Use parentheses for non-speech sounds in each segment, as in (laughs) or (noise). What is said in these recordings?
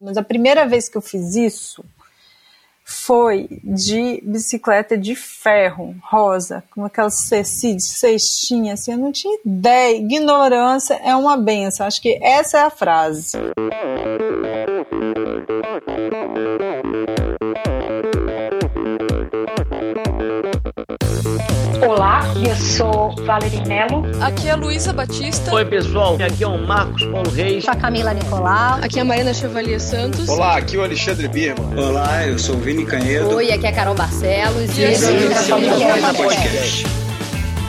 Mas a primeira vez que eu fiz isso foi de bicicleta de ferro, rosa, com aquelas cestinhas, assim, eu não tinha ideia. Ignorância é uma benção. Acho que essa é a frase. Olá, eu sou Valerie Mello. Aqui é a Luísa Batista. Oi, pessoal. Aqui é o Marcos Paulo Reis. Sou a Camila Nicolau. Aqui é a Marina Chevalier Santos. Olá, aqui é o Alexandre Birman. Olá, eu sou o Vini Canhedo. Oi, aqui é a Carol Barcelos. E esse é o podcast.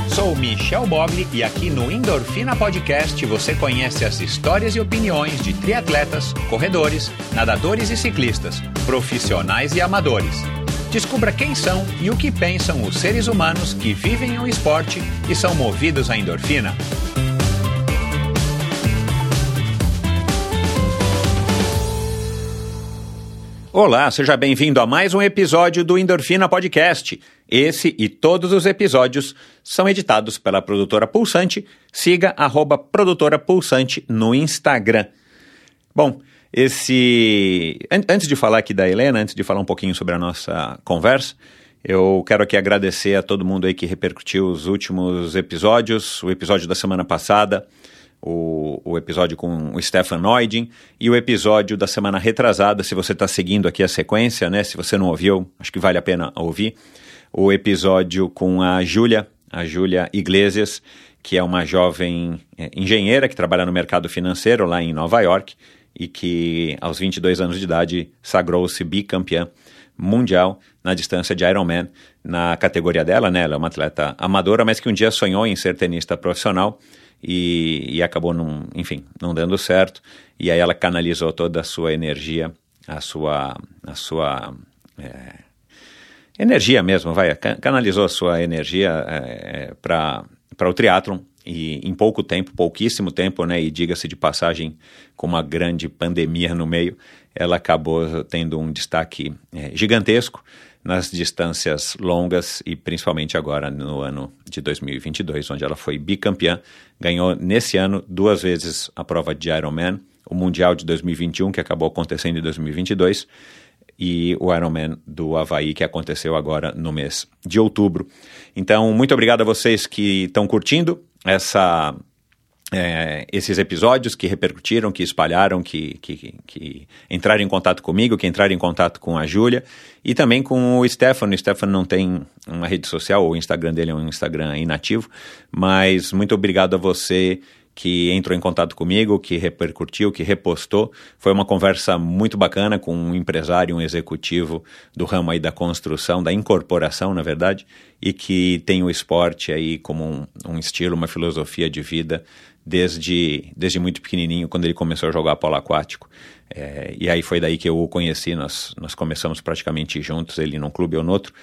Sou Michel Bogli e aqui no Endorfina Podcast você conhece as histórias e opiniões de triatletas, corredores, nadadores e ciclistas, profissionais e amadores. Descubra quem são e o que pensam os seres humanos que vivem o esporte e são movidos à endorfina. Olá, seja bem-vindo a mais um episódio do Endorfina Podcast. Esse e todos os episódios são editados pela produtora Pulsante. Siga arroba produtora Pulsante no Instagram. Bom, esse. Antes de falar aqui da Helena, antes de falar um pouquinho sobre a nossa conversa, eu quero aqui agradecer a todo mundo aí que repercutiu os últimos episódios, o episódio da semana passada, o, o episódio com o Stefan Neudin e o episódio da semana retrasada. Se você está seguindo aqui a sequência, né? Se você não ouviu, acho que vale a pena ouvir. O episódio com a Júlia, a Júlia Iglesias, que é uma jovem é, engenheira que trabalha no mercado financeiro lá em Nova York e que aos 22 anos de idade sagrou-se bicampeã mundial na distância de Ironman na categoria dela, né? Ela é uma atleta amadora, mas que um dia sonhou em ser tenista profissional e, e acabou, não, enfim, não dando certo. E aí ela canalizou toda a sua energia, a sua, a sua é, energia mesmo, vai, canalizou a sua energia é, para o triatlon e em pouco tempo, pouquíssimo tempo, né, e diga-se de passagem, com uma grande pandemia no meio, ela acabou tendo um destaque é, gigantesco nas distâncias longas e principalmente agora no ano de 2022, onde ela foi bicampeã, ganhou nesse ano duas vezes a prova de Ironman, o Mundial de 2021, que acabou acontecendo em 2022, e o Ironman do Havaí, que aconteceu agora no mês de outubro. Então, muito obrigado a vocês que estão curtindo essa é, esses episódios que repercutiram, que espalharam, que, que, que, entraram em contato comigo, que entraram em contato com a Júlia e também com o Stefano. O Stefano não tem uma rede social, o Instagram dele é um Instagram inativo, mas muito obrigado a você que entrou em contato comigo, que repercutiu, que repostou. Foi uma conversa muito bacana com um empresário, um executivo do ramo aí da construção, da incorporação, na verdade, e que tem o esporte aí como um, um estilo, uma filosofia de vida desde, desde muito pequenininho, quando ele começou a jogar polo aquático. É, e aí foi daí que eu o conheci, nós, nós começamos praticamente juntos, ele num clube ou no outro.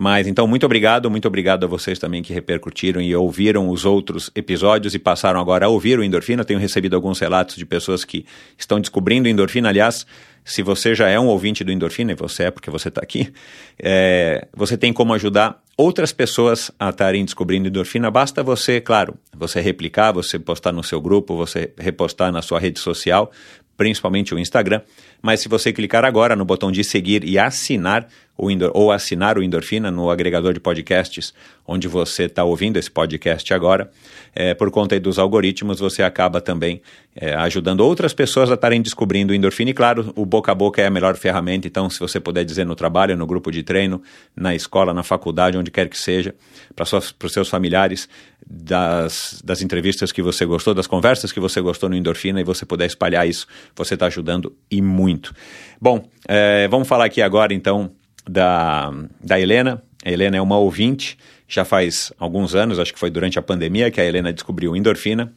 Mas então, muito obrigado, muito obrigado a vocês também que repercutiram e ouviram os outros episódios e passaram agora a ouvir o Endorfina. Tenho recebido alguns relatos de pessoas que estão descobrindo Endorfina. Aliás, se você já é um ouvinte do Endorfina, e você é porque você está aqui, é, você tem como ajudar outras pessoas a estarem descobrindo endorfina. Basta você, claro, você replicar, você postar no seu grupo, você repostar na sua rede social, principalmente o Instagram. Mas se você clicar agora no botão de seguir e assinar o Indor, ou assinar o Endorfina no agregador de podcasts onde você está ouvindo esse podcast agora, é, por conta dos algoritmos, você acaba também é, ajudando outras pessoas a estarem descobrindo o endorfina. E claro, o boca a boca é a melhor ferramenta, então se você puder dizer no trabalho, no grupo de treino, na escola, na faculdade, onde quer que seja, para os seus familiares, das, das entrevistas que você gostou, das conversas que você gostou no endorfina e você puder espalhar isso, você está ajudando e muito. Bom, é, vamos falar aqui agora então da, da Helena. A Helena é uma ouvinte, já faz alguns anos, acho que foi durante a pandemia que a Helena descobriu endorfina.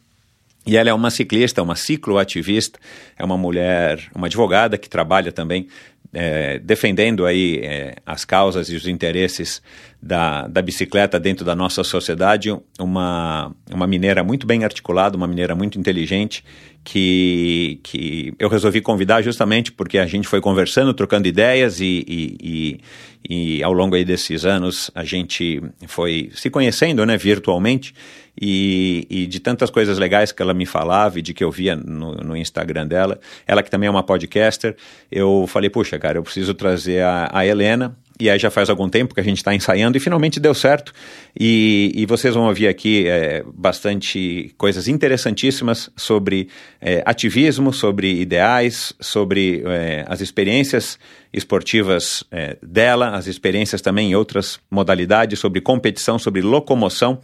E ela é uma ciclista, uma cicloativista, é uma mulher, uma advogada que trabalha também é, defendendo aí é, as causas e os interesses da, da bicicleta dentro da nossa sociedade, uma, uma mineira muito bem articulada, uma mineira muito inteligente, que, que eu resolvi convidar justamente porque a gente foi conversando, trocando ideias e, e, e, e ao longo aí desses anos a gente foi se conhecendo né, virtualmente e, e, de tantas coisas legais que ela me falava e de que eu via no, no, Instagram dela. Ela que também é uma podcaster, eu falei, puxa, cara, eu preciso trazer a, a Helena, e aí já faz algum tempo que a gente está ensaiando e finalmente deu certo. E, e vocês vão ouvir aqui é, bastante coisas interessantíssimas sobre é, ativismo, sobre ideais, sobre é, as experiências esportivas é, dela, as experiências também em outras modalidades, sobre competição, sobre locomoção,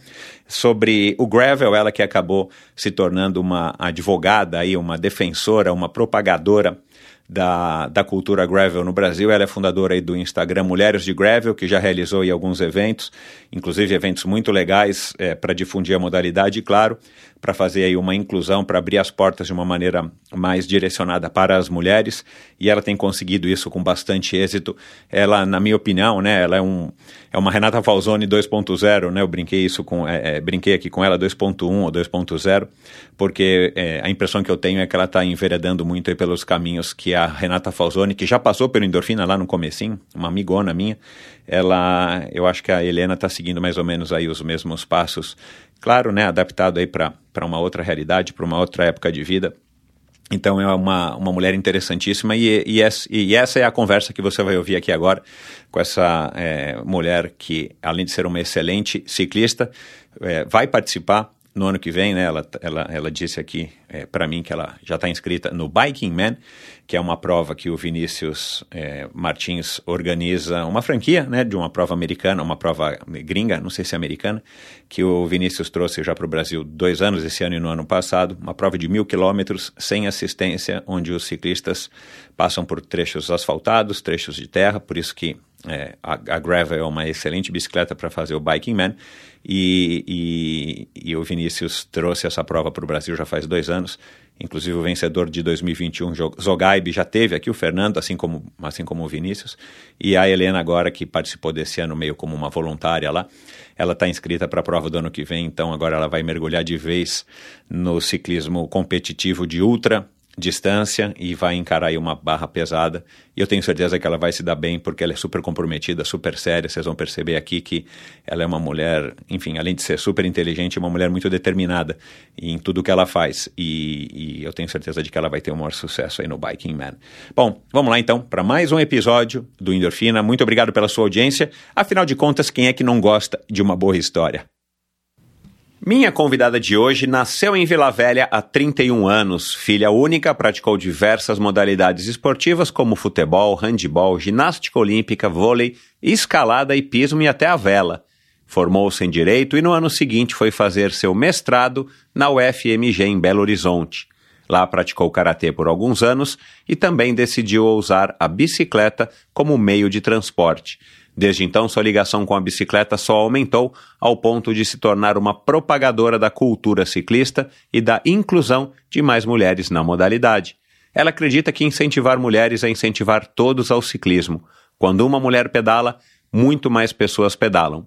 sobre o gravel, ela que acabou se tornando uma advogada aí, uma defensora, uma propagadora da, da cultura gravel no Brasil. Ela é fundadora do Instagram Mulheres de Gravel, que já realizou aí alguns eventos, inclusive eventos muito legais é, para difundir a modalidade, e claro, para fazer aí uma inclusão, para abrir as portas de uma maneira mais direcionada para as mulheres, e ela tem conseguido isso com bastante êxito. Ela, na minha opinião, né, ela é, um, é uma Renata Falzoni 2.0, né, eu brinquei isso com, é, é, brinquei aqui com ela 2.1 ou 2.0, porque é, a impressão que eu tenho é que ela está enveredando muito pelos caminhos que a Renata Falzoni, que já passou pelo Endorfina lá no comecinho, uma amigona minha, ela, eu acho que a Helena está seguindo mais ou menos aí os mesmos passos claro, né, adaptado aí para uma outra realidade, para uma outra época de vida. Então é uma, uma mulher interessantíssima e, e, essa, e essa é a conversa que você vai ouvir aqui agora com essa é, mulher que, além de ser uma excelente ciclista, é, vai participar no ano que vem, né? Ela, ela, ela disse aqui é, para mim que ela já está inscrita no Biking Man, que é uma prova que o Vinícius é, Martins organiza, uma franquia, né? De uma prova americana, uma prova gringa, não sei se é americana, que o Vinícius trouxe já para o Brasil dois anos, esse ano e no ano passado, uma prova de mil quilômetros sem assistência, onde os ciclistas passam por trechos asfaltados, trechos de terra, por isso que é, a, a Gravel é uma excelente bicicleta para fazer o Biking Man e, e, e, o Vinícius trouxe essa prova para o Brasil já faz dois anos. Inclusive o vencedor de 2021, Zogaib, já teve aqui o Fernando, assim como, assim como o Vinícius. E a Helena agora, que participou desse ano meio como uma voluntária lá, ela está inscrita para a prova do ano que vem, então agora ela vai mergulhar de vez no ciclismo competitivo de ultra distância e vai encarar aí uma barra pesada. E eu tenho certeza que ela vai se dar bem porque ela é super comprometida, super séria. Vocês vão perceber aqui que ela é uma mulher, enfim, além de ser super inteligente, uma mulher muito determinada em tudo que ela faz. E, e eu tenho certeza de que ela vai ter o maior sucesso aí no Biking Man. Bom, vamos lá então para mais um episódio do Endorfina. Muito obrigado pela sua audiência. Afinal de contas, quem é que não gosta de uma boa história? Minha convidada de hoje nasceu em Vila Velha há 31 anos. Filha única, praticou diversas modalidades esportivas como futebol, handebol, ginástica olímpica, vôlei, escalada, hipismo e até a vela. Formou-se em Direito e no ano seguinte foi fazer seu mestrado na UFMG em Belo Horizonte. Lá praticou karatê por alguns anos e também decidiu usar a bicicleta como meio de transporte. Desde então, sua ligação com a bicicleta só aumentou ao ponto de se tornar uma propagadora da cultura ciclista e da inclusão de mais mulheres na modalidade. Ela acredita que incentivar mulheres é incentivar todos ao ciclismo. Quando uma mulher pedala, muito mais pessoas pedalam.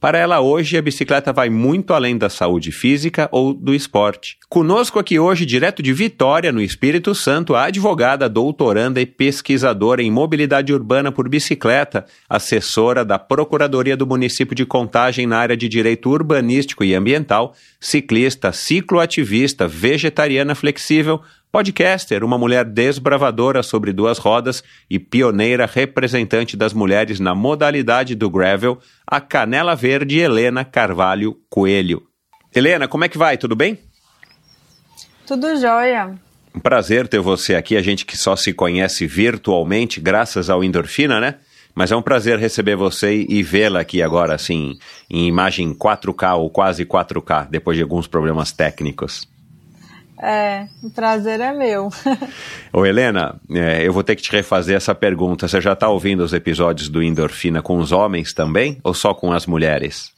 Para ela, hoje, a bicicleta vai muito além da saúde física ou do esporte. Conosco aqui hoje, direto de Vitória, no Espírito Santo, a advogada, doutoranda e pesquisadora em mobilidade urbana por bicicleta, assessora da Procuradoria do Município de Contagem na área de Direito Urbanístico e Ambiental, ciclista, cicloativista, vegetariana flexível, Podcaster, uma mulher desbravadora sobre duas rodas e pioneira representante das mulheres na modalidade do gravel, a Canela Verde Helena Carvalho Coelho. Helena, como é que vai? Tudo bem? Tudo jóia. Um prazer ter você aqui, a gente que só se conhece virtualmente, graças ao Endorfina, né? Mas é um prazer receber você e vê-la aqui agora, assim, em imagem 4K ou quase 4K, depois de alguns problemas técnicos. É, o prazer é meu. (laughs) Ô Helena, é, eu vou ter que te refazer essa pergunta. Você já está ouvindo os episódios do Endorfina com os homens também ou só com as mulheres?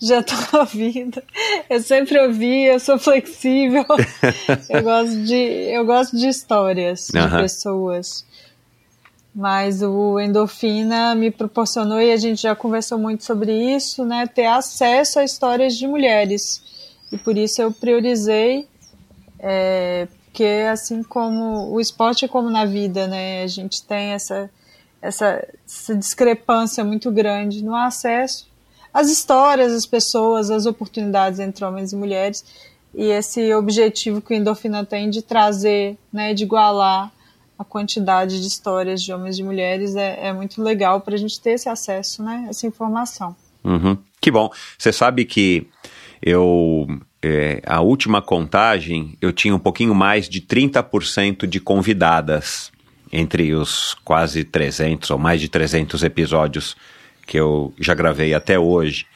Já estou (laughs) ouvindo. Eu sempre ouvi, eu sou flexível. (laughs) eu, gosto de, eu gosto de histórias de pessoas. Mas o endorfina me proporcionou, e a gente já conversou muito sobre isso, né? Ter acesso a histórias de mulheres e por isso eu priorizei, é, porque assim como o esporte é como na vida, né, a gente tem essa, essa, essa discrepância muito grande no acesso as histórias, as pessoas, as oportunidades entre homens e mulheres e esse objetivo que o Endorfina tem de trazer, né, de igualar a quantidade de histórias de homens e mulheres é, é muito legal para a gente ter esse acesso, né, essa informação. Uhum. Que bom. Você sabe que eu é, a última contagem eu tinha um pouquinho mais de 30% de convidadas entre os quase 300 ou mais de 300 episódios que eu já gravei até hoje.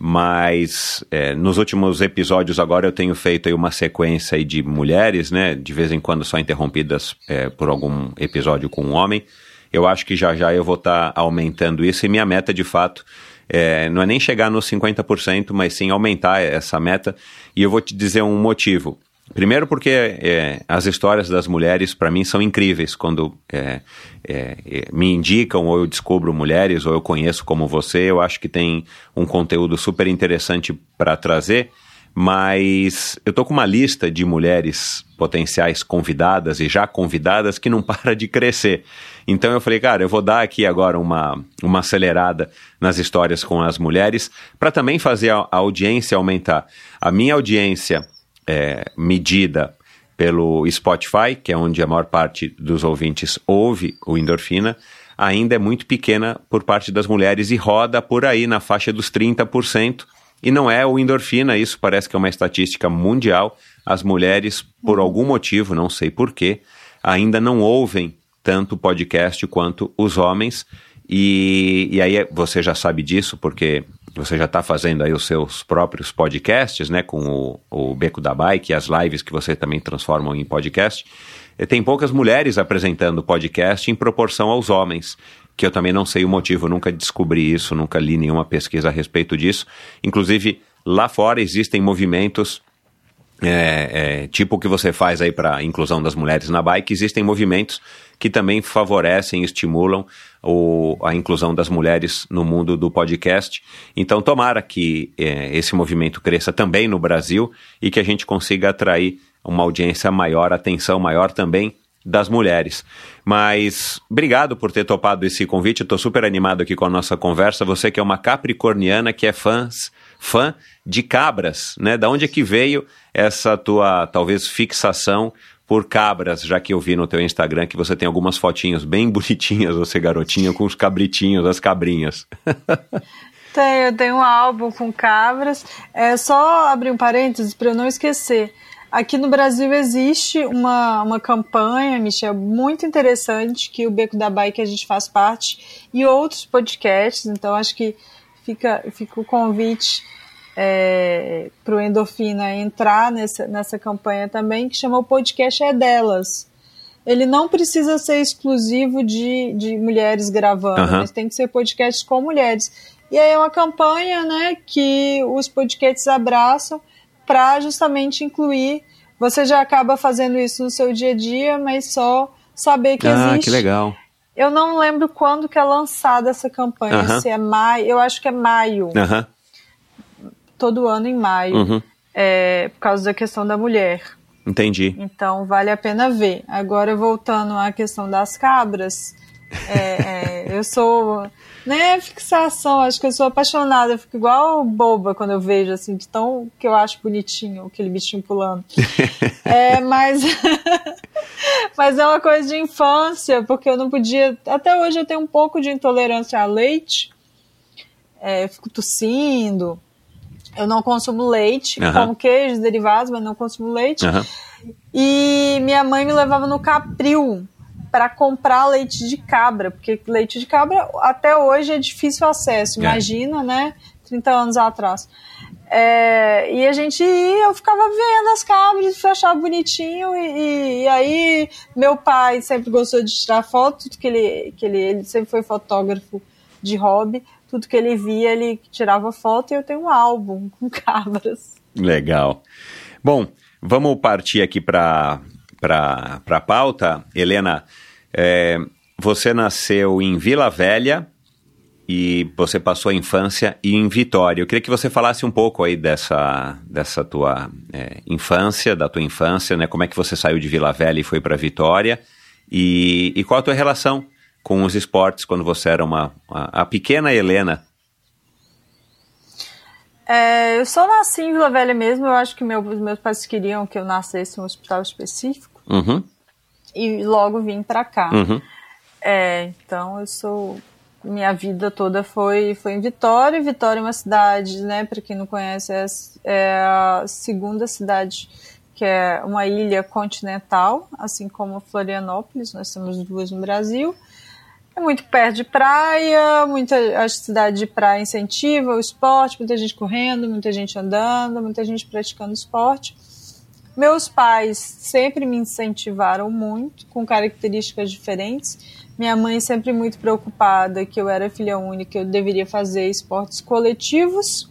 Mas é, nos últimos episódios agora eu tenho feito uma sequência de mulheres, né? De vez em quando só interrompidas é, por algum episódio com um homem. Eu acho que já já eu vou estar tá aumentando isso e minha meta de fato é, não é nem chegar nos 50%, mas sim aumentar essa meta. E eu vou te dizer um motivo. Primeiro porque é, as histórias das mulheres para mim são incríveis quando é, é, é, me indicam ou eu descubro mulheres ou eu conheço como você eu acho que tem um conteúdo super interessante para trazer mas eu tô com uma lista de mulheres potenciais convidadas e já convidadas que não (laughs) para de crescer então eu falei cara eu vou dar aqui agora uma, uma acelerada nas histórias com as mulheres para também fazer a, a audiência aumentar a minha audiência é, medida pelo Spotify, que é onde a maior parte dos ouvintes ouve o endorfina, ainda é muito pequena por parte das mulheres e roda por aí na faixa dos 30%. E não é o endorfina, isso parece que é uma estatística mundial. As mulheres, por algum motivo, não sei porquê, ainda não ouvem tanto podcast quanto os homens. E, e aí você já sabe disso, porque você já está fazendo aí os seus próprios podcasts, né, com o, o Beco da Bike e as lives que você também transformam em podcast. E tem poucas mulheres apresentando podcast em proporção aos homens, que eu também não sei o motivo, nunca descobri isso, nunca li nenhuma pesquisa a respeito disso. Inclusive, lá fora existem movimentos é, é, tipo o que você faz aí para a inclusão das mulheres na bike, existem movimentos que também favorecem, estimulam o, a inclusão das mulheres no mundo do podcast. Então, tomara que é, esse movimento cresça também no Brasil e que a gente consiga atrair uma audiência maior, atenção maior também das mulheres. Mas obrigado por ter topado esse convite. Estou super animado aqui com a nossa conversa. Você que é uma capricorniana que é fãs, fã de cabras, né? Da onde é que veio essa tua talvez fixação por cabras, já que eu vi no teu Instagram que você tem algumas fotinhos bem (laughs) bonitinhas, você garotinha, com os cabritinhos, as cabrinhas. (laughs) Tenho, eu tenho um álbum com cabras. É só abrir um parênteses para eu não esquecer. Aqui no Brasil existe uma, uma campanha, Michel, muito interessante, que o Beco da Bike a gente faz parte, e outros podcasts, então acho que fica, fica o convite é, para o Endorfina entrar nessa, nessa campanha também, que chama O Podcast é Delas. Ele não precisa ser exclusivo de, de mulheres gravando, uhum. mas tem que ser podcast com mulheres. E aí é uma campanha né, que os podcasts abraçam para justamente incluir. Você já acaba fazendo isso no seu dia a dia, mas só saber que ah, existe. Ah, que legal. Eu não lembro quando que é lançada essa campanha, uh -huh. se é maio, eu acho que é maio. Uh -huh todo ano em maio, uhum. é, por causa da questão da mulher. Entendi. Então vale a pena ver. Agora voltando à questão das cabras, é, é, eu sou né fixação, acho que eu sou apaixonada, eu fico igual boba quando eu vejo assim, de tão que eu acho bonitinho aquele bichinho pulando. (laughs) é, mas (laughs) mas é uma coisa de infância, porque eu não podia, até hoje eu tenho um pouco de intolerância a leite. É, fico tossindo. Eu não consumo leite, uhum. como queijos, derivados, mas não consumo leite. Uhum. E minha mãe me levava no Capril para comprar leite de cabra, porque leite de cabra até hoje é difícil acesso, é. imagina, é. né? 30 anos atrás. É, e a gente ia, eu ficava vendo as cabras, achava bonitinho, e, e, aí meu pai sempre gostou de tirar foto, tudo que ele, que ele, ele sempre foi fotógrafo de hobby, tudo que ele via, ele tirava foto e eu tenho um álbum com (laughs) cabras. Legal. Bom, vamos partir aqui para a pauta. Helena, é, você nasceu em Vila Velha e você passou a infância em Vitória. Eu queria que você falasse um pouco aí dessa, dessa tua é, infância, da tua infância, né? Como é que você saiu de Vila Velha e foi para Vitória? E, e qual a tua relação com os esportes quando você era uma a, pequena Helena? É, eu só nasci em Vila Velha mesmo, eu acho que meu, meus pais queriam que eu nascesse em um hospital específico. Uhum. E logo vim para cá. Uhum. É, então eu sou minha vida toda foi foi em Vitória. Vitória é uma cidade, né? Para quem não conhece, é, é, a segunda cidade que é uma ilha continental, assim como Florianópolis. Nós temos duas no Brasil. É muito perto de praia, muita a cidade de praia incentiva o esporte, muita gente correndo, muita gente andando, muita gente praticando esporte. Meus pais sempre me incentivaram muito, com características diferentes. Minha mãe sempre muito preocupada que eu era filha única, eu deveria fazer esportes coletivos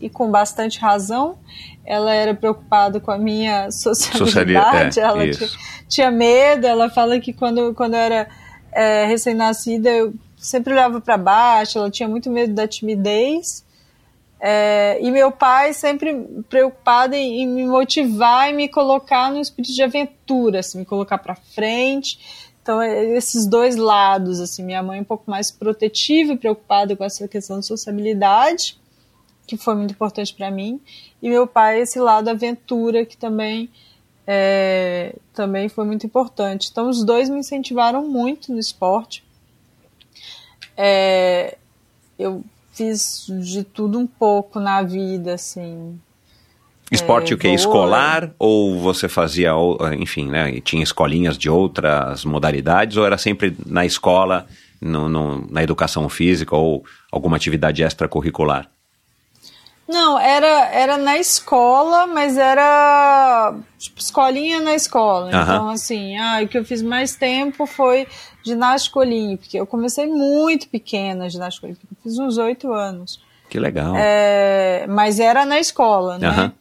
e com bastante razão. Ela era preocupada com a minha (laughs) sociabilidade, é, ela tinha, tinha, medo. Ela fala que quando, quando eu era é, recém-nascida eu sempre olhava para baixo, ela tinha muito medo da timidez. É, e meu pai sempre preocupado em, em, me motivar e me colocar no espírito de aventura, assim, me colocar para frente. Então, é, esses dois lados, assim, minha mãe um pouco mais protetiva e preocupada com essa questão de sociabilidade, que foi muito importante para mim, e meu pai esse lado aventura, que também é, também foi muito importante. Então, os dois me incentivaram muito no esporte. É, eu fiz de tudo um pouco na vida, assim. Esporte é, o que? Escolar? Ou você fazia, enfim, né? Tinha escolinhas de outras modalidades? Ou era sempre na escola, no, no, na educação física ou alguma atividade extracurricular? Não, era, era na escola, mas era tipo escolinha na escola. Uhum. Então, assim, ah, o que eu fiz mais tempo foi ginástica olímpica. Eu comecei muito pequena ginástica olímpica, fiz uns oito anos. Que legal. É, mas era na escola, né? Uhum.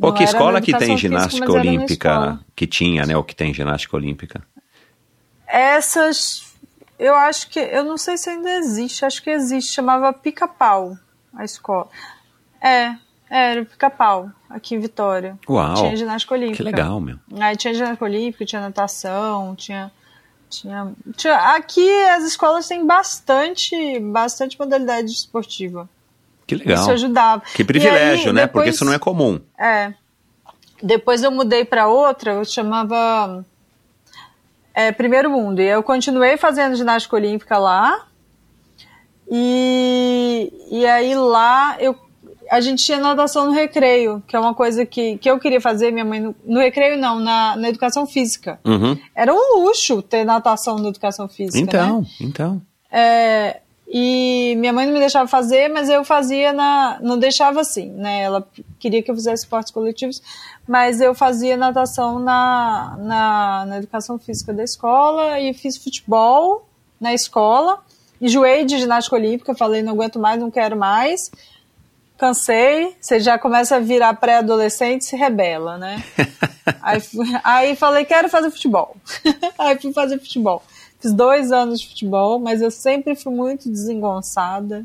Pô, que escola que tem ginástica física, olímpica? Que tinha, né? O que tem ginástica olímpica? Essas, eu acho que, eu não sei se ainda existe, acho que existe, chamava Pica-Pau, a escola. É, era o pica-pau, aqui em Vitória. Uau! Tinha ginástica olímpica. Que legal, meu. Aí tinha ginástica olímpica, tinha natação, tinha, tinha, tinha... Aqui as escolas têm bastante, bastante modalidade esportiva. Que legal. Isso ajudava. Que privilégio, aí, né? Depois, Porque isso não é comum. É. Depois eu mudei para outra, eu chamava é, Primeiro Mundo. E eu continuei fazendo ginástica olímpica lá. E, e aí lá eu a gente tinha natação no recreio, que é uma coisa que, que eu queria fazer, minha mãe. No, no recreio, não, na, na educação física. Uhum. Era um luxo ter natação na educação física. Então, né? então. É, e minha mãe não me deixava fazer, mas eu fazia na. Não deixava assim, né? Ela queria que eu fizesse esportes coletivos, mas eu fazia natação na, na, na educação física da escola e fiz futebol na escola. Enjoei de ginástica olímpica, falei, não aguento mais, não quero mais cansei, você já começa a virar pré-adolescente e se rebela, né? (laughs) aí, aí falei, quero fazer futebol. (laughs) aí fui fazer futebol. Fiz dois anos de futebol, mas eu sempre fui muito desengonçada.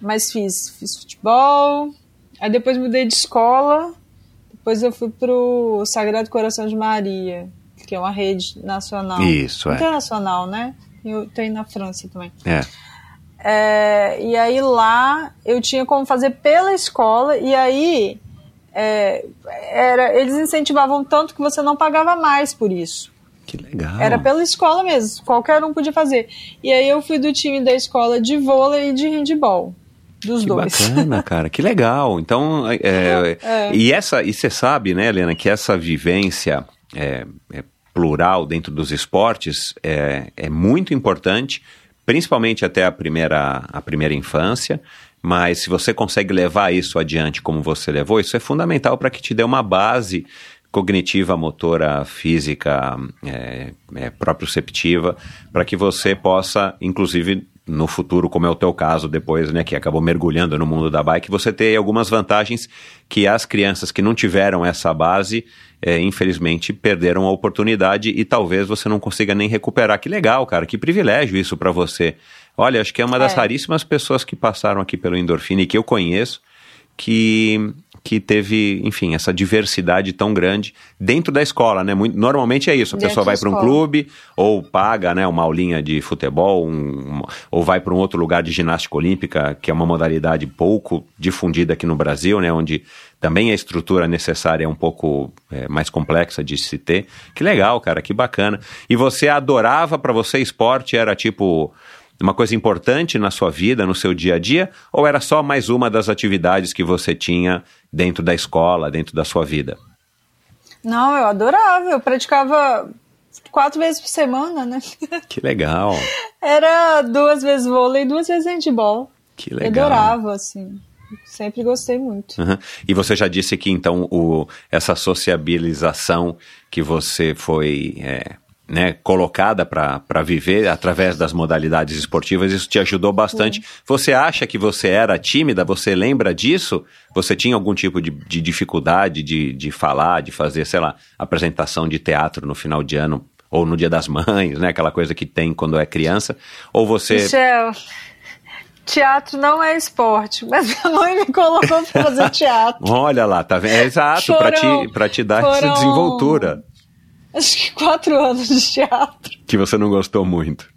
Mas fiz, fiz futebol. Aí depois mudei de escola. Depois eu fui pro Sagrado Coração de Maria, que é uma rede nacional. Isso, é. Internacional, né? Eu tenho na França também. É. É, e aí lá eu tinha como fazer pela escola, e aí é, era, eles incentivavam tanto que você não pagava mais por isso. Que legal. Era pela escola mesmo, qualquer um podia fazer. E aí eu fui do time da escola de vôlei e de handball. Dos que dois. bacana, (laughs) cara, que legal. Então, é, é. e essa, e você sabe, né, Helena, que essa vivência é, é plural dentro dos esportes é, é muito importante principalmente até a primeira, a primeira infância, mas se você consegue levar isso adiante como você levou, isso é fundamental para que te dê uma base cognitiva, motora, física, é, é, proprioceptiva, para que você possa, inclusive no futuro, como é o teu caso depois, né, que acabou mergulhando no mundo da bike, você ter algumas vantagens que as crianças que não tiveram essa base, é, infelizmente, perderam a oportunidade e talvez você não consiga nem recuperar. Que legal, cara, que privilégio isso para você. Olha, acho que é uma das é. raríssimas pessoas que passaram aqui pelo Endorfina e que eu conheço, que que teve, enfim, essa diversidade tão grande dentro da escola, né? Muito, normalmente é isso, a Dentro pessoa vai para um clube ou paga, né, uma aulinha de futebol, um- ou vai para um outro lugar de ginástica olímpica, que é uma modalidade pouco difundida aqui no Brasil, né, onde também a estrutura necessária é um pouco é, mais complexa de se ter. Que legal, cara, que bacana. E você adorava para você esporte era tipo uma coisa importante na sua vida, no seu dia a dia, ou era só mais uma das atividades que você tinha dentro da escola, dentro da sua vida? Não, eu adorava. Eu praticava quatro vezes por semana, né? (laughs) Que legal, Era duas vezes vôlei e duas vezes handball. que Eu legal. adorava, assim. Sempre gostei muito. Uhum. E você já disse que então o, essa sociabilização que você foi é, né, colocada para viver através das modalidades esportivas, isso te ajudou bastante. Você acha que você era tímida? Você lembra disso? Você tinha algum tipo de, de dificuldade de, de falar, de fazer, sei lá, apresentação de teatro no final de ano? Ou no dia das mães, né? Aquela coisa que tem quando é criança. Ou você. Michel, teatro não é esporte, mas minha mãe me colocou pra fazer (laughs) teatro. Olha lá, tá vendo? É exato, para Foram- te, pra te dar essa foram- desenvoltura. Acho que quatro anos de teatro. Que você não gostou muito.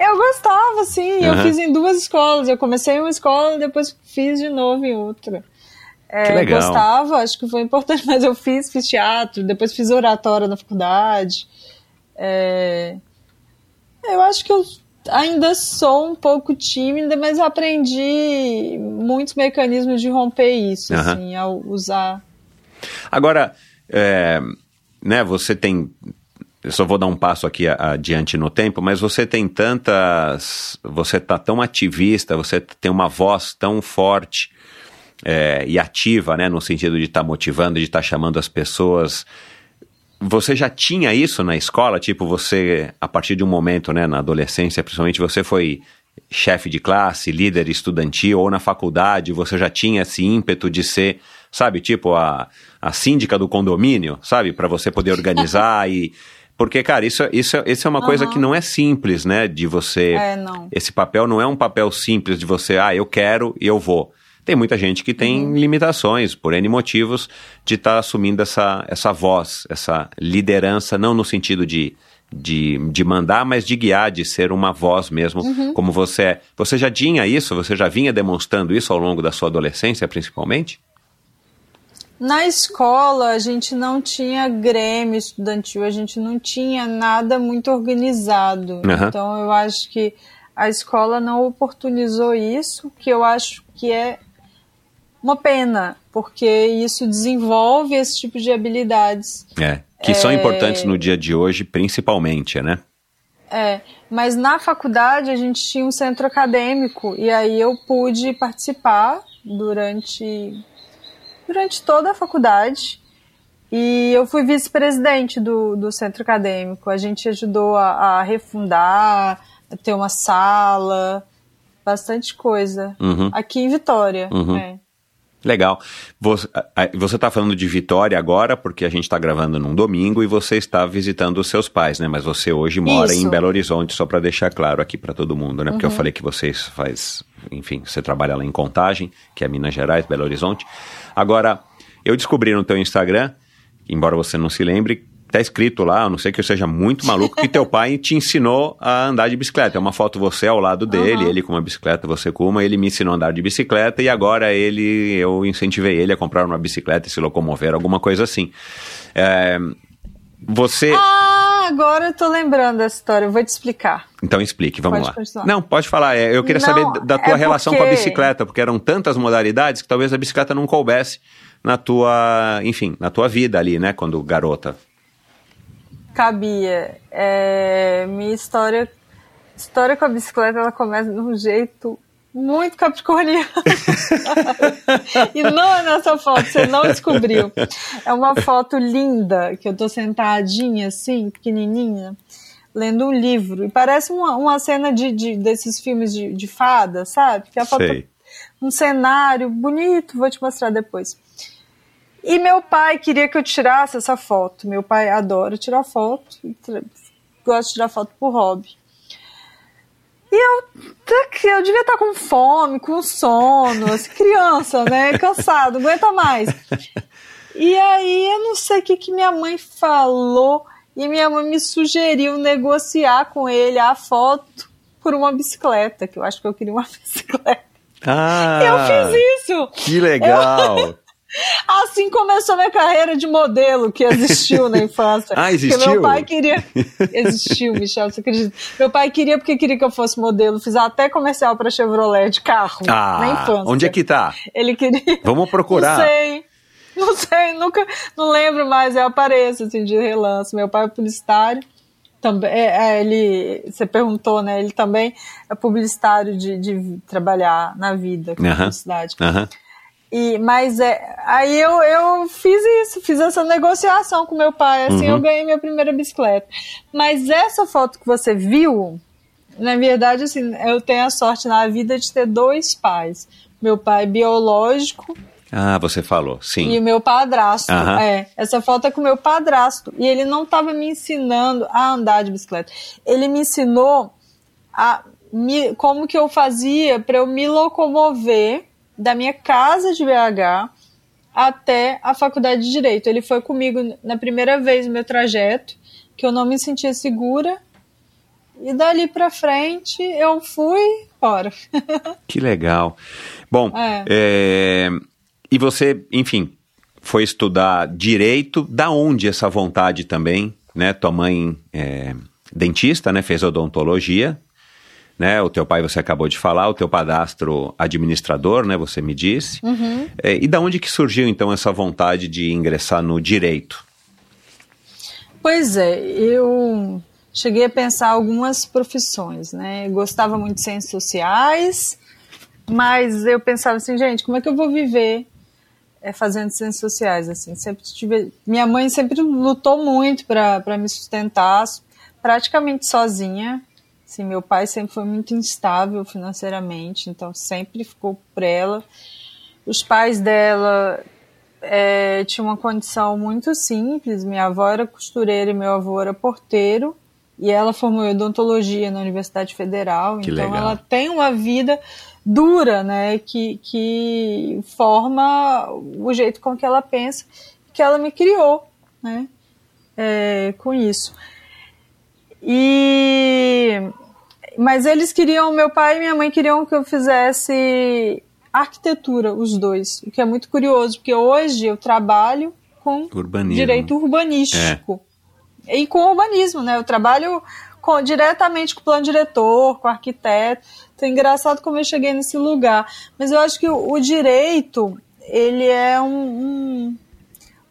Eu gostava, sim. Eu Aham. fiz em duas escolas. Eu comecei em uma escola e depois fiz de novo em outra. É, Que legal. Gostava, acho que foi importante, (laughs) mas eu fiz, fiz teatro, depois fiz oratória na faculdade. É, eu acho que eu ainda sou um pouco tímida, mas aprendi muitos mecanismos de romper isso, Aham. assim, ao usar. Agora, é, né, você tem. Eu só vou dar um passo aqui adiante no tempo, mas você tem tantas. Você tá tão ativista, você tem uma voz tão forte é, e ativa, né, no sentido de estar motivando, de estar chamando as pessoas. Você já tinha isso na escola? Tipo, você, a partir de um momento, né, na adolescência, principalmente, você foi chefe de classe, líder estudantil, ou na faculdade, você já tinha esse ímpeto de ser, sabe, tipo a, a síndica do condomínio, sabe, para você poder organizar e. (laughs) Porque, cara, isso, isso, isso é uma coisa Aham. que não é simples, né, de você. É, não. Esse papel não é um papel simples de você, ah, eu quero e eu vou. Tem muita gente que tem limitações, por N motivos, de estar assumindo essa, essa voz, essa liderança, não no sentido de, de, de mandar, mas de guiar, de ser uma voz mesmo, como você é. Você já tinha isso? Você já vinha demonstrando isso ao longo da sua adolescência, principalmente? Na escola, a gente não tinha grêmio estudantil, a gente não tinha nada muito organizado. Aham. Então, eu acho que a escola não oportunizou isso, que eu acho que é uma pena, porque isso desenvolve esse tipo de habilidades. É. Que são importantes no dia de hoje, principalmente, né? É, mas na faculdade a gente tinha um centro acadêmico e aí eu pude participar durante durante toda a faculdade e eu fui vice-presidente do, do centro acadêmico. A gente ajudou a, a refundar, a ter uma sala, bastante coisa Uhum. aqui em Vitória. Uhum. é. Legal. Você está falando de Vitória agora, porque a gente está gravando num domingo e você está visitando os seus pais, né? Mas você hoje mora Isso. em Belo Horizonte, só para deixar claro aqui para todo mundo, né? Porque eu falei que vocês faz, enfim, você trabalha lá em Contagem, que é Minas Gerais, Belo Horizonte. Agora, eu descobri no teu Instagram, embora você não se lembre, tá escrito lá, a não sei que eu seja muito maluco, que teu pai te ensinou a andar de bicicleta. É uma foto você ao lado dele, Aham. ele com uma bicicleta, você com uma, ele me ensinou a andar de bicicleta e agora ele, eu incentivei ele a comprar uma bicicleta e se locomover, alguma coisa assim. É, você. Ah, agora eu tô lembrando dessa história, eu vou te explicar. Então explique, vamos Pode lá. continuar. Não, pode falar. é, eu queria Não, saber da tua é relação com a porque- bicicleta, porque eram tantas modalidades que talvez a bicicleta não coubesse na tua, enfim, na tua vida ali, né, quando garota. Cabia. É, minha história, história com a bicicleta, ela começa de um jeito muito capricorniano. (laughs) e não é nessa foto, você não descobriu. É uma foto linda, que eu tô sentadinha assim, pequenininha, lendo um livro. E parece uma, uma cena de, de- desses filmes de, de fada, sabe? Que a foto Sei. um cenário bonito, vou te mostrar depois. E meu pai queria que eu tirasse essa foto. Meu pai adora tirar foto, gosta de tirar foto por hobby. E eu, tá eu devia estar com fome, com sono, assim, criança, né? (laughs) Cansado, não aguenta mais. (laughs) E aí eu não sei o que, que minha mãe falou. E minha mãe me sugeriu negociar com ele a foto por uma bicicleta, que eu acho que eu queria uma (laughs) bicicleta. Ah, eu fiz isso. que legal. Assim começou minha carreira de modelo que existiu na infância. (laughs) Ah, Porque existiu? meu pai queria. Existiu, Michel, você acredita? Meu pai queria porque queria que eu fosse modelo. Fiz até comercial para Chevrolet de carro Ah, na infância. onde é que tá? Ele queria. Vamos procurar. Não sei. Não sei, nunca. Não lembro mais. Eu apareço assim de relance. Meu pai é publicitário. Também, é, é, ele, você perguntou, né? Ele também é publicitário de, de trabalhar na vida com Aham. publicidade. Aham. E, mas é, aí eu, eu fiz isso, fiz essa negociação com meu pai, assim Uhum. eu ganhei minha primeira bicicleta. Mas essa foto que você viu, na verdade, assim, eu tenho a sorte na vida de ter dois pais. Meu pai biológico Ah, você falou, sim. e o meu padrasto. Aham. É, essa foto é com o meu padrasto. E ele não estava me ensinando a andar de bicicleta. Ele me ensinou a me- como que eu fazia para eu me locomover da minha casa de BH até a faculdade de Direito. Ele foi comigo na primeira vez no meu trajeto, que eu não me sentia segura. E dali para frente eu fui embora. (laughs) Que legal. Bom, É. é, e você, enfim, foi estudar direito. Da onde essa vontade também, né? Tua mãe é dentista, né? Fez odontologia, né? O teu pai você acabou de falar, o teu padastro administrador, né? Você me disse. É, e da onde que surgiu então essa vontade de ingressar no direito? Pois é, eu cheguei a pensar algumas profissões, né? Eu gostava muito de ciências sociais, mas eu pensava assim, gente, como é que eu vou viver é, fazendo ciências sociais? Assim, sempre tive, minha mãe sempre lutou muito para me sustentar, praticamente sozinha. Assim, meu pai sempre foi muito instável financeiramente, então sempre ficou por ela. Os pais dela é, tinha uma condição muito simples. Minha avó era costureira e meu avô era porteiro. E ela formou em odontologia na Universidade Federal. Que então legal. ela tem uma vida dura, né? Que, que forma o jeito com que ela pensa, que ela me criou, né? É, com isso. E mas eles queriam, meu pai e minha mãe queriam que eu fizesse arquitetura, os dois, o que é muito curioso, porque hoje eu trabalho com Urbanismo. direito urbanístico e com urbanismo, né? Eu trabalho com- diretamente com o plano diretor, com o arquiteto. Então, é engraçado como eu cheguei nesse lugar. Mas eu acho que o, o direito, ele é um, um,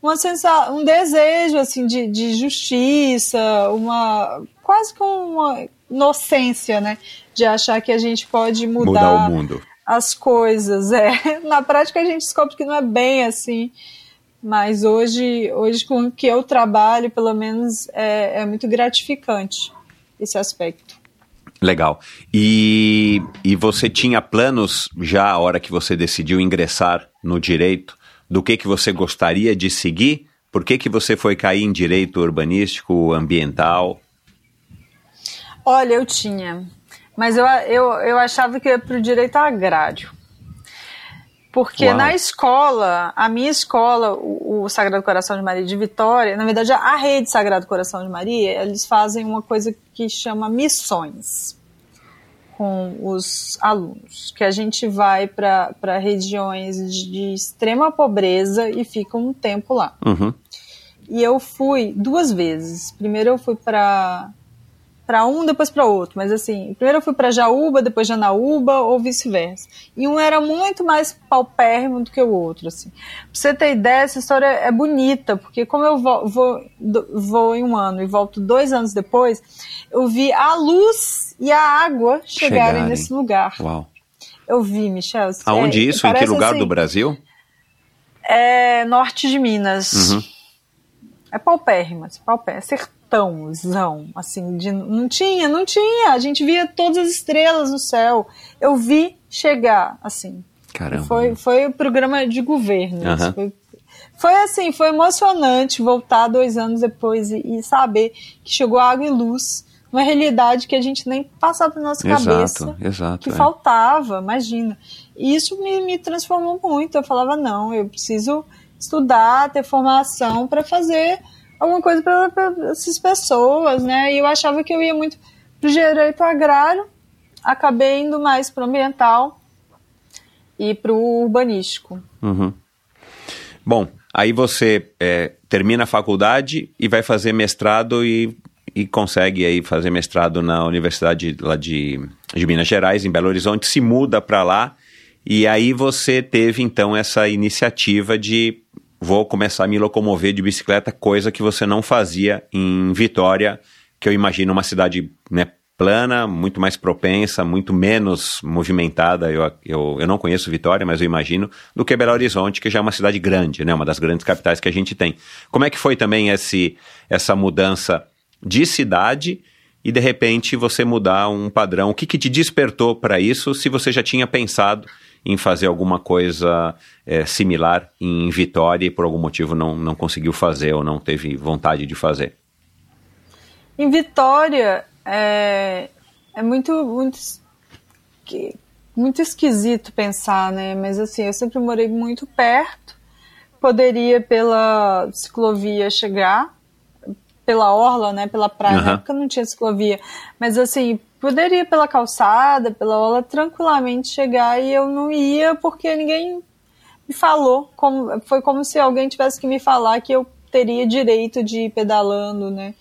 uma sensa um desejo, assim, de, de justiça, uma quase com uma inocência, né? De achar que a gente pode mudar, Mudar o mundo. as coisas. (laughs) É. Na prática, a gente descobre que não é bem assim. Mas hoje, hoje com o que eu trabalho, pelo menos, é, é muito gratificante esse aspecto. Legal. E, e você tinha planos já a hora que você decidiu ingressar no direito do que que você gostaria de seguir? Por que que você foi cair em direito urbanístico, ambiental? Olha, eu tinha. Mas eu, eu, eu achava que eu ia para o direito agrário. Porque Uau. na escola, a minha escola, o, o Sagrado Coração de Maria de Vitória, na verdade a rede Sagrado Coração de Maria, eles fazem uma coisa que chama missões com os alunos, que a gente vai para regiões de, de extrema pobreza e fica um tempo lá. Uhum. E eu fui duas vezes. Primeiro eu fui para para um, depois para outro, mas assim, primeiro eu fui para Jaúba, depois Janaúba ou vice-versa. E um era muito mais paupérrimo do que o outro, assim. Pra você ter ideia, essa história é bonita, porque como eu vou, vou, vou em um ano e volto dois anos depois, eu vi a luz e a água chegarem, Chegarem. nesse lugar. Uau. Eu vi, Michel. Aonde é, isso? Em que lugar assim, do Brasil? É norte de Minas. Uhum. É paupérrima, assim, paupérrima, sertãozão, assim, de, não tinha, não tinha, a gente via todas as estrelas no céu, eu vi chegar, assim, Caramba. foi, foi o programa de governo, Aham. foi, foi assim, foi emocionante voltar dois anos depois e, e saber que chegou água e luz uma realidade que a gente nem passava na nossa Exato, cabeça exato. que é. faltava, imagina. E isso me, me transformou muito. Eu falava, não, eu preciso estudar, ter formação para fazer alguma coisa para essas pessoas, né? E eu achava que eu ia muito para o direito agrário, acabei indo mais para o ambiental e para o urbanístico. Uhum. Bom, aí você é, termina a faculdade e vai fazer mestrado e, e consegue aí fazer mestrado na Universidade lá de, de Minas Gerais, em Belo Horizonte, se muda para lá e aí você teve então essa iniciativa de vou começar a me locomover de bicicleta, coisa que você não fazia em Vitória, que eu imagino uma cidade né, plana, muito mais propensa, muito menos movimentada. Eu, eu, eu não conheço Vitória, mas eu imagino, do que Belo Horizonte, que já é uma cidade grande, né, uma das grandes capitais que a gente tem. Como é que foi também esse, essa mudança de cidade e de repente você mudar um padrão? O que, que te despertou para isso, se você já tinha pensado em fazer alguma coisa é, similar em Vitória e por algum motivo não, não conseguiu fazer ou não teve vontade de fazer? Em Vitória é, é muito, muito, muito esquisito pensar, né? Mas assim, eu sempre morei muito perto, poderia pela ciclovia chegar, pela orla, né? Pela praia, Uhum. na época não tinha ciclovia, mas assim, poderia pela calçada, pela orla, tranquilamente chegar e eu não ia porque ninguém me falou, como, foi como se alguém tivesse que me falar que eu teria direito de ir pedalando, né?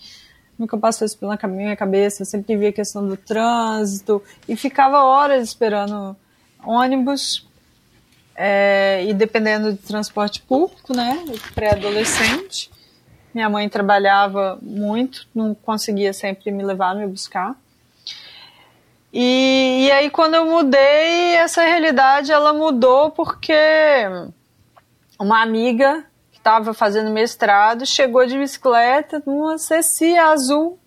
Nunca passou isso pela minha cabeça, eu sempre via a questão do trânsito e ficava horas esperando ônibus é, e dependendo de transporte público, né? Pré-adolescente. Minha mãe trabalhava muito, não conseguia sempre me levar, me buscar. E, e aí quando eu mudei, essa realidade ela mudou porque uma amiga que estava fazendo mestrado chegou de bicicleta numa Ceci azul.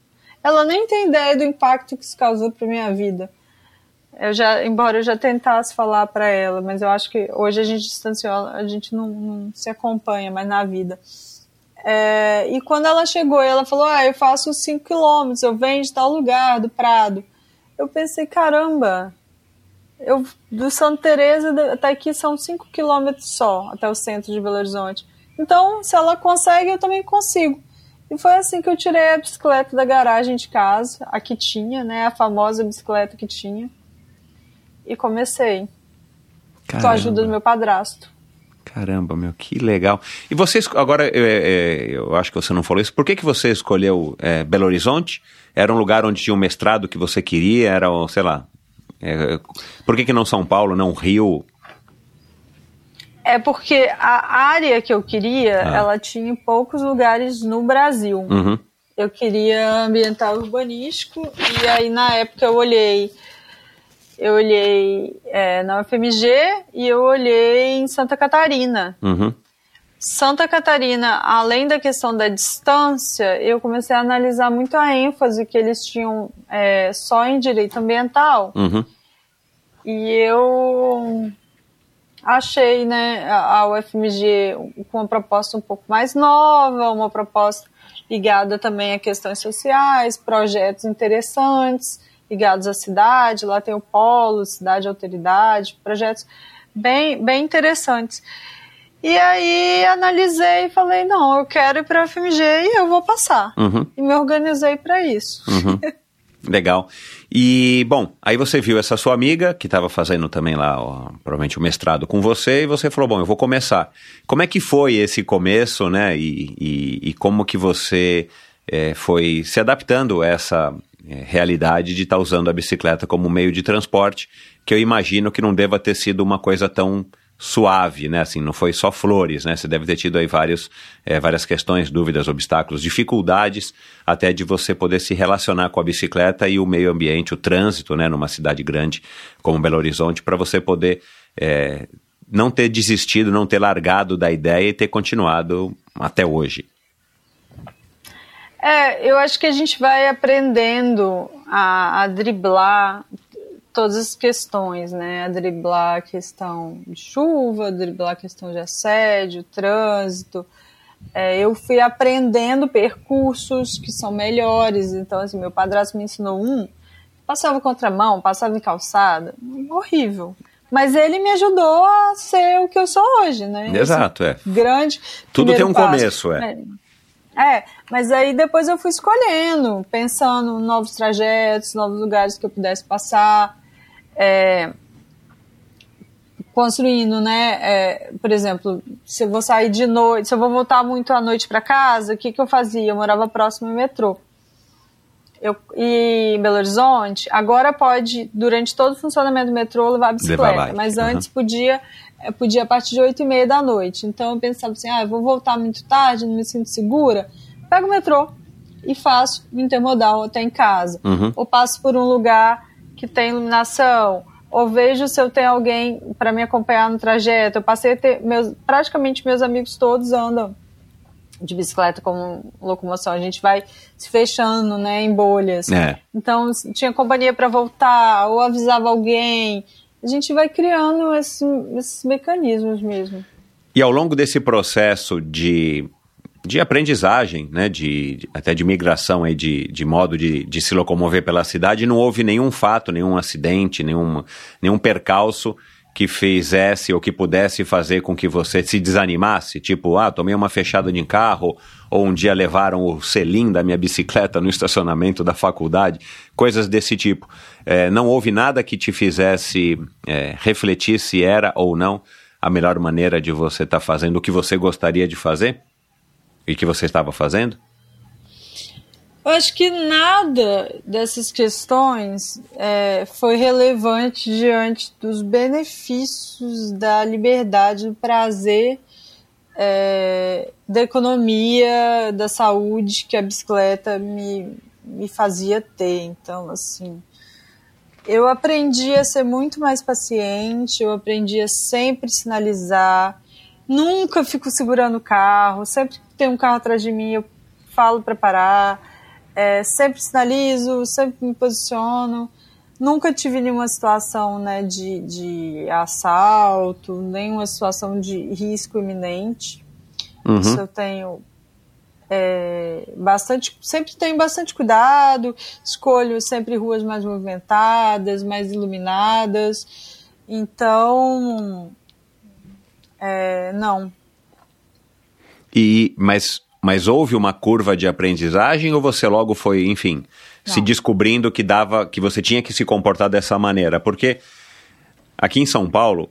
Ela nem tem ideia do impacto que isso causou para minha vida. Eu já, embora eu já tentasse falar para ela, mas eu acho que hoje a gente distanciou, a gente não, não se acompanha mais na vida. É, e quando ela chegou, ela falou: Ah, eu faço 5 quilômetros, eu venho de tal lugar, do Prado. Eu pensei: caramba, eu, do Santa Teresa até aqui são 5 quilômetros só, até o centro de Belo Horizonte. Então, se ela consegue, eu também consigo. E foi assim que eu tirei a bicicleta da garagem de casa, a que tinha, né, a famosa bicicleta que tinha, e comecei. Com a ajuda do meu padrasto. Caramba, meu, que legal. E vocês, agora, eu, é, eu acho que você não falou isso, por que, que você escolheu é, Belo Horizonte? Era um lugar onde tinha um mestrado que você queria? Era, sei lá, é, por que, que não São Paulo, não Rio? É porque a área que eu queria, Ah. ela tinha poucos lugares no Brasil. Uhum. Eu queria ambiental urbanístico e aí na época eu olhei, eu olhei é, na UFMG e eu olhei em Santa Catarina. Uhum. Santa Catarina, além da questão da distância, eu comecei a analisar muito a ênfase que eles tinham é, só em direito ambiental. Uhum. E eu achei né, a a UFMG com uma proposta um pouco mais nova, uma proposta ligada também a questões sociais, projetos interessantes ligados à cidade. Lá tem o Polo, Cidade Alteridade, projetos bem, bem interessantes. E aí analisei e falei, não, eu quero ir para a UFMG e eu vou passar. Uhum. E me organizei para isso. Legal. E, bom, aí você viu essa sua amiga, que estava fazendo também lá, ó, provavelmente o mestrado com você, e você falou, bom, eu vou começar. Como é que foi esse começo, né? E, e, e como que você eh, foi se adaptando a essa realidade de estar usando a bicicleta como meio de transporte, que eu imagino que não deva ter sido uma coisa tão suave, né? Assim, não foi só flores, né? Você deve ter tido aí vários, eh, várias questões, dúvidas, obstáculos, dificuldades, até de você poder se relacionar com a bicicleta e o meio ambiente, o trânsito, né? Numa cidade grande como Belo Horizonte, para você poder eh, não ter desistido, não ter largado da ideia e ter continuado até hoje. É, eu acho que a gente vai aprendendo a, a driblar todas as questões, né? A driblar a questão de chuva, driblar a questão de assédio, trânsito, É, eu fui aprendendo percursos que são melhores. Então, assim, meu padrasto me ensinou um, passava contramão, passava em calçada, horrível. Mas ele me ajudou a ser o que eu sou hoje, né? Exato, é. Grande. Tudo tem um passo. começo, é. é. É, mas aí depois eu fui escolhendo, pensando em novos trajetos, novos lugares que eu pudesse passar. É, construindo, né? É, por exemplo, se eu vou sair de noite, se eu vou voltar muito à noite para casa, o que, que eu fazia? Eu morava próximo ao metrô. Eu, e em Belo Horizonte, agora pode, durante todo o funcionamento do metrô, levar a bicicleta, bike, mas uhum. antes podia, é, podia a partir de 8 e meia da noite. Então eu pensava assim, ah, eu vou voltar muito tarde, não me sinto segura, pego o metrô e faço intermodal até em casa. Uhum. Ou passo por um lugar que tem iluminação, ou vejo se eu tenho alguém para me acompanhar no trajeto. Eu passei a ter meus, praticamente meus amigos todos andam de bicicleta como locomoção. A gente vai se fechando, né, em bolhas. É. Então tinha companhia para voltar ou avisava alguém. A gente vai criando esse, esses mecanismos mesmo. E ao longo desse processo de de aprendizagem, né, de, até de migração aí de, de modo de, de se locomover pela cidade, não houve nenhum fato, nenhum acidente, nenhum, nenhum percalço que fizesse ou que pudesse fazer com que você se desanimasse, tipo, ah, tomei uma fechada de carro, ou um dia levaram o selim da minha bicicleta no estacionamento da faculdade, coisas desse tipo. É, não houve nada que te fizesse é, refletir se era ou não a melhor maneira de você estar tá fazendo o que você gostaria de fazer? E que você estava fazendo? Eu acho que nada dessas questões é, foi relevante diante dos benefícios da liberdade, do prazer, é, da economia, da saúde que a bicicleta me, me fazia ter. Então, assim, eu aprendi a ser muito mais paciente, eu aprendi a sempre sinalizar, nunca fico segurando o carro, sempre que tem um carro atrás de mim eu falo para parar é, sempre sinalizo, sempre me posiciono. Nunca tive nenhuma situação né, de, de assalto, nenhuma situação de risco iminente. Uhum. Isso eu tenho é, bastante, sempre tenho bastante cuidado, escolho sempre ruas mais movimentadas, mais iluminadas. Então, é, não. E, mas mas houve uma curva de aprendizagem ou você logo foi, enfim, Não. se descobrindo que dava, que você tinha que se comportar dessa maneira? Porque aqui em São Paulo,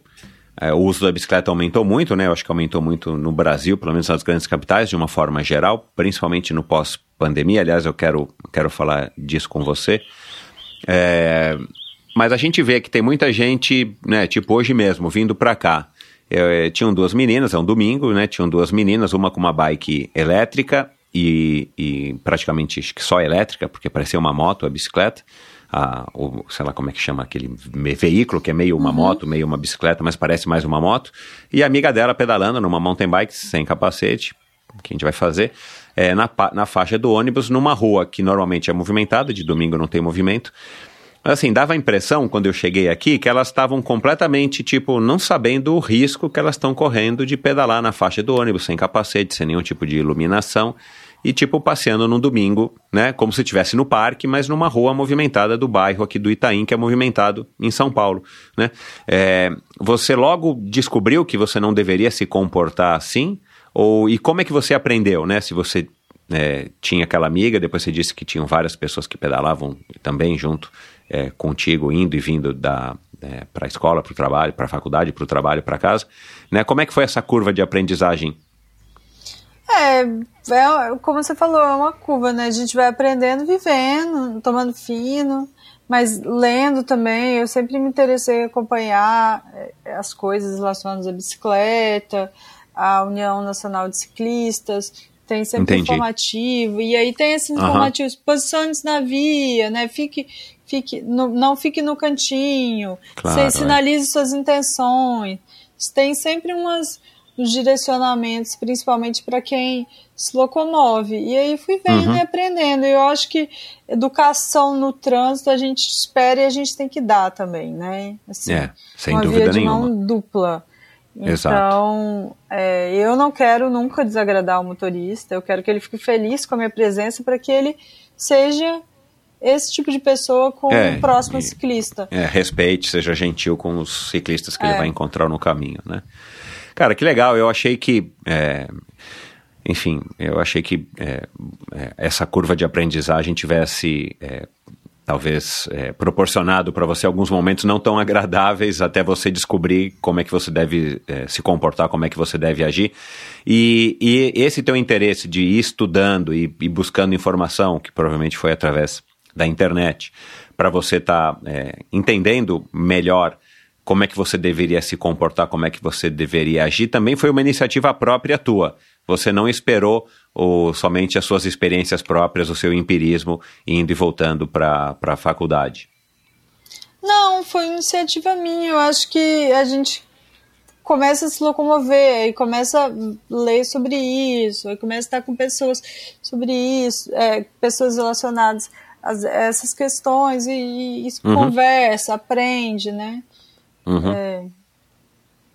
é, o uso da bicicleta aumentou muito, né? Eu acho que aumentou muito no Brasil, pelo menos nas grandes capitais, de uma forma geral, principalmente no pós-pandemia. Aliás, eu quero, quero falar disso com você. É, mas a gente vê que tem muita gente, né, tipo hoje mesmo, vindo para cá eu, eh, tinham duas meninas, é um domingo, né? Tinham duas meninas, uma com uma bike elétrica e, e praticamente acho que só elétrica, porque parecia uma moto, a bicicleta. A, o, sei lá como é que chama aquele veículo que é meio uma uhum. moto, meio uma bicicleta, mas parece mais uma moto. E a amiga dela pedalando numa mountain bike sem capacete, que a gente vai fazer, é, na, na faixa do ônibus, numa rua que normalmente é movimentada, de domingo não tem movimento. Assim, dava a impressão, quando eu cheguei aqui, que elas estavam completamente, tipo, não sabendo o risco que elas estão correndo de pedalar na faixa do ônibus, sem capacete, sem nenhum tipo de iluminação, e, tipo, passeando num domingo, né, como se estivesse no parque, mas numa rua movimentada do bairro aqui do Itaim, que é movimentado em São Paulo, né. É, você logo descobriu que você não deveria se comportar assim? Ou, e como é que você aprendeu, né, se você é, tinha aquela amiga, depois você disse que tinham várias pessoas que pedalavam também junto é, contigo, indo e vindo da, é, para a escola, para o trabalho, para a faculdade, para o trabalho, para casa. Né? Como é que foi essa curva de aprendizagem? É, é, como você falou, é uma curva, né? A gente vai aprendendo, vivendo, tomando fino, mas lendo também. Eu sempre me interessei em acompanhar é, as coisas relacionadas à bicicleta, à União Nacional de Ciclistas, tem sempre Entendi. informativo, e aí tem esses informativos, uhum. posicione-se na via, né? Fique, fique no, não fique no cantinho, claro, é. sinalize é. suas intenções. Tem sempre umas uns direcionamentos, principalmente para quem se locomove. E aí fui vendo uhum. e aprendendo. Eu acho que educação no trânsito a gente espera e a gente tem que dar também, né? Assim, é, sem uma dúvida via de nenhuma. mão dupla. Então, é, eu não quero nunca desagradar o motorista, eu quero que ele fique feliz com a minha presença para que ele seja esse tipo de pessoa com É, o próximo e- ciclista. É, respeite, seja gentil com os ciclistas que É. ele vai encontrar no caminho, né? Cara, que legal. Eu achei que, é, enfim, eu achei que é, é, essa curva de aprendizagem tivesse é, talvez é, proporcionado para você alguns momentos não tão agradáveis até você descobrir como é que você deve é, se comportar, como é que você deve agir. E, e esse teu interesse de ir estudando e, e buscando informação, que provavelmente foi através da internet, para você estar entendendo melhor como é que você deveria se comportar, como é que você deveria agir, também foi uma iniciativa própria tua. Você não esperou o, somente as suas experiências próprias, o seu empirismo, indo e voltando para a faculdade. Não, foi iniciativa minha. Eu acho que a gente começa a se locomover, aí começa a ler sobre isso, começa a estar com pessoas sobre isso, é, pessoas relacionadas a essas questões e, e isso Uhum. conversa, aprende, né? Uhum. É,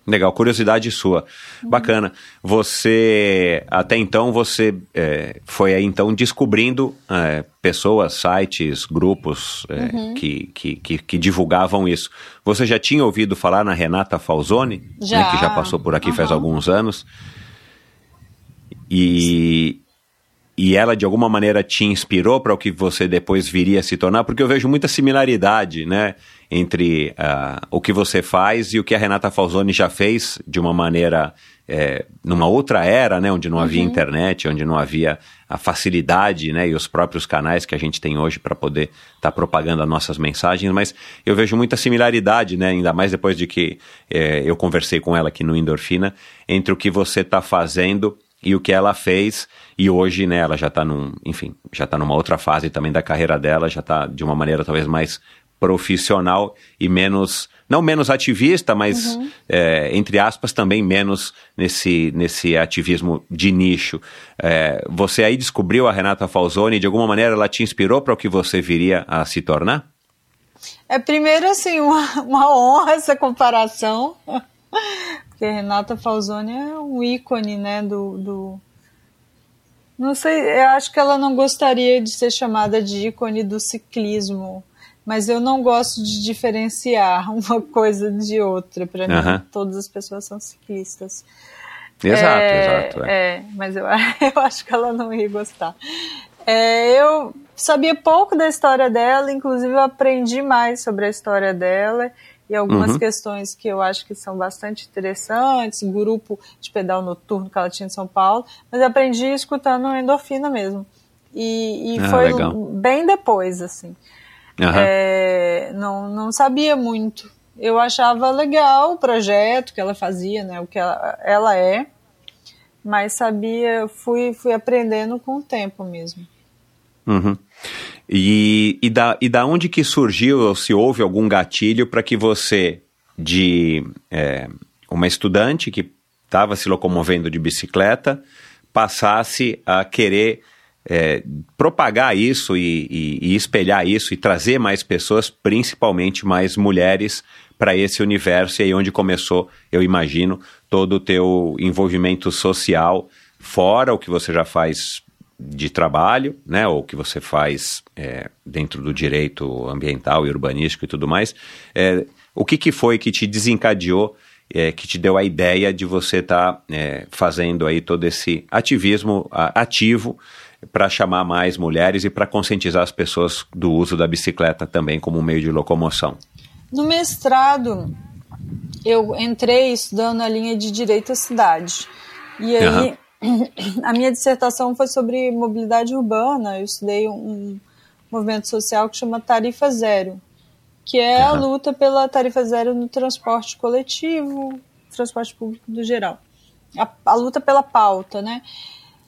Legal, curiosidade sua. Bacana. Você, até então, você é, foi aí então descobrindo é, pessoas, sites, grupos é, que, que, que, que divulgavam isso. Você já tinha ouvido falar na Renata Falzoni? né, Já. que já passou por aqui faz Aham. alguns anos. E, e ela, de alguma maneira, te inspirou para o que você depois viria a se tornar? Porque eu vejo muita similaridade, né? Entre ah, o que você faz e o que a Renata Falzoni já fez de uma maneira, é, numa outra era, né? Onde não havia internet, onde não havia a facilidade, né? E os próprios canais que a gente tem hoje para poder estar propagando as nossas mensagens. Mas eu vejo muita similaridade, né? Ainda mais depois de que é, eu conversei com ela aqui no Endorfina, entre o que você está fazendo e o que ela fez e hoje, né, ela já está num, enfim, já está numa outra fase também da carreira dela, já está de uma maneira talvez mais profissional e menos, não menos ativista, mas é, entre aspas também menos nesse, nesse ativismo de nicho. É, você aí descobriu a Renata Falzoni, de alguma maneira ela te inspirou para o que você viria a se tornar? É primeiro assim (laughs) uma, uma honra essa comparação, porque Renata Falzoni é um ícone, né, do, do não sei, eu acho que ela não gostaria de ser chamada de ícone do ciclismo, mas eu não gosto de diferenciar (laughs) uma coisa de outra. Para mim, todas as pessoas são ciclistas. Exato, É, exato. é. é, mas eu, (laughs) eu acho que ela não ia gostar. É, eu sabia pouco da história dela, inclusive eu aprendi mais sobre a história dela e algumas Uhum. questões que eu acho que são bastante interessantes, grupo de pedal noturno que ela tinha em São Paulo, mas aprendi escutando endorfina mesmo. E, e Ah, foi legal. bem depois, assim. Aham. É, não, não sabia muito. Eu achava legal o projeto que ela fazia, né, o que ela, ela é, mas sabia, fui, fui aprendendo com o tempo mesmo. Uhum. E, e, da, e da onde que surgiu, ou se houve algum gatilho para que você, de é, uma estudante que estava se locomovendo de bicicleta, passasse a querer é, propagar isso e, e- e espelhar isso e trazer mais pessoas, principalmente mais mulheres, para esse universo? E aí onde começou, eu imagino, todo o teu envolvimento social, fora o que você já faz de trabalho, né, ou que você faz é, dentro do direito ambiental e urbanístico e tudo mais, é, o que, que foi que te desencadeou, é, que te deu a ideia de você estar fazendo aí todo esse ativismo a- ativo para chamar mais mulheres e para conscientizar as pessoas do uso da bicicleta também como um meio de locomoção? No mestrado, eu entrei estudando a linha de direito à cidade. E aí, a minha dissertação foi sobre mobilidade urbana. Eu estudei um movimento social que chama Tarifa Zero, que é a Aham. luta pela tarifa zero no transporte coletivo, transporte público do geral. A, a luta pela pauta, né?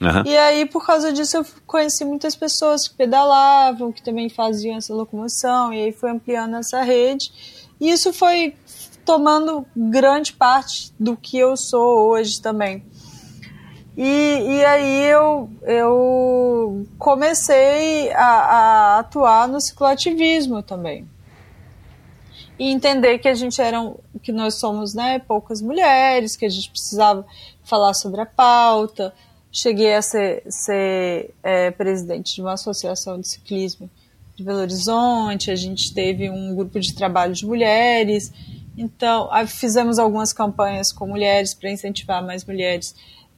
Aham. E aí, por causa disso, eu conheci muitas pessoas que pedalavam, que também faziam essa locomoção, e aí foi ampliando essa rede. E isso foi tomando grande parte do que eu sou hoje também. E, e aí eu, eu comecei a, a atuar no cicloativismo também. e entender que a gente eram, que nós somos, né, poucas mulheres, que a gente precisava falar sobre a pauta. Cheguei a ser, ser é, presidente de uma associação de ciclismo de Belo Horizonte, a gente teve um grupo de trabalho de mulheres, então fizemos algumas campanhas com mulheres para incentivar mais mulheres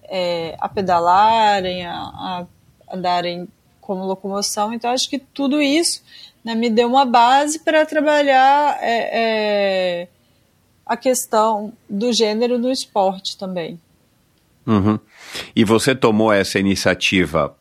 é, a pedalarem, a, a andarem como locomoção. Então, acho que tudo isso né, me deu uma base para trabalhar é, é, a questão do gênero no esporte também. Uhum. E você tomou essa iniciativa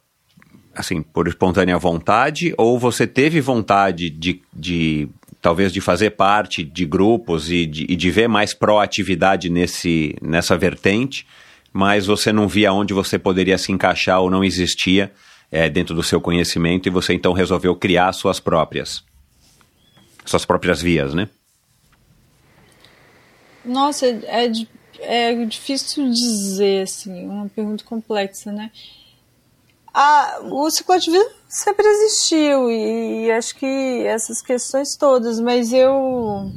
assim por espontânea vontade ou você teve vontade de, de talvez de fazer parte de grupos e de, e de ver mais proatividade nesse, nessa vertente, mas você não via onde você poderia se encaixar ou não existia é, dentro do seu conhecimento e você então resolveu criar suas próprias, suas próprias vias, né? Nossa, é, é difícil dizer, assim, uma pergunta complexa, né? A, o cicloativismo sempre existiu e, e acho que essas questões todas, mas eu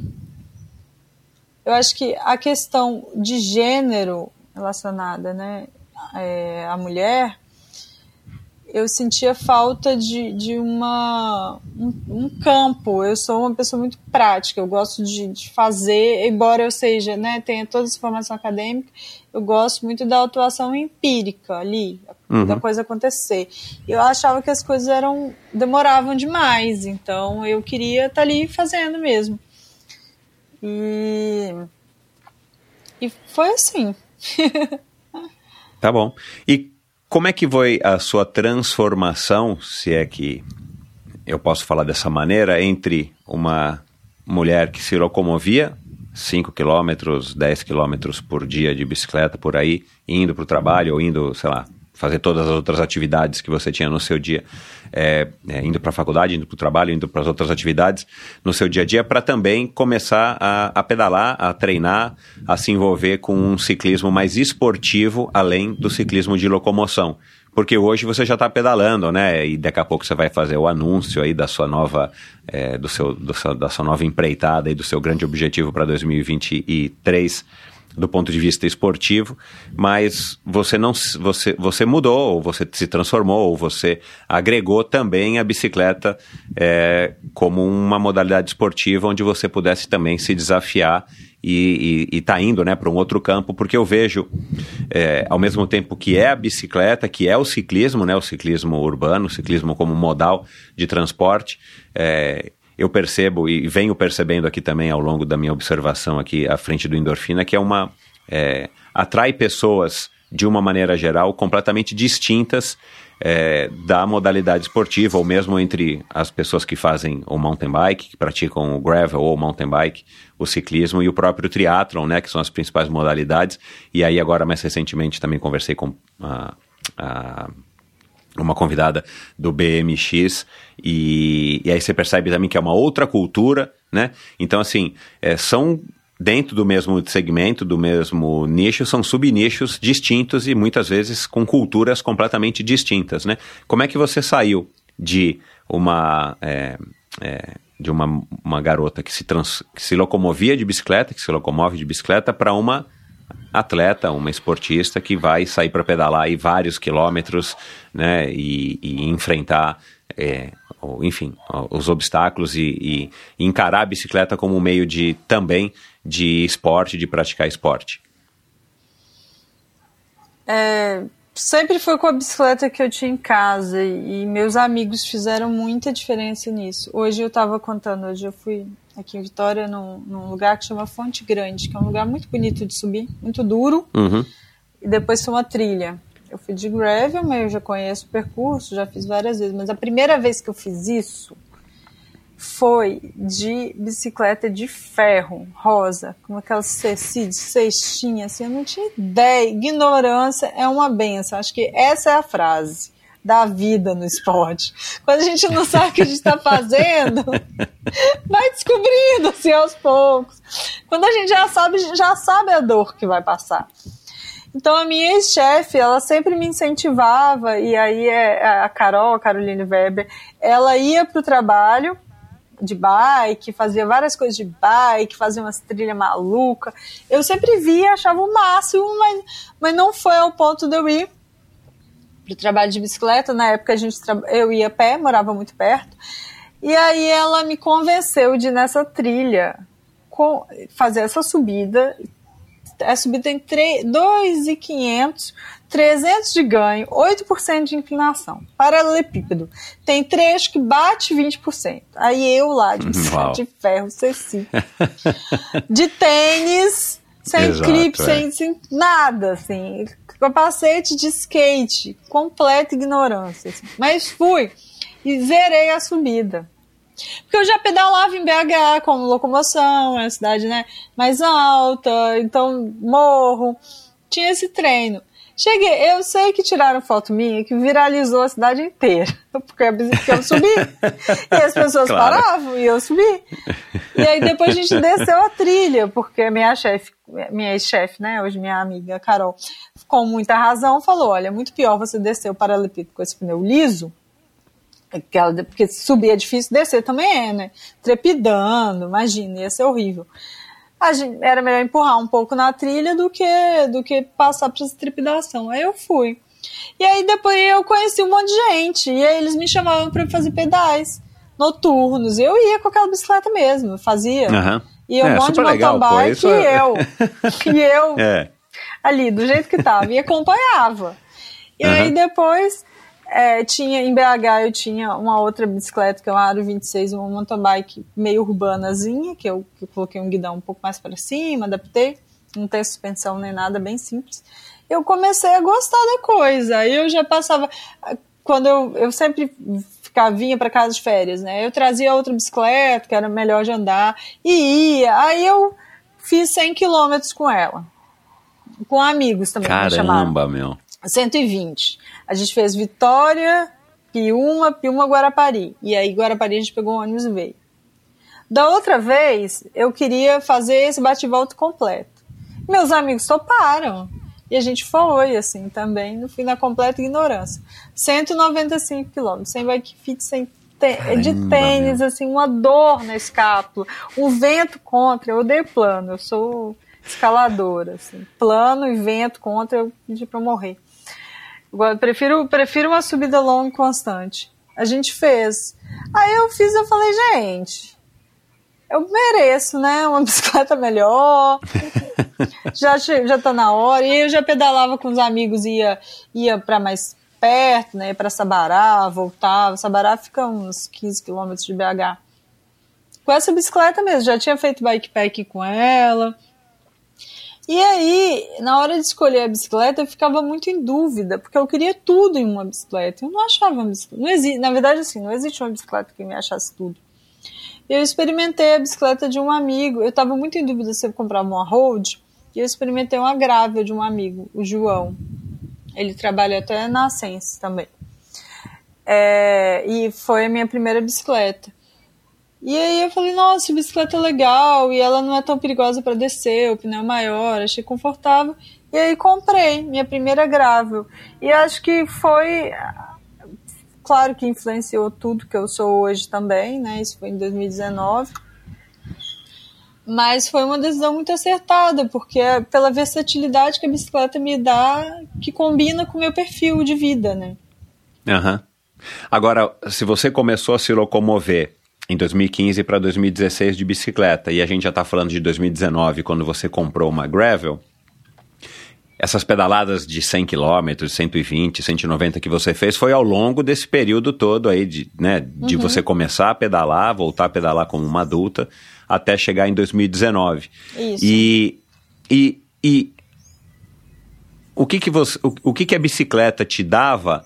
eu acho que a questão de gênero relacionada, né, é, à mulher eu sentia falta de, de uma, um, um, campo. Eu sou uma pessoa muito prática, eu gosto de, de, fazer, embora eu seja, né, tenha toda essa formação acadêmica, eu gosto muito da atuação empírica ali, uhum. da coisa acontecer. Eu achava que as coisas eram demoravam demais, então eu queria estar tá ali fazendo mesmo. E, e foi assim. (laughs) tá bom. E como é que foi a sua transformação, se é que eu posso falar dessa maneira, entre uma mulher que se locomovia 5 quilômetros, 10 quilômetros por dia de bicicleta por aí, indo para o trabalho ou indo, sei lá, fazer todas as outras atividades que você tinha no seu dia, é, é, indo para a faculdade, indo para o trabalho, indo para as outras atividades no seu dia a dia, para também começar a, a, pedalar, a treinar, a se envolver com um ciclismo mais esportivo, além do ciclismo de locomoção. Porque hoje você já está pedalando, né? E daqui a pouco você vai fazer o anúncio aí da sua nova, é, do seu, do seu, da sua nova empreitada e do seu grande objetivo para 2023 do ponto de vista esportivo, mas você não você, você mudou, ou você se transformou, ou você agregou também a bicicleta é, como uma modalidade esportiva onde você pudesse também se desafiar e está indo né, para um outro campo, porque eu vejo, é, ao mesmo tempo que é a bicicleta, que é o ciclismo, né, o ciclismo urbano, o ciclismo como modal de transporte, é, eu percebo e venho percebendo aqui também ao longo da minha observação aqui à frente do endorfina que é uma é, atrai pessoas de uma maneira geral completamente distintas é, da modalidade esportiva ou mesmo entre as pessoas que fazem o mountain bike, que praticam o gravel ou o mountain bike, o ciclismo e o próprio triatlon, né, que são as principais modalidades. E aí agora mais recentemente também conversei com a, a uma convidada do BMX, e, e, aí você percebe também que é uma outra cultura, né? Então, assim, é, são dentro do mesmo segmento, do mesmo nicho, são subnichos distintos e muitas vezes com culturas completamente distintas, né? Como é que você saiu de uma... É, é, de uma, uma garota que se, trans, que se locomovia de bicicleta, que se locomove de bicicleta, para uma atleta, uma esportista que vai sair para pedalar aí vários quilômetros, né, e, e enfrentar, é, enfim, os obstáculos e, e, encarar a bicicleta como um meio de também de esporte, de praticar esporte. É, sempre foi com a bicicleta que eu tinha em casa e, e meus amigos fizeram muita diferença nisso. Hoje eu estava contando, hoje eu fui aqui em Vitória, num, num, lugar que chama Fonte Grande, que é um lugar muito bonito de subir, muito duro, uhum. e depois foi uma trilha. Eu fui de gravel, mas eu já conheço o percurso, já fiz várias vezes, mas a primeira vez que eu fiz isso foi de bicicleta de ferro, rosa, com aquelas cestinhas, assim, eu não tinha ideia. Ignorância é uma benção, acho que essa é a frase da vida no esporte. Quando a gente não sabe o que a gente está fazendo, vai descobrindo assim aos poucos. Quando a gente já sabe, já sabe a dor que vai passar. Então a minha ex-chefe, ela sempre me incentivava, e aí é a Carol, a Caroline Weber, ela ia para o trabalho de bike, fazia várias coisas de bike, fazia umas trilhas malucas. Eu sempre via, achava o máximo, mas, mas não foi ao ponto de eu ir trabalho de bicicleta. Na época a gente eu ia a pé, morava muito perto. E aí ela me convenceu de nessa trilha com, fazer essa subida. A subida tem 2,500 300 de ganho, 8% de inclinação. Paralelepípedo. Tem trecho que bate 20%. Aí eu lá, de (laughs) de ferro, ceci. de tênis, sem (laughs) Exato, clipe, é. sem, sem, nada, assim. Capacete de skate, completa ignorância. Mas fui e zerei a subida. Porque eu já pedalava em BH como locomoção, é uma cidade né, mais alta, então morro. Tinha esse treino. Cheguei, eu sei que tiraram foto minha que viralizou a cidade inteira, (laughs) porque eu subi. e as pessoas claro. paravam e eu subi. E aí depois a gente desceu a trilha, porque minha chefe, minha ex-chefe, né, hoje minha amiga Carol, com muita razão, falou: olha, é muito pior você descer o paralelepípedo com esse pneu liso, porque subir é difícil, descer também é, né? Trepidando, imagina, ia ser horrível gente, era melhor empurrar um pouco na trilha do que, do que passar por essa trepidação. Aí eu fui. E aí depois eu conheci um monte de gente. E aí eles me chamavam para fazer pedais noturnos. Eu ia com aquela bicicleta mesmo, fazia. Uhum. E um é, monte de mountain bike e é- eu. (laughs) e eu. É. Ali, do jeito que tava. E acompanhava. E uhum. aí depois é, tinha em BH eu tinha uma outra bicicleta que é uma Aro 26, uma mountain bike meio urbanazinha, que eu, que eu coloquei um guidão um pouco mais para cima, adaptei, não tem suspensão nem nada, bem simples. Eu comecei a gostar da coisa. Aí eu já passava quando eu, eu sempre ficava vinha para casa de férias, né? Eu trazia outra bicicleta que era melhor de andar e ia. Aí eu fiz 100 quilômetros com ela. Com amigos também. Caramba, meu. 120. A gente fez Vitória, Piúma, Piúma, Guarapari. E aí, Guarapari, a gente pegou um ônibus e veio. Da outra vez, eu queria fazer esse bate-volta completo. Meus amigos toparam. E a gente foi, assim, também, no fim da completa ignorância. 195 quilômetros, sem bike fit, sem de tênis, assim, uma dor na escápula, um vento contra. Eu odeio plano, eu sou escaladora, assim. Plano e vento contra, eu pedi pra morrer. Prefiro, prefiro uma subida longa e constante. A gente fez. Aí eu fiz, eu falei, gente, eu mereço, né? Uma (laughs) bicicleta melhor. (laughs) já, já tá na hora. E eu já pedalava com os amigos, ia, ia para mais perto, né? Para Sabará, voltava. Sabará fica uns 15 quilômetros de BH. Com essa bicicleta mesmo, já tinha feito bikepack com ela. E aí, na hora de escolher a bicicleta, eu ficava muito em dúvida, porque eu queria tudo em uma bicicleta. Eu não achava uma bicicleta. Não existe, na verdade, assim, não existe uma bicicleta que me achasse tudo. Eu experimentei a bicicleta de um amigo. Eu estava muito em dúvida se eu comprava uma road. E eu experimentei uma grável de um amigo, o João. Ele trabalha até na Sense também. É, e foi a minha primeira bicicleta. E aí eu falei, nossa, bicicleta é legal e ela não é tão perigosa para descer, o pneu é maior, achei confortável. E aí comprei minha primeira grável. E acho que foi claro que influenciou tudo que eu sou hoje também, né? Isso foi em 2019. Mas foi uma decisão muito acertada, porque é pela versatilidade que a bicicleta me dá, que combina com o meu perfil de vida, né? Aham. Uhum. Agora, se você começou a se locomover em 2015 para 2016 de bicicleta, e a gente já está falando de 2019, quando você comprou uma gravel, essas pedaladas de 100 km, 120, 190 que você fez foi ao longo desse período todo aí de, né, de uhum. você começar a pedalar, voltar a pedalar como uma adulta, até chegar em 2019. Isso. E, e, e o que que você, o, o que que a bicicleta te dava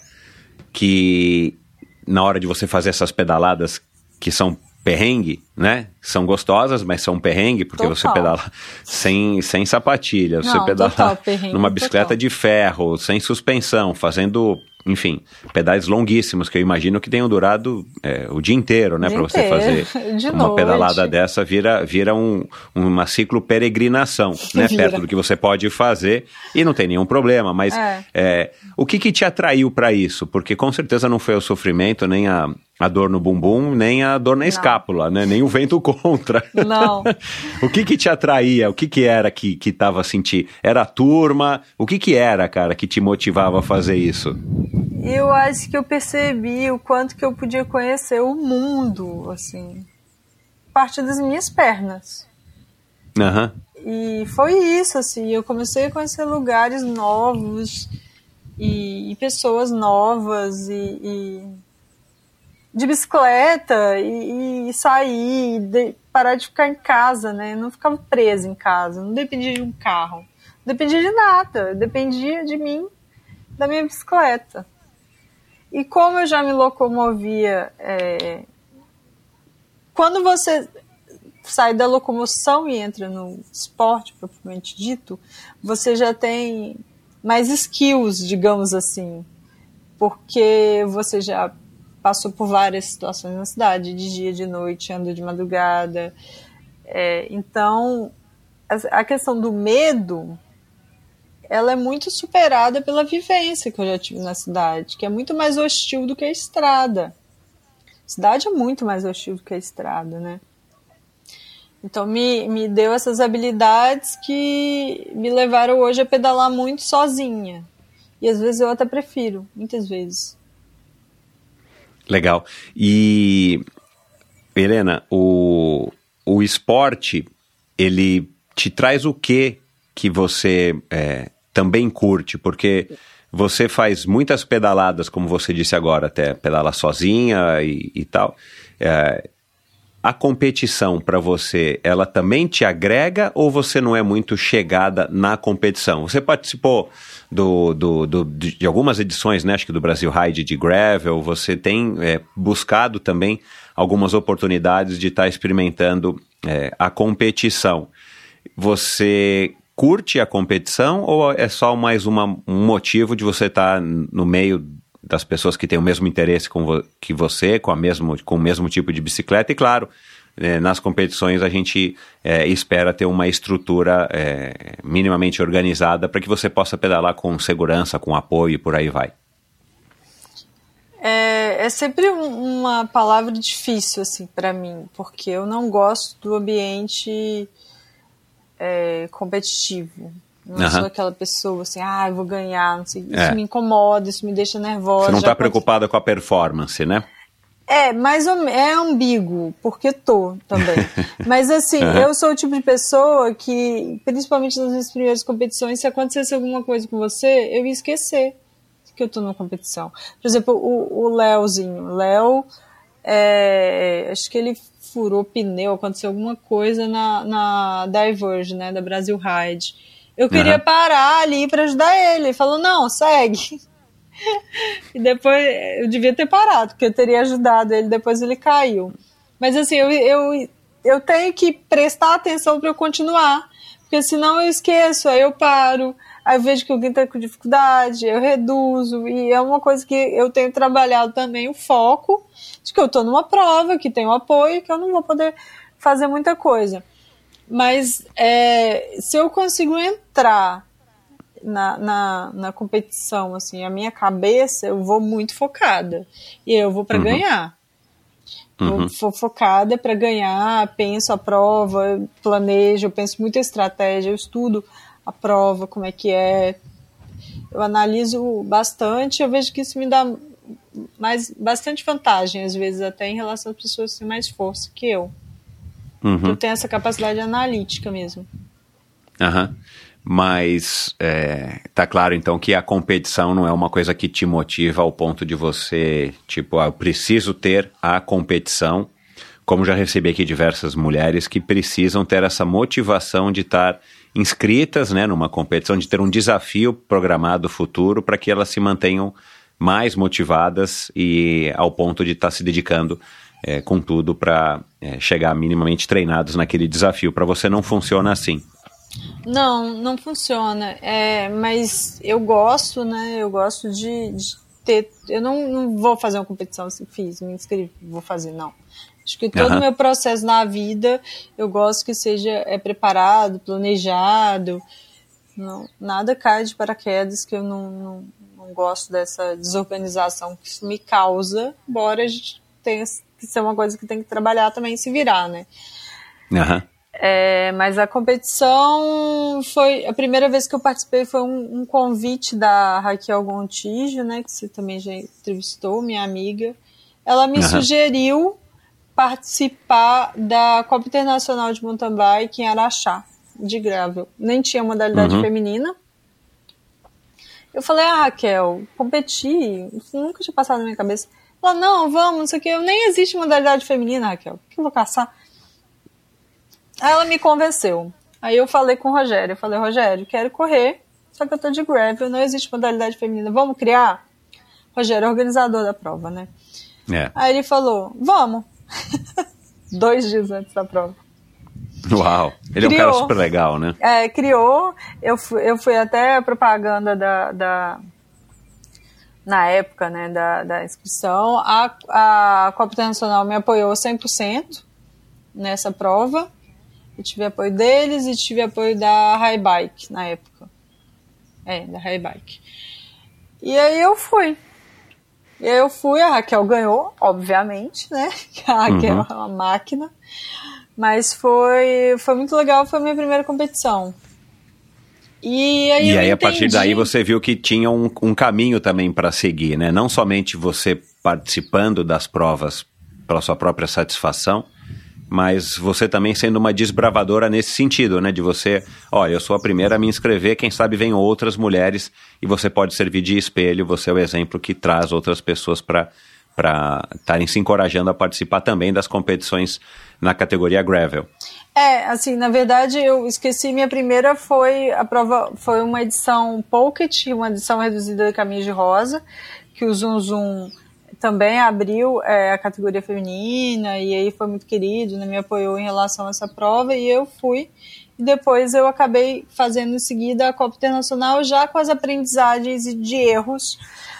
que na hora de você fazer essas pedaladas que são perrengue, né? São gostosas, mas são perrengue, porque total. você pedala sem, sem sapatilha, você Não, pedala total, numa bicicleta total. de ferro, sem suspensão, fazendo, enfim, pedais longuíssimos, que eu imagino que tenham durado é, o dia inteiro, né? Para você fazer (laughs) de uma noite. pedalada dessa, vira, vira um, uma ciclo peregrinação, (laughs) né? Vira. Perto do que você pode fazer e não tem nenhum problema, mas é. É, o que, que te atraiu para isso? Porque com certeza não foi o sofrimento, nem a a dor no bumbum, nem a dor na Não. escápula, né? Nem o vento (laughs) contra. Não. (laughs) o que que te atraía? O que que era que, que tava sentindo? Era a turma? O que que era, cara, que te motivava a fazer isso? Eu acho que eu percebi o quanto que eu podia conhecer o mundo, assim, a partir das minhas pernas. Aham. E foi isso, assim, eu comecei a conhecer lugares novos e, e pessoas novas e, e de bicicleta e, e sair, e de- parar de ficar em casa, né? Não ficava presa em casa, não dependia de um carro, não dependia de nada, dependia de mim, da minha bicicleta. E como eu já me locomovia, é, quando você sai da locomoção e entra no esporte propriamente dito, você já tem mais skills, digamos assim, porque você já passou por várias situações na cidade, de dia, de noite, anda de madrugada. É, então, a- a questão do medo, ela é muito superada pela vivência que eu já tive na cidade, que é muito mais hostil do que a estrada. A cidade é muito mais hostil do que a estrada, né? Então me, me deu essas habilidades que me levaram hoje a pedalar muito sozinha. E às vezes eu até prefiro, muitas vezes. Legal. E, Helena, o, o esporte, ele te traz o que que você é, também curte? Porque você faz muitas pedaladas, como você disse agora, até pedala sozinha e, e tal. É, a competição para você, ela também te agrega ou você não é muito chegada na competição? Você participou do, do, do- de algumas edições, né? Acho que do Brasil Ride de Gravel, você tem é, buscado também algumas oportunidades de estar experimentando é, a competição. Você curte a competição ou é só mais uma, um motivo de você estar no meio das pessoas que têm o mesmo interesse com vo- que você, com, a mesmo, com o mesmo tipo de bicicleta? E claro, eh, nas competições a gente eh, espera ter uma estrutura eh, minimamente organizada para que você possa pedalar com segurança, com apoio e por aí vai. É, é sempre um- uma palavra difícil assim para mim, porque eu não gosto do ambiente é, competitivo. Não Aham. sou aquela pessoa assim, ah, eu vou ganhar, não sei. Isso É. me incomoda, isso me deixa nervosa. Você não está pode- preocupada com a performance, né? É, mais ou é ambíguo, porque tô também. (laughs) Mas assim, eu sou o tipo de pessoa que, principalmente nas minhas primeiras competições, se acontecesse alguma coisa com você, eu ia esquecer que eu tô numa competição. Por exemplo, o o Léozinho. Léo, é, acho que ele furou pneu, aconteceu alguma coisa na, na Diverge, né, da Brasil Ride. Eu queria Aham. parar ali para ajudar ele. Ele falou, não, segue. (laughs) E depois eu devia ter parado, porque eu teria ajudado ele, depois ele caiu. Mas assim, eu, eu, eu tenho que prestar atenção para eu continuar, porque senão eu esqueço, aí eu paro, aí eu vejo que alguém está com dificuldade, eu reduzo, e é uma coisa que eu tenho trabalhado também, o foco de que eu estou numa prova, que tem o apoio, que eu não vou poder fazer muita coisa. Mas é, se eu consigo entrar na, na, na competição, assim, a minha cabeça, eu vou muito focada. E eu vou para Uhum. ganhar. Uhum. Vou focada para ganhar, penso a prova, planejo, penso muita estratégia, eu estudo a prova, como é que é. Eu analiso bastante, eu vejo que isso me dá mais, bastante vantagem, às vezes, até em relação às pessoas que têm mais força que eu. Uhum. Eu tenho essa capacidade analítica mesmo. Aham. Mas é, tá claro então que a competição não é uma coisa que te motiva ao ponto de você, tipo, ah, eu preciso ter a competição. Como já recebi aqui diversas mulheres que precisam ter essa motivação de estar inscritas né, numa competição, de ter um desafio programado futuro para que elas se mantenham mais motivadas e ao ponto de estar se dedicando é, com tudo para é, chegar minimamente treinados naquele desafio. Para você não funciona assim. Não, não funciona. É, mas eu gosto, né? Eu gosto de, de ter. Eu não, não vou fazer uma competição assim, fiz, me inscrevi, vou fazer, não. Acho que todo o Aham. meu processo na vida eu gosto que seja é, preparado, planejado. Não, nada cai de paraquedas que eu não, não, não gosto dessa desorganização que isso me causa, embora a gente tem que ser uma coisa que tem que trabalhar também se virar, né? Aham. É, mas a competição foi a primeira vez que eu participei foi um, um convite da Raquel Gontijo, né, que você também já entrevistou, minha amiga. Ela me Aham. sugeriu participar da Copa Internacional de Mountain Bike em Araxá, de gravel. Nem tinha modalidade Uhum. feminina. Eu falei, ah, Raquel, competir, nunca tinha passado na minha cabeça. Ela, não, vamos, não sei o que, nem existe modalidade feminina, Raquel, que eu vou caçar? Ela me convenceu. Aí eu falei com o Rogério, eu falei, Rogério, quero correr, só que eu tô de gravel, não existe modalidade feminina, vamos criar? Rogério é organizador da prova, né? É. Aí ele falou, vamos. (laughs) Dois dias antes da prova. Uau. Ele é um cara Criou. super legal, né? É, criou, eu fui, eu fui até a propaganda da, da- na época, né, da, da inscrição, a, a Copa Internacional me apoiou 100% nessa prova, eu tive apoio deles e tive apoio da High Bike na época, é, da High Bike. E aí eu fui. E aí eu fui, a Raquel ganhou, obviamente, né, (laughs) a Raquel Uhum. é uma máquina, mas foi, foi muito legal, foi a minha primeira competição. E aí, E aí, a partir daí, você viu que tinha um, um caminho também para seguir, né? Não somente você participando das provas pela sua própria satisfação, mas você também sendo uma desbravadora nesse sentido, né? De você, olha, eu sou a primeira a me inscrever, quem sabe vem outras mulheres e você pode servir de espelho, você é o exemplo que traz outras pessoas para para estarem se encorajando a participar também das competições na categoria gravel. É, assim, na verdade eu esqueci, minha primeira foi a prova, foi uma edição Pocket, uma edição reduzida da Caminho de Rosa, que o Zum Zum também abriu é, a categoria feminina, e aí foi muito querido, né, me apoiou em relação a essa prova, e eu fui, e depois eu acabei fazendo em seguida a Copa Internacional, já com as aprendizagens de erros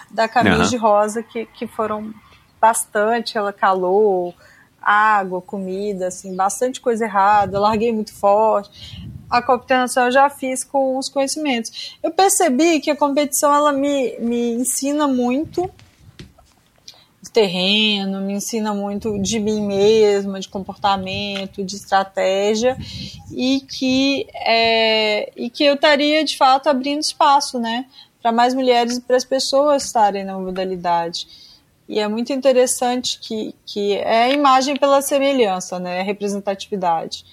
da Caminho Aham. de Rosa, que, que foram bastante, ela calou, água, comida, assim, bastante coisa errada, eu larguei muito forte. A Copa Internacional eu já fiz com os conhecimentos. Eu percebi que a competição ela me, me ensina muito terreno, me ensina muito de mim mesma, de comportamento, de estratégia, e que, é, e que eu estaria de fato abrindo espaço, né, para mais mulheres e para as pessoas estarem na modalidade. E é muito interessante que, que é a imagem pela semelhança, né, a representatividade.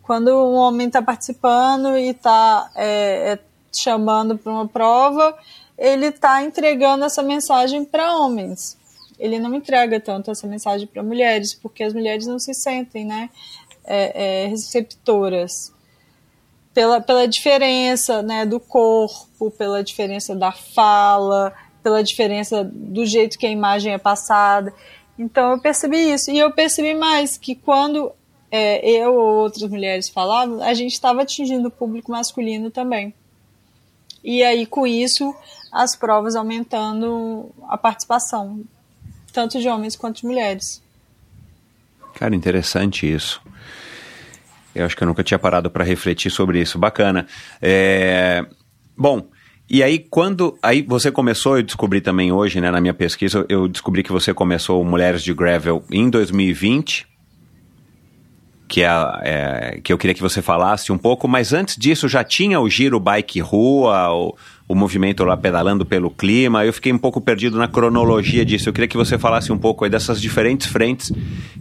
Quando um homem está participando e está é, é, chamando para uma prova, ele está entregando essa mensagem para homens. Ele não entrega tanto essa mensagem para mulheres, porque as mulheres não se sentem né, é, é, receptoras pela, pela diferença né, do corpo, pela diferença da fala, pela diferença do jeito que a imagem é passada. Então eu percebi isso. E eu percebi mais que quando é, eu ou outras mulheres falavam, a gente estava atingindo o público masculino também. E aí, com isso, as provas aumentando a participação, tanto de homens quanto de mulheres. Cara, interessante isso. Eu acho que eu nunca tinha parado para refletir sobre isso. Bacana. É, Bom, e aí quando aí você começou, eu descobri também hoje, né, na minha pesquisa, eu descobri que você começou Mulheres de Gravel em 2020, que, é, é, que eu queria que você falasse um pouco, mas antes disso já tinha o Giro Bike Rua, o, o movimento lá pedalando pelo clima, eu fiquei um pouco perdido na cronologia disso. Eu queria que você falasse um pouco aí dessas diferentes frentes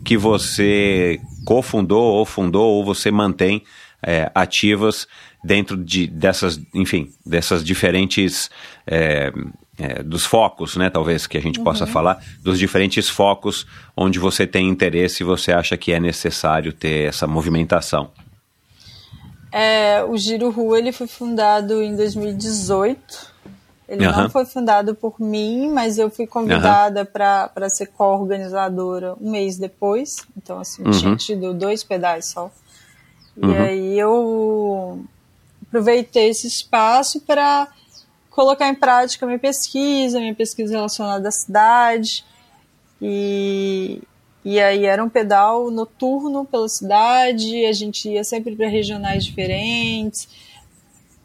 que você cofundou ou fundou ou você mantém é, ativas dentro de, dessas, enfim, dessas diferentes é, é, dos focos, né, talvez que a gente possa falar, dos diferentes focos onde você tem interesse e você acha que é necessário ter essa movimentação. É, o Giro Rua ele foi fundado em 2018. Ele Aham. não foi fundado por mim, mas eu fui convidada para ser co-organizadora um mês depois. Então, assim, Uhum. tinha tido dois pedais só. E aí eu aproveitei esse espaço para colocar em prática minha pesquisa, minha pesquisa relacionada à cidade. E, e aí era um pedal noturno pela cidade, a gente ia sempre para regionais diferentes,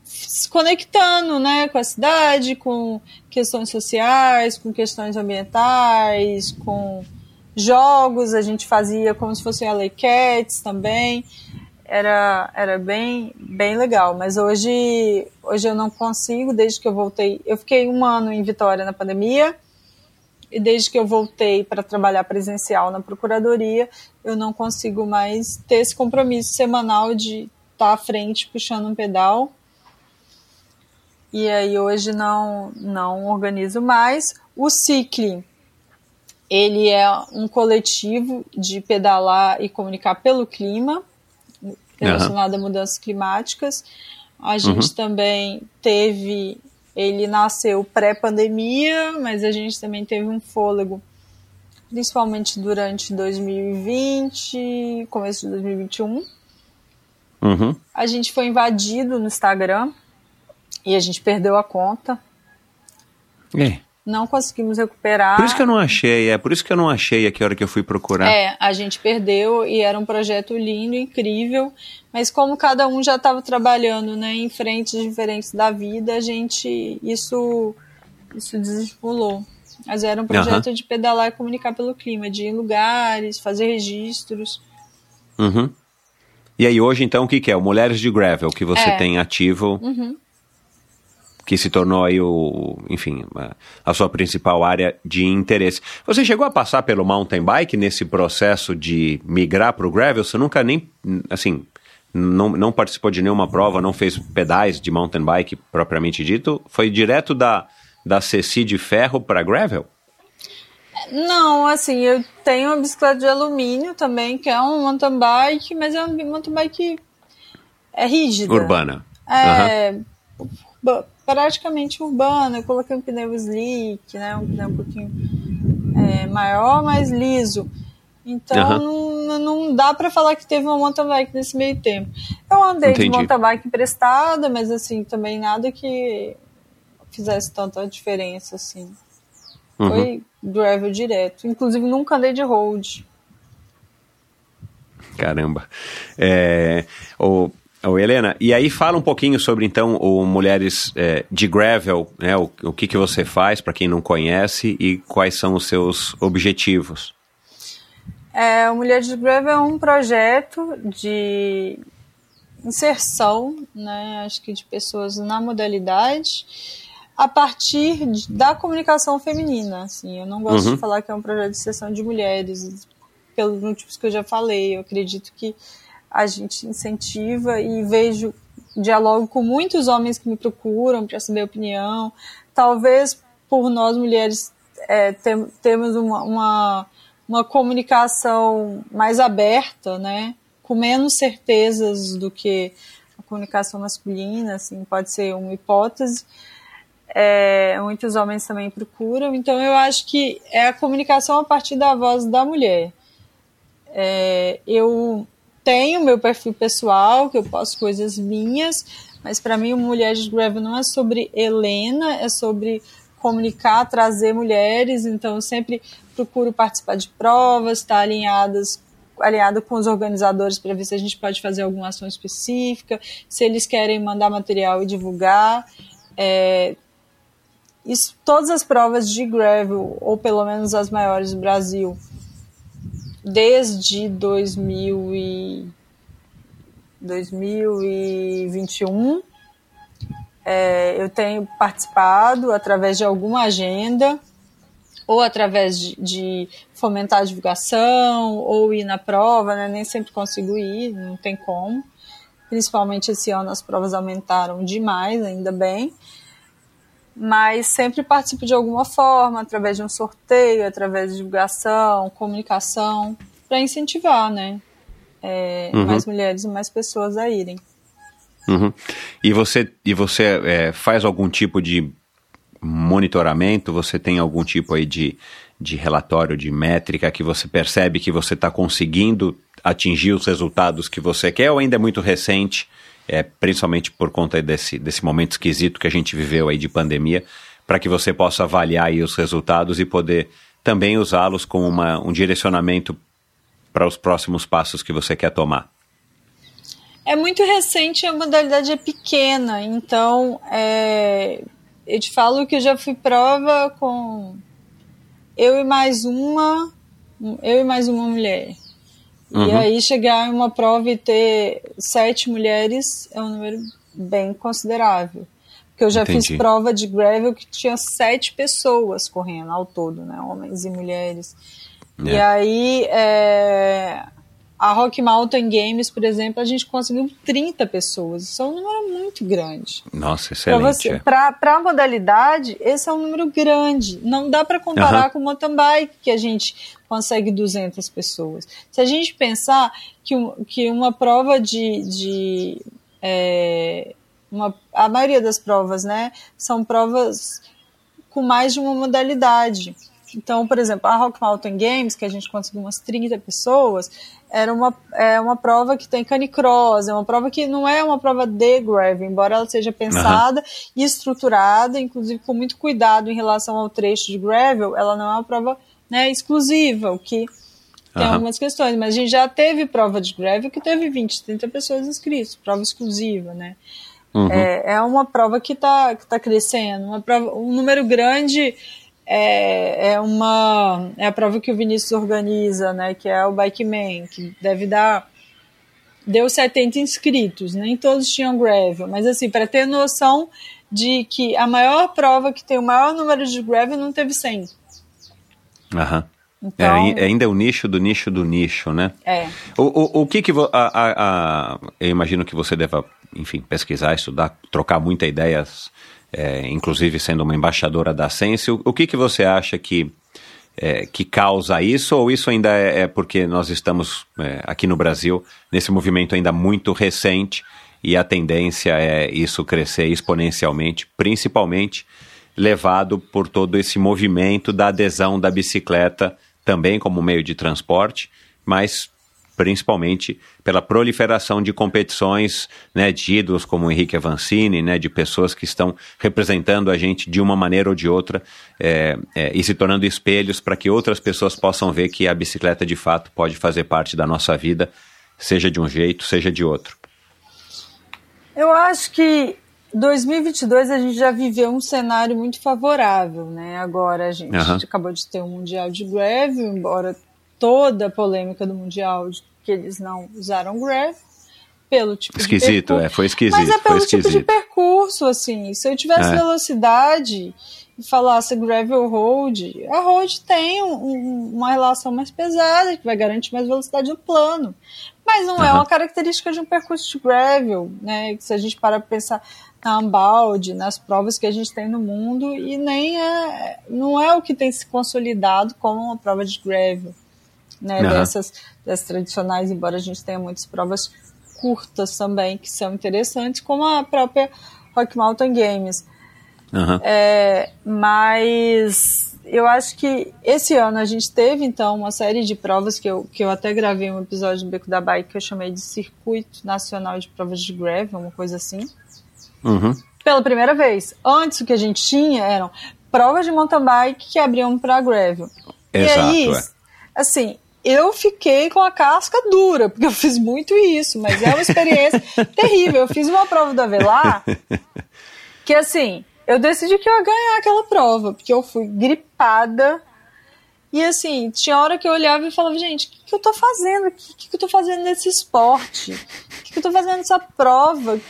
se conectando né, com a cidade, com questões sociais, com questões ambientais, com jogos, a gente fazia como se fosse LA Cats também. Era, era bem, bem legal, mas hoje, hoje eu não consigo, desde que eu voltei. Eu fiquei um ano em Vitória na pandemia, e desde que eu voltei para trabalhar presencial na procuradoria, eu não consigo mais ter esse compromisso semanal de estar tá à frente puxando um pedal. E aí hoje não não organizo mais. O Cicle, ele é um coletivo de pedalar e comunicar pelo clima, relacionado uhum. a mudanças climáticas. A gente uhum. também teve, ele nasceu pré-pandemia, mas a gente também teve um fôlego, principalmente durante 2020, começo de 2021. Uhum. A gente foi invadido no Instagram e a gente perdeu a conta. É não conseguimos recuperar. Por isso que eu não achei, é por isso que eu não achei aqui a hora que eu fui procurar. É, a gente perdeu e era um projeto lindo, incrível, mas como cada um já estava trabalhando, né, em frentes diferentes da vida, a gente isso isso desestimulou. Mas era um projeto uhum. de pedalar e comunicar pelo clima, de ir em lugares, fazer registros. Uhum. E aí hoje então o que, que é? O Mulheres de Gravel que você é. tem ativo. Uhum que se tornou aí o, enfim, a, sua principal área de interesse. Você chegou a passar pelo mountain bike nesse processo de migrar para o gravel? Você nunca nem, assim, não, não participou de nenhuma prova, não fez pedais de mountain bike propriamente dito? Foi direto da, da Ceci de ferro para gravel? Não, assim, eu tenho uma bicicleta de alumínio também, que é um mountain bike, mas é um mountain bike é rígida. Urbana. É, uhum praticamente urbana. Eu coloquei um pneu slick, né, um pneu um pouquinho é, maior, mais liso. Então uhum. não, não dá para falar que teve uma mountain bike nesse meio tempo. Eu andei Entendi. de mountain bike emprestada, mas assim, também nada que fizesse tanta diferença assim. Uhum. Foi gravel direto. Inclusive nunca andei de road. Caramba. É, o, Ô, Helena, e aí fala um pouquinho sobre então o Mulheres é, de Gravel, né? O, o que, que você faz para quem não conhece e quais são os seus objetivos. É, o Mulheres de Gravel é um projeto de inserção, né? Acho que de pessoas na modalidade a partir de, da comunicação feminina. Assim, eu não gosto uhum. de falar que é um projeto de inserção de mulheres pelos motivos que eu já falei. Eu acredito que a gente incentiva e vejo diálogo com muitos homens que me procuram para saber opinião. Talvez por nós mulheres é, tem, temos uma, uma, uma, comunicação mais aberta, né? com menos certezas do que a comunicação masculina, assim, pode ser uma hipótese. É, muitos homens também procuram, então eu acho que é a comunicação a partir da voz da mulher. É, eu tenho meu perfil pessoal, que eu posto coisas minhas, mas para mim o Mulheres Gravel não é sobre Helena, é sobre comunicar, trazer mulheres, então eu sempre procuro participar de provas, estar tá alinhadas alinhado com os organizadores para ver se a gente pode fazer alguma ação específica, se eles querem mandar material e divulgar. É, isso, todas as provas de gravel, ou pelo menos as maiores do Brasil, desde 2000 e 2021. É, eu tenho participado através de alguma agenda, ou através de, de, fomentar a divulgação, ou ir na prova, né? nem sempre consigo ir, não tem como. Principalmente esse ano as provas aumentaram demais, ainda bem mas sempre participo de alguma forma, através de um sorteio, através de divulgação, comunicação, para incentivar, né? É, uhum. Mais mulheres e mais pessoas a irem. Uhum. E você, e você é, faz algum tipo de monitoramento? Você tem algum tipo aí de, de relatório, de métrica que você percebe que você está conseguindo atingir os resultados que você quer ou ainda é muito recente? É, principalmente por conta desse, desse momento esquisito que a gente viveu aí de pandemia, para que você possa avaliar aí os resultados e poder também usá-los como uma, um direcionamento para os próximos passos que você quer tomar? É muito recente, a modalidade é pequena, então é, eu te falo que eu já fui prova com eu e mais uma eu e mais uma mulher. Uhum. E aí chegar em uma prova e ter sete mulheres é um número bem considerável. Porque eu já Entendi. fiz prova de gravel que tinha sete pessoas correndo ao todo, né? Homens e mulheres. E É. aí, é, a Rock Mountain Games, por exemplo, a gente conseguiu 30 pessoas. Isso é um número muito grande. Nossa, excelente. é. para a modalidade, esse é um número grande. Não dá para comparar Aham. com o mountain bike, que a gente consegue 200 pessoas. Se a gente pensar que, um- que uma prova de. de é, uma, a maioria das provas, né, são provas com mais de uma modalidade. Então, por exemplo, a Rock Mountain Games, que a gente conseguiu umas 30 pessoas, era uma, é uma prova que tem canicross, é uma prova que não é uma prova de gravel, embora ela seja pensada e estruturada, inclusive com muito cuidado em relação ao trecho de gravel, ela não é uma prova né, exclusiva, o que tem Aham. algumas questões, mas a gente já teve prova de gravel que teve 20, 30 pessoas inscritas, prova exclusiva, né? Uhum. É, é uma prova que está que tá crescendo. Uma prova, um número grande é, é, uma, é a prova que o Vinícius organiza, né, que é o Bike Man, que deve dar. Deu 70 inscritos, nem todos tinham gravel, mas assim, para ter noção de que a maior prova que tem o maior número de gravel não teve 100. Aham. É, Então, ai- ainda é o nicho do nicho do nicho, né? é. O, o, o que que vo- a, a, a- eu imagino que você deva, enfim, pesquisar, estudar, trocar muitas ideias, é, inclusive sendo uma embaixadora da Sense. O, o que que você acha que é, que causa isso ou isso ainda é, é porque nós estamos é, aqui no Brasil nesse movimento ainda muito recente e a tendência é isso crescer exponencialmente, principalmente levado por todo esse movimento da adesão da bicicleta também como meio de transporte, mas principalmente pela proliferação de competições, né, de ídolos como Henrique Avancini, né, de pessoas que estão representando a gente de uma maneira ou de outra é, é, e se tornando espelhos para que outras pessoas possam ver que a bicicleta de fato pode fazer parte da nossa vida, seja de um jeito, seja de outro. Eu acho que 2022 a gente já viveu um cenário muito favorável, né? Agora a gente Aham. acabou de ter um mundial de gravel, embora toda a polêmica do mundial de que eles não usaram gravel pelo tipo Esquisito, de percurso. é, foi esquisito, Mas é pelo tipo de esquisito. percurso, assim. Se eu tivesse É. velocidade e falasse gravel road, a road tem um- um- uma relação mais pesada que vai garantir mais velocidade no plano. Mas não é uma característica de um percurso de gravel, né? Se a gente para pensar na Ambalde, nas provas que a gente tem no mundo, e nem é, não é o que tem se consolidado como uma prova de gravel, né? Aham. Dessas, dessas tradicionais, embora a gente tenha muitas provas curtas também, que são interessantes, como a própria Rock Mountain Games. Aham. É, mas eu acho que esse ano a gente teve, então, uma série de provas que eu, que eu até gravei um episódio do Beco da Bike que eu chamei de Circuito Nacional de Provas de Gravel, uma coisa assim. Uhum. Pela primeira vez. Antes o que a gente tinha eram provas de mountain bike que abriam para gravel. Exato, e aí, é. assim, eu fiquei com a casca dura, porque eu fiz muito isso, mas é uma experiência (laughs) terrível. Eu fiz uma prova do Avelar (laughs) que, assim, eu decidi que eu ia ganhar aquela prova, porque eu fui gripada. E assim, tinha hora que eu olhava e falava, gente, o que, que eu tô fazendo? O que, que eu tô fazendo nesse esporte? O que, que eu tô fazendo nessa prova?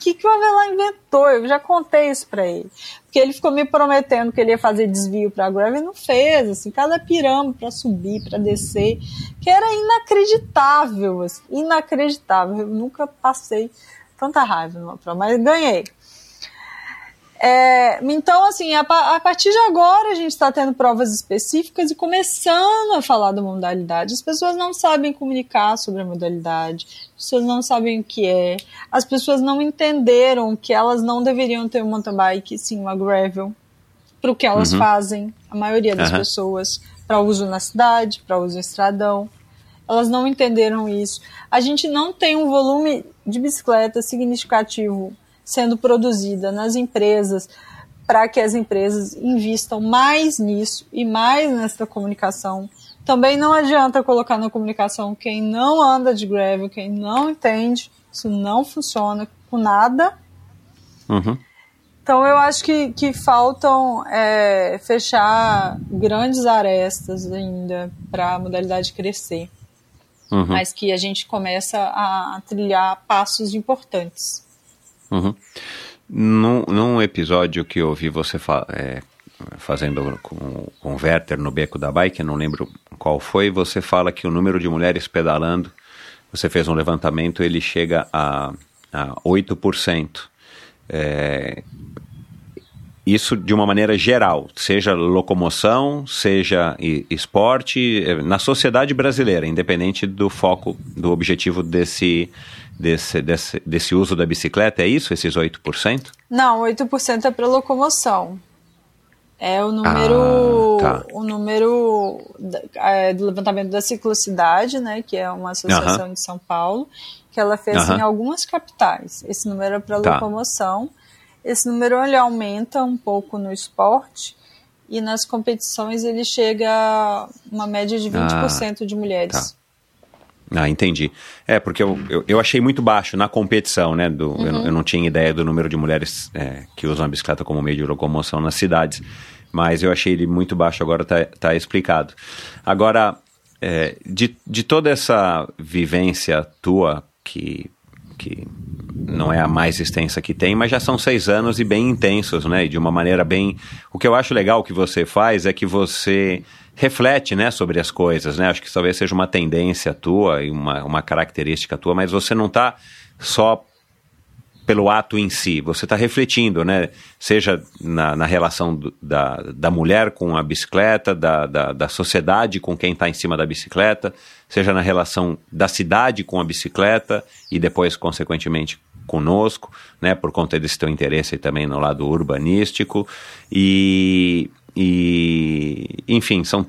Que, que o Avelar inventou? Eu já contei isso pra ele. Porque ele ficou me prometendo que ele ia fazer desvio pra gravel e não fez, assim, cada pirâmide pra subir, pra descer, que era inacreditável, assim, inacreditável. Eu nunca passei tanta raiva numa prova, mas ganhei. É, então, assim, a, a partir de agora a gente está tendo provas específicas e começando a falar da modalidade. As pessoas não sabem comunicar sobre a modalidade, as pessoas não sabem o que é, as pessoas não entenderam que elas não deveriam ter um mountain bike, sim, uma gravel, para o que elas Uhum. fazem, a maioria das Aham. pessoas, para uso na cidade, para uso em estradão. Elas não entenderam isso. A gente não tem um volume de bicicleta significativo sendo produzida nas empresas para que as empresas invistam mais nisso e mais nessa comunicação. Também não adianta colocar na comunicação quem não anda de gravel, quem não entende. Isso não funciona com nada. Uhum. Então eu acho que, que faltam é, fechar grandes arestas ainda para a modalidade crescer. Uhum. Mas que a gente começa a, a trilhar passos importantes. Uhum. Num, num, episódio que eu ouvi você fa é, fazendo com, com o Werther no Beco da Bike, não lembro qual foi, você fala que o número de mulheres pedalando, você fez um levantamento, ele chega a, a 8%. É, isso de uma maneira geral, seja locomoção, seja esporte, é, na sociedade brasileira, independente do foco, do objetivo desse, desse, desse, desse uso da bicicleta, é isso, esses 8%? Não, 8% é para locomoção. É o número, ah, tá. o número é, do levantamento da ciclocidade, né, que é uma associação uh -huh. de São Paulo, que ela fez uh -huh. em algumas capitais. Esse número é para tá. locomoção. Esse número ele aumenta um pouco no esporte e nas competições ele chega a uma média de 20% ah, de mulheres. Tá. Ah, entendi. É, porque eu, eu, eu, achei muito baixo na competição, né? Do, uhum. eu, eu, não tinha ideia do número de mulheres é, que usam a bicicleta como meio de locomoção nas cidades. Mas eu achei ele muito baixo, agora está tá explicado. Agora, é, de, de toda essa vivência tua, que que não é a mais extensa que tem, mas já são seis anos e bem intensos, né? E de uma maneira bem. O que eu acho legal que você faz é que você reflete, né, sobre as coisas, né? Acho que talvez seja uma tendência tua e uma, uma característica tua, mas você não está só pelo ato em si, você está refletindo, né? Seja na, na relação do, da, da mulher com a bicicleta, da, da, da sociedade com quem está em cima da bicicleta, seja na relação da cidade com a bicicleta e depois, consequentemente, conosco, né? Por conta desse teu interesse também no lado urbanístico e, e enfim, são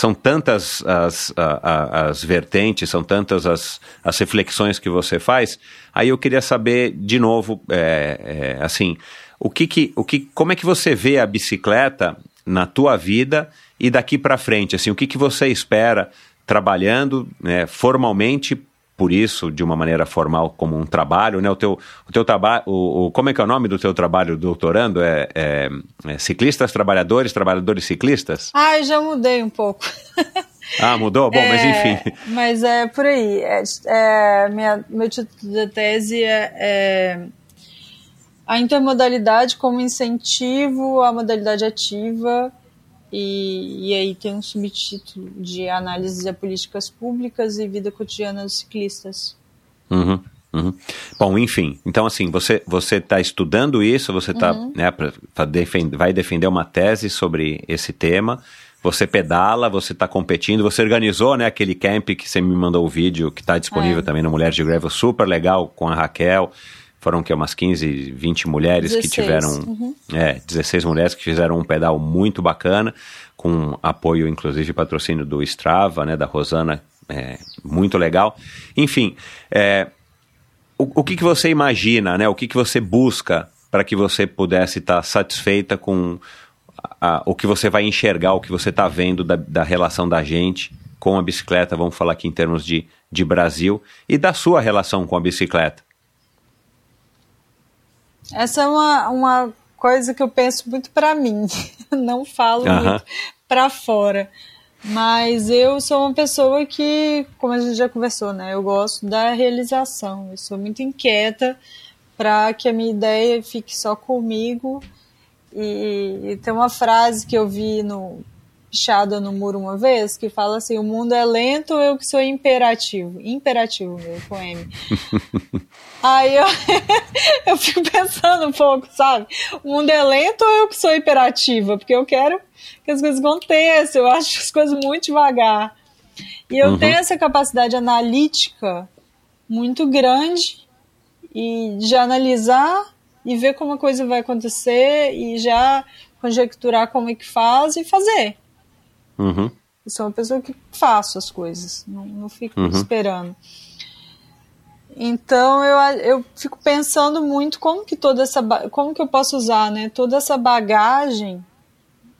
são tantas as, as vertentes, são tantas as, as reflexões que você faz. Aí eu queria saber de novo, é, é, assim, o que que, o que, como é que você vê a bicicleta na tua vida e daqui para frente, assim, o que que você espera trabalhando né, formalmente por isso de uma maneira formal como um trabalho, né? O teu, o teu trabalho, o, como é que é o nome do teu trabalho doutorando? É, é, é ciclistas, trabalhadores, trabalhadores ciclistas? Ah, eu já mudei um pouco. (laughs) Ah, mudou? Bom, é, mas enfim. Mas é por aí. É, é, minha, meu título da tese é, é, a intermodalidade como incentivo à modalidade ativa e, e aí tem um subtítulo de análise de políticas públicas e vida cotidiana dos ciclistas. Uhum. Uhum. Bom, enfim, então assim, você você está estudando isso, você tá, uhum. né, pra, pra defend, vai defender uma tese sobre esse tema, você pedala, você está competindo, você organizou, né, aquele camp que você me mandou o vídeo, que está disponível é. também no Mulheres de Gravel, super legal, com a Raquel, foram que umas 15, 20 mulheres 16. que tiveram, uhum. é, 16 mulheres que fizeram um pedal muito bacana, com apoio inclusive patrocínio do Strava, né, da Rosana, é, muito legal. Enfim, é, o, o que, que você imagina, né, o que, que você busca para que você pudesse estar tá satisfeita com a, a, o que você vai enxergar, o que você está vendo da, da relação da gente com a bicicleta, vamos falar aqui em termos de, de Brasil, e da sua relação com a bicicleta. Essa é uma, uma coisa que eu penso muito para mim, (laughs) não falo uh -huh. muito para fora. Mas eu sou uma pessoa que, como a gente já conversou, né, eu gosto da realização. Eu sou muito inquieta para que a minha ideia fique só comigo. E, e tem uma frase que eu vi no pichada no muro uma vez, que fala assim: o mundo é lento, eu que sou imperativo. Imperativo, meu, com M. (laughs) Aí eu, (laughs) eu fico pensando um pouco, sabe? O mundo é lento ou eu que sou imperativa? Porque eu quero que as coisas aconteçam, eu acho as coisas muito devagar. E eu uhum. tenho essa capacidade analítica muito grande e de analisar e ver como a coisa vai acontecer e já conjecturar como é que faz e fazer. Uhum. Eu sou uma pessoa que faço as coisas, não, não fico uhum. esperando. Então eu, eu fico pensando muito como que toda essa como que eu posso usar, né? Toda essa bagagem.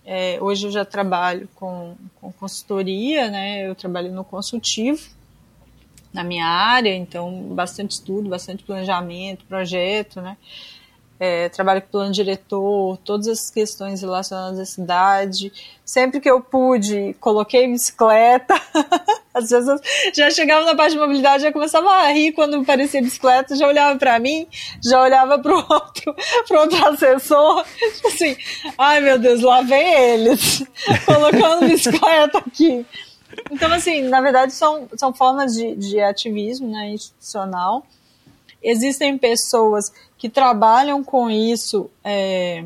É, hoje eu já trabalho com, com consultoria, né? Eu trabalho no consultivo na minha área, então bastante estudo, bastante planejamento, projeto, né? é, trabalho com plano diretor, todas as questões relacionadas à cidade. Sempre que eu pude, coloquei bicicleta. (laughs) Vezes eu já chegava na parte de mobilidade, já começava a rir quando parecia bicicleta, já olhava para mim, já olhava para o (laughs) outro, pro outro assessor, tipo assim, ai meu Deus, lá vem eles, (laughs) colocando bicicleta aqui. Então, assim, na verdade, são, são formas de, de ativismo né, institucional. Existem pessoas que trabalham com isso, é,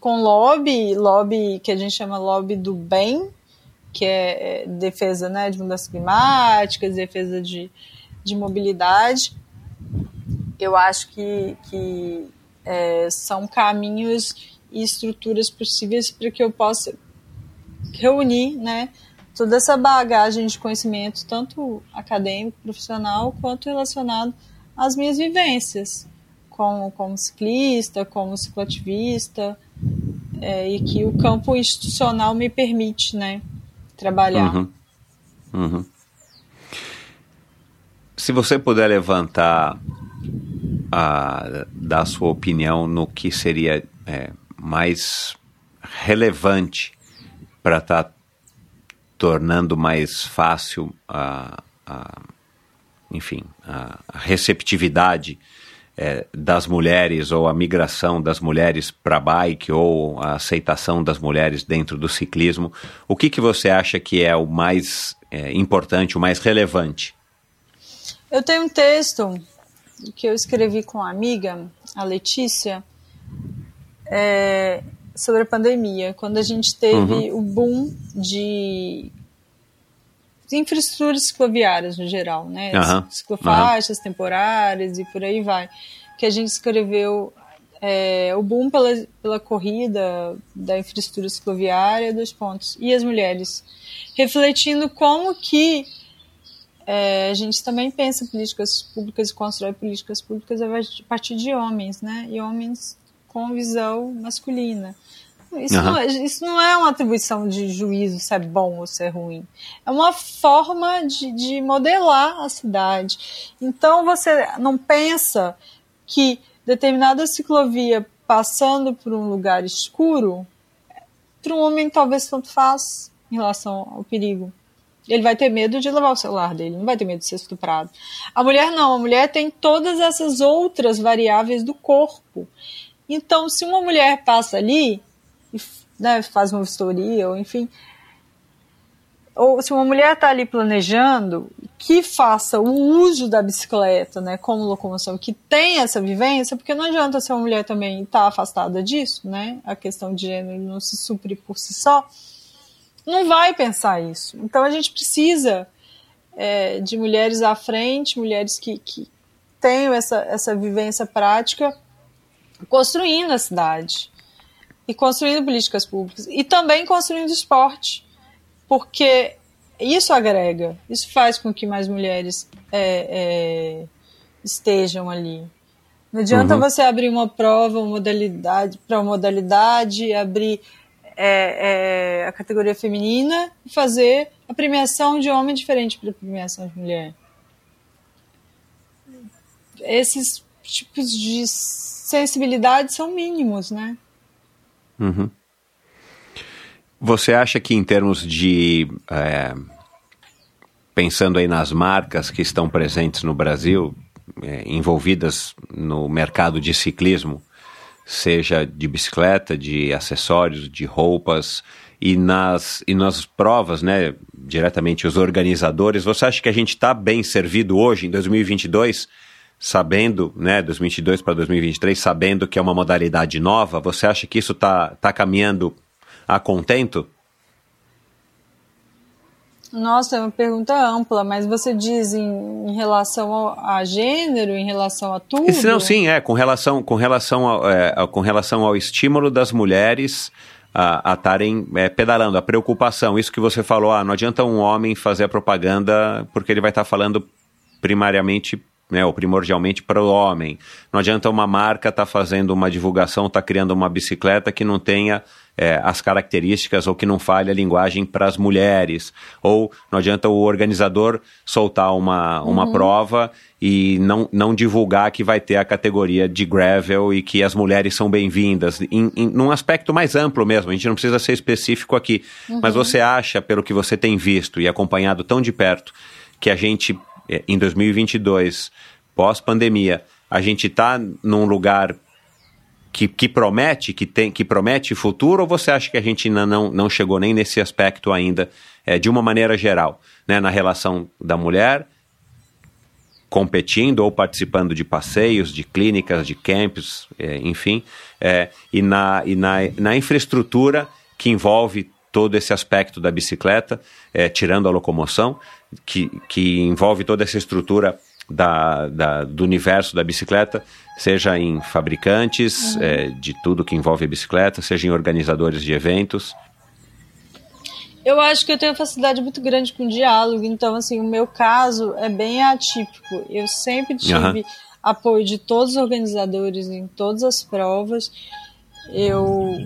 com lobby, lobby que a gente chama lobby do bem, que é, é defesa né, de mudanças climáticas, defesa de, de mobilidade. Eu acho que, que é, são caminhos e estruturas possíveis para que eu possa reunir né, toda essa bagagem de conhecimento, tanto acadêmico, profissional, quanto relacionado às minhas vivências como, como ciclista, como cicloativista, é, e que o campo institucional me permite né, trabalhar. Uhum. Uhum. Se você puder levantar a, da sua opinião no que seria é, mais relevante para estar tá tornando mais fácil a, a enfim, a receptividade é, das mulheres ou a migração das mulheres para bike ou a aceitação das mulheres dentro do ciclismo, o que, que você acha que é o mais é, importante, o mais relevante? Eu tenho um texto que eu escrevi com uma amiga, a Letícia, é, sobre a pandemia, quando a gente teve uhum. o boom de infraestruturas cicloviárias no geral, né? Uhum. Ciclofaixas uhum. temporárias e por aí vai. Que a gente escreveu é, o boom pela, pela corrida da infraestrutura cicloviária dos pontos e as mulheres, refletindo como que é, a gente também pensa políticas públicas e constrói políticas públicas a partir de homens, né? E homens com visão masculina. Isso, uhum. não é, isso não é uma atribuição de juízo se é bom ou se é ruim. É uma forma de, de modelar a cidade. Então você não pensa que determinada ciclovia passando por um lugar escuro, para um homem talvez tanto faz em relação ao perigo. Ele vai ter medo de levar o celular dele, não vai ter medo de ser estuprado. A mulher não, a mulher tem todas essas outras variáveis do corpo. Então, se uma mulher passa ali, né, faz uma vistoria, ou enfim. Ou se uma mulher está ali planejando, que faça o uso da bicicleta né, como locomoção, que tenha essa vivência, porque não adianta se uma mulher também estar tá afastada disso, né? A questão de gênero não se supre por si só, não vai pensar isso. Então a gente precisa é, de mulheres à frente, mulheres que, que tenham essa, essa vivência prática construindo a cidade e construindo políticas públicas e também construindo esporte, porque isso agrega, isso faz com que mais mulheres é, é, estejam ali. Não adianta uhum. você abrir uma prova, uma modalidade para uma modalidade, abrir é, é, a categoria feminina e fazer a premiação de homem diferente para a premiação de mulher. Esses tipos de sensibilidade são mínimos, né? Uhum. Você acha que em termos de é, pensando aí nas marcas que estão presentes no Brasil, é, envolvidas no mercado de ciclismo, seja de bicicleta, de acessórios, de roupas e nas, e nas provas, né, diretamente os organizadores, você acha que a gente está bem servido hoje, em 2022, sabendo, né, 2022 para 2023, sabendo que é uma modalidade nova, você acha que isso está tá caminhando a contento? Nossa, é uma pergunta ampla, mas você diz em, em relação ao, a gênero, em relação a tudo? Não, sim, é, com relação, com relação, ao, é, com relação ao estímulo das mulheres a estarem é, pedalando, a preocupação, isso que você falou, ah, não adianta um homem fazer a propaganda porque ele vai estar tá falando primariamente né, ou primordialmente para o homem. Não adianta uma marca estar tá fazendo uma divulgação, estar tá criando uma bicicleta que não tenha é, as características ou que não fale a linguagem para as mulheres. Ou não adianta o organizador soltar uma, uma uhum. prova e não, não divulgar que vai ter a categoria de gravel e que as mulheres são bem-vindas, em, em, num aspecto mais amplo mesmo, a gente não precisa ser específico aqui. Uhum. Mas você acha, pelo que você tem visto e acompanhado tão de perto, que a gente, em 2022, pós-pandemia, a gente está num lugar que, que, promete, que, tem, que promete futuro, ou você acha que a gente ainda não, não chegou nem nesse aspecto ainda, é, de uma maneira geral, né, na relação da mulher competindo ou participando de passeios, de clínicas, de campos, é, enfim, é, e, na, e na, na infraestrutura que envolve todo esse aspecto da bicicleta, é, tirando a locomoção, que, que envolve toda essa estrutura da, da, do universo da bicicleta, seja em fabricantes uhum. é, de tudo que envolve a bicicleta, seja em organizadores de eventos? Eu acho que eu tenho facilidade muito grande com diálogo, então, assim, o meu caso é bem atípico. Eu sempre tive uhum. apoio de todos os organizadores em todas as provas. Eu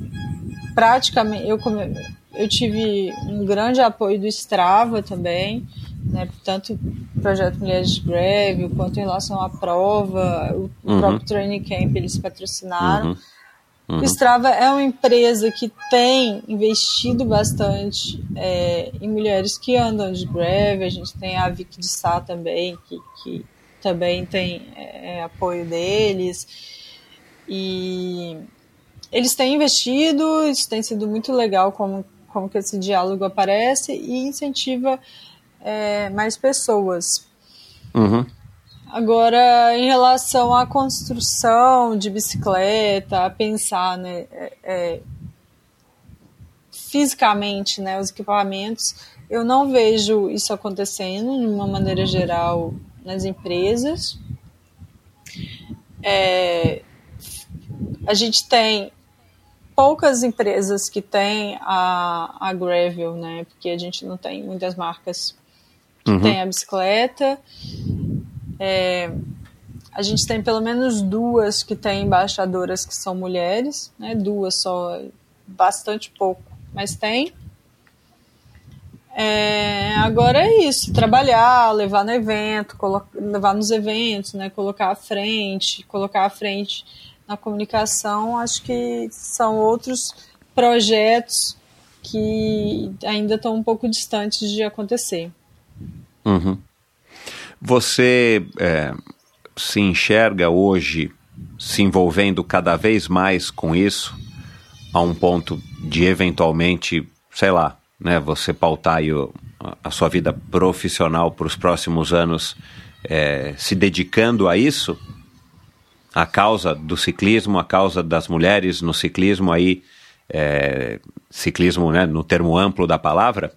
praticamente, eu, eu tive um grande apoio do Strava também né, tanto o projeto Mulheres de Greve, quanto em relação à prova, o, uhum. próprio Training Camp eles patrocinaram. Uhum. Uhum. O Strava é uma empresa que tem investido bastante é, em mulheres que andam de greve. A gente tem a Vicky de Sá também, que, que também tem é, apoio deles. E eles têm investido, isso tem sido muito legal como, como que esse diálogo aparece e incentiva é, mais pessoas. Uhum. Agora, em relação à construção de bicicleta, a pensar né, é, é, fisicamente né, os equipamentos, eu não vejo isso acontecendo de uma maneira geral nas empresas. É, a gente tem poucas empresas que têm a, a Gravel, né? Porque a gente não tem muitas marcas uhum. tem a bicicleta. É, a gente tem pelo menos duas que têm embaixadoras que são mulheres, né? Duas só, bastante pouco, mas tem. É, agora é isso, trabalhar, levar no evento, levar nos eventos, né? Colocar à frente, colocar à frente na comunicação, acho que são outros projetos que ainda estão um pouco distantes de acontecer. Uhum. Você é, se enxerga hoje se envolvendo cada vez mais com isso, a um ponto de eventualmente, sei lá, né, você pautar o, a sua vida profissional para os próximos anos é, se dedicando a isso? A causa do ciclismo, a causa das mulheres no ciclismo aí, é, ciclismo né, no termo amplo da palavra?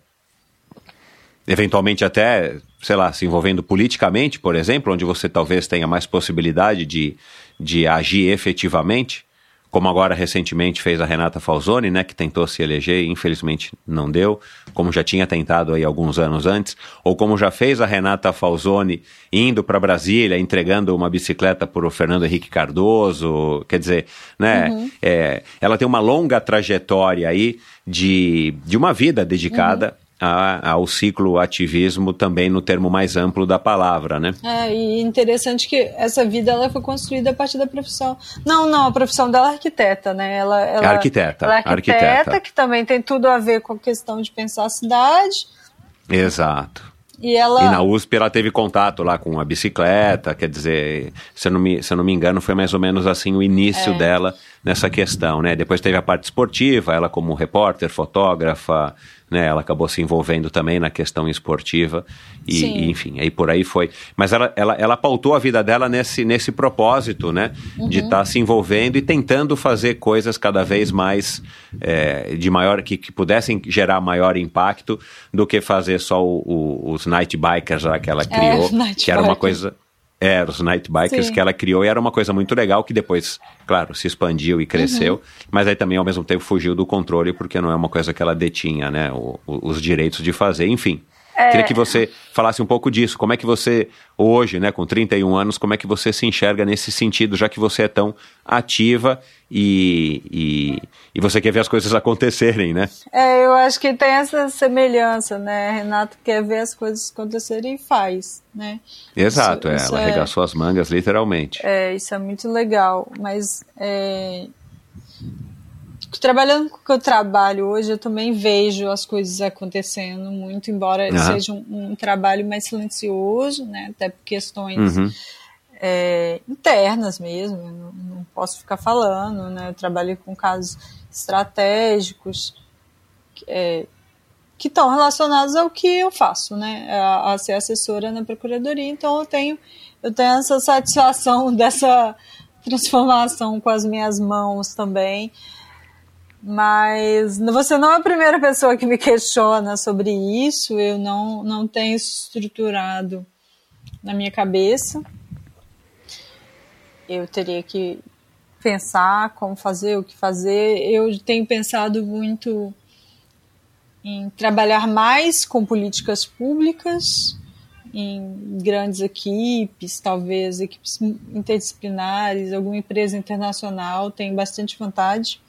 eventualmente até, sei lá, se envolvendo politicamente, por exemplo, onde você talvez tenha mais possibilidade de, de agir efetivamente, como agora recentemente fez a Renata Falzoni, né, que tentou se eleger e infelizmente não deu, como já tinha tentado aí alguns anos antes, ou como já fez a Renata Falzoni indo para Brasília, entregando uma bicicleta para o Fernando Henrique Cardoso, quer dizer, né, uhum. é, ela tem uma longa trajetória aí de, de uma vida dedicada uhum a, ao ciclo ativismo também no termo mais amplo da palavra, né? É, e interessante que essa vida ela foi construída a partir da profissão. Não, não, a profissão dela é arquiteta, né? Ela, ela, arquiteta. Ela é arquiteta, arquiteta, que também tem tudo a ver com a questão de pensar a cidade. Exato. E, ela... e na USP ela teve contato lá com a bicicleta, quer dizer, se eu não me, se eu não me engano, foi mais ou menos assim o início é. dela nessa questão, né? Depois teve a parte esportiva, ela como repórter, fotógrafa, né? Ela acabou se envolvendo também na questão esportiva e, e enfim, aí por aí foi. Mas ela, ela, ela pautou a vida dela nesse, nesse propósito, né? Uhum. De estar tá se envolvendo e tentando fazer coisas cada vez mais é, de maior que, que pudessem gerar maior impacto do que fazer só o, o, os night bikers lá que ela é, criou, (laughs) é, que era uma coisa é, os Night Bikers Sim. que ela criou e era uma coisa muito legal que depois, claro, se expandiu e cresceu, uhum. mas aí também ao mesmo tempo fugiu do controle porque não é uma coisa que ela detinha, né, o, o, os direitos de fazer, enfim. É... Queria que você falasse um pouco disso. Como é que você, hoje, né, com 31 anos, como é que você se enxerga nesse sentido, já que você é tão ativa e, e, e você quer ver as coisas (laughs) acontecerem, né? É, eu acho que tem essa semelhança, né? Renato quer ver as coisas acontecerem e faz, né? Exato, isso, é, isso ela é, arregaçou as mangas, literalmente. É, isso é muito legal, mas é, trabalhando com o que eu trabalho hoje, eu também vejo as coisas acontecendo muito, embora uhum. seja um, um, trabalho mais silencioso, né? Até por questões uhum. é, internas mesmo, não, não, posso ficar falando, né? Eu trabalho com casos estratégicos é, que estão relacionados ao que eu faço, né? A, a ser assessora na procuradoria, então eu tenho eu tenho essa satisfação (laughs) dessa transformação com as minhas mãos também. Mas você não é a primeira pessoa que me questiona sobre isso, eu não, não tenho estruturado na minha cabeça. Eu teria que pensar como fazer, o que fazer. Eu tenho pensado muito em trabalhar mais com políticas públicas, em grandes equipes, talvez equipes interdisciplinares, alguma empresa internacional, tenho bastante vontade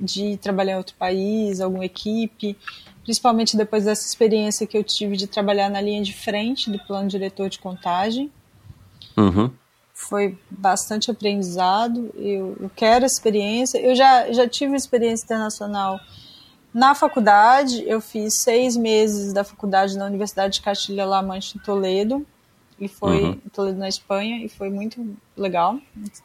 de trabalhar em outro país, alguma equipe, principalmente depois dessa experiência que eu tive de trabalhar na linha de frente do plano diretor de contagem. Uhum. Foi bastante aprendizado. Eu, eu quero experiência. Eu já, já tive experiência internacional na faculdade. Eu fiz seis meses da faculdade na Universidade de Castilha-La Mancha, em Toledo. E foi uhum. Toledo, na Espanha. E foi muito legal,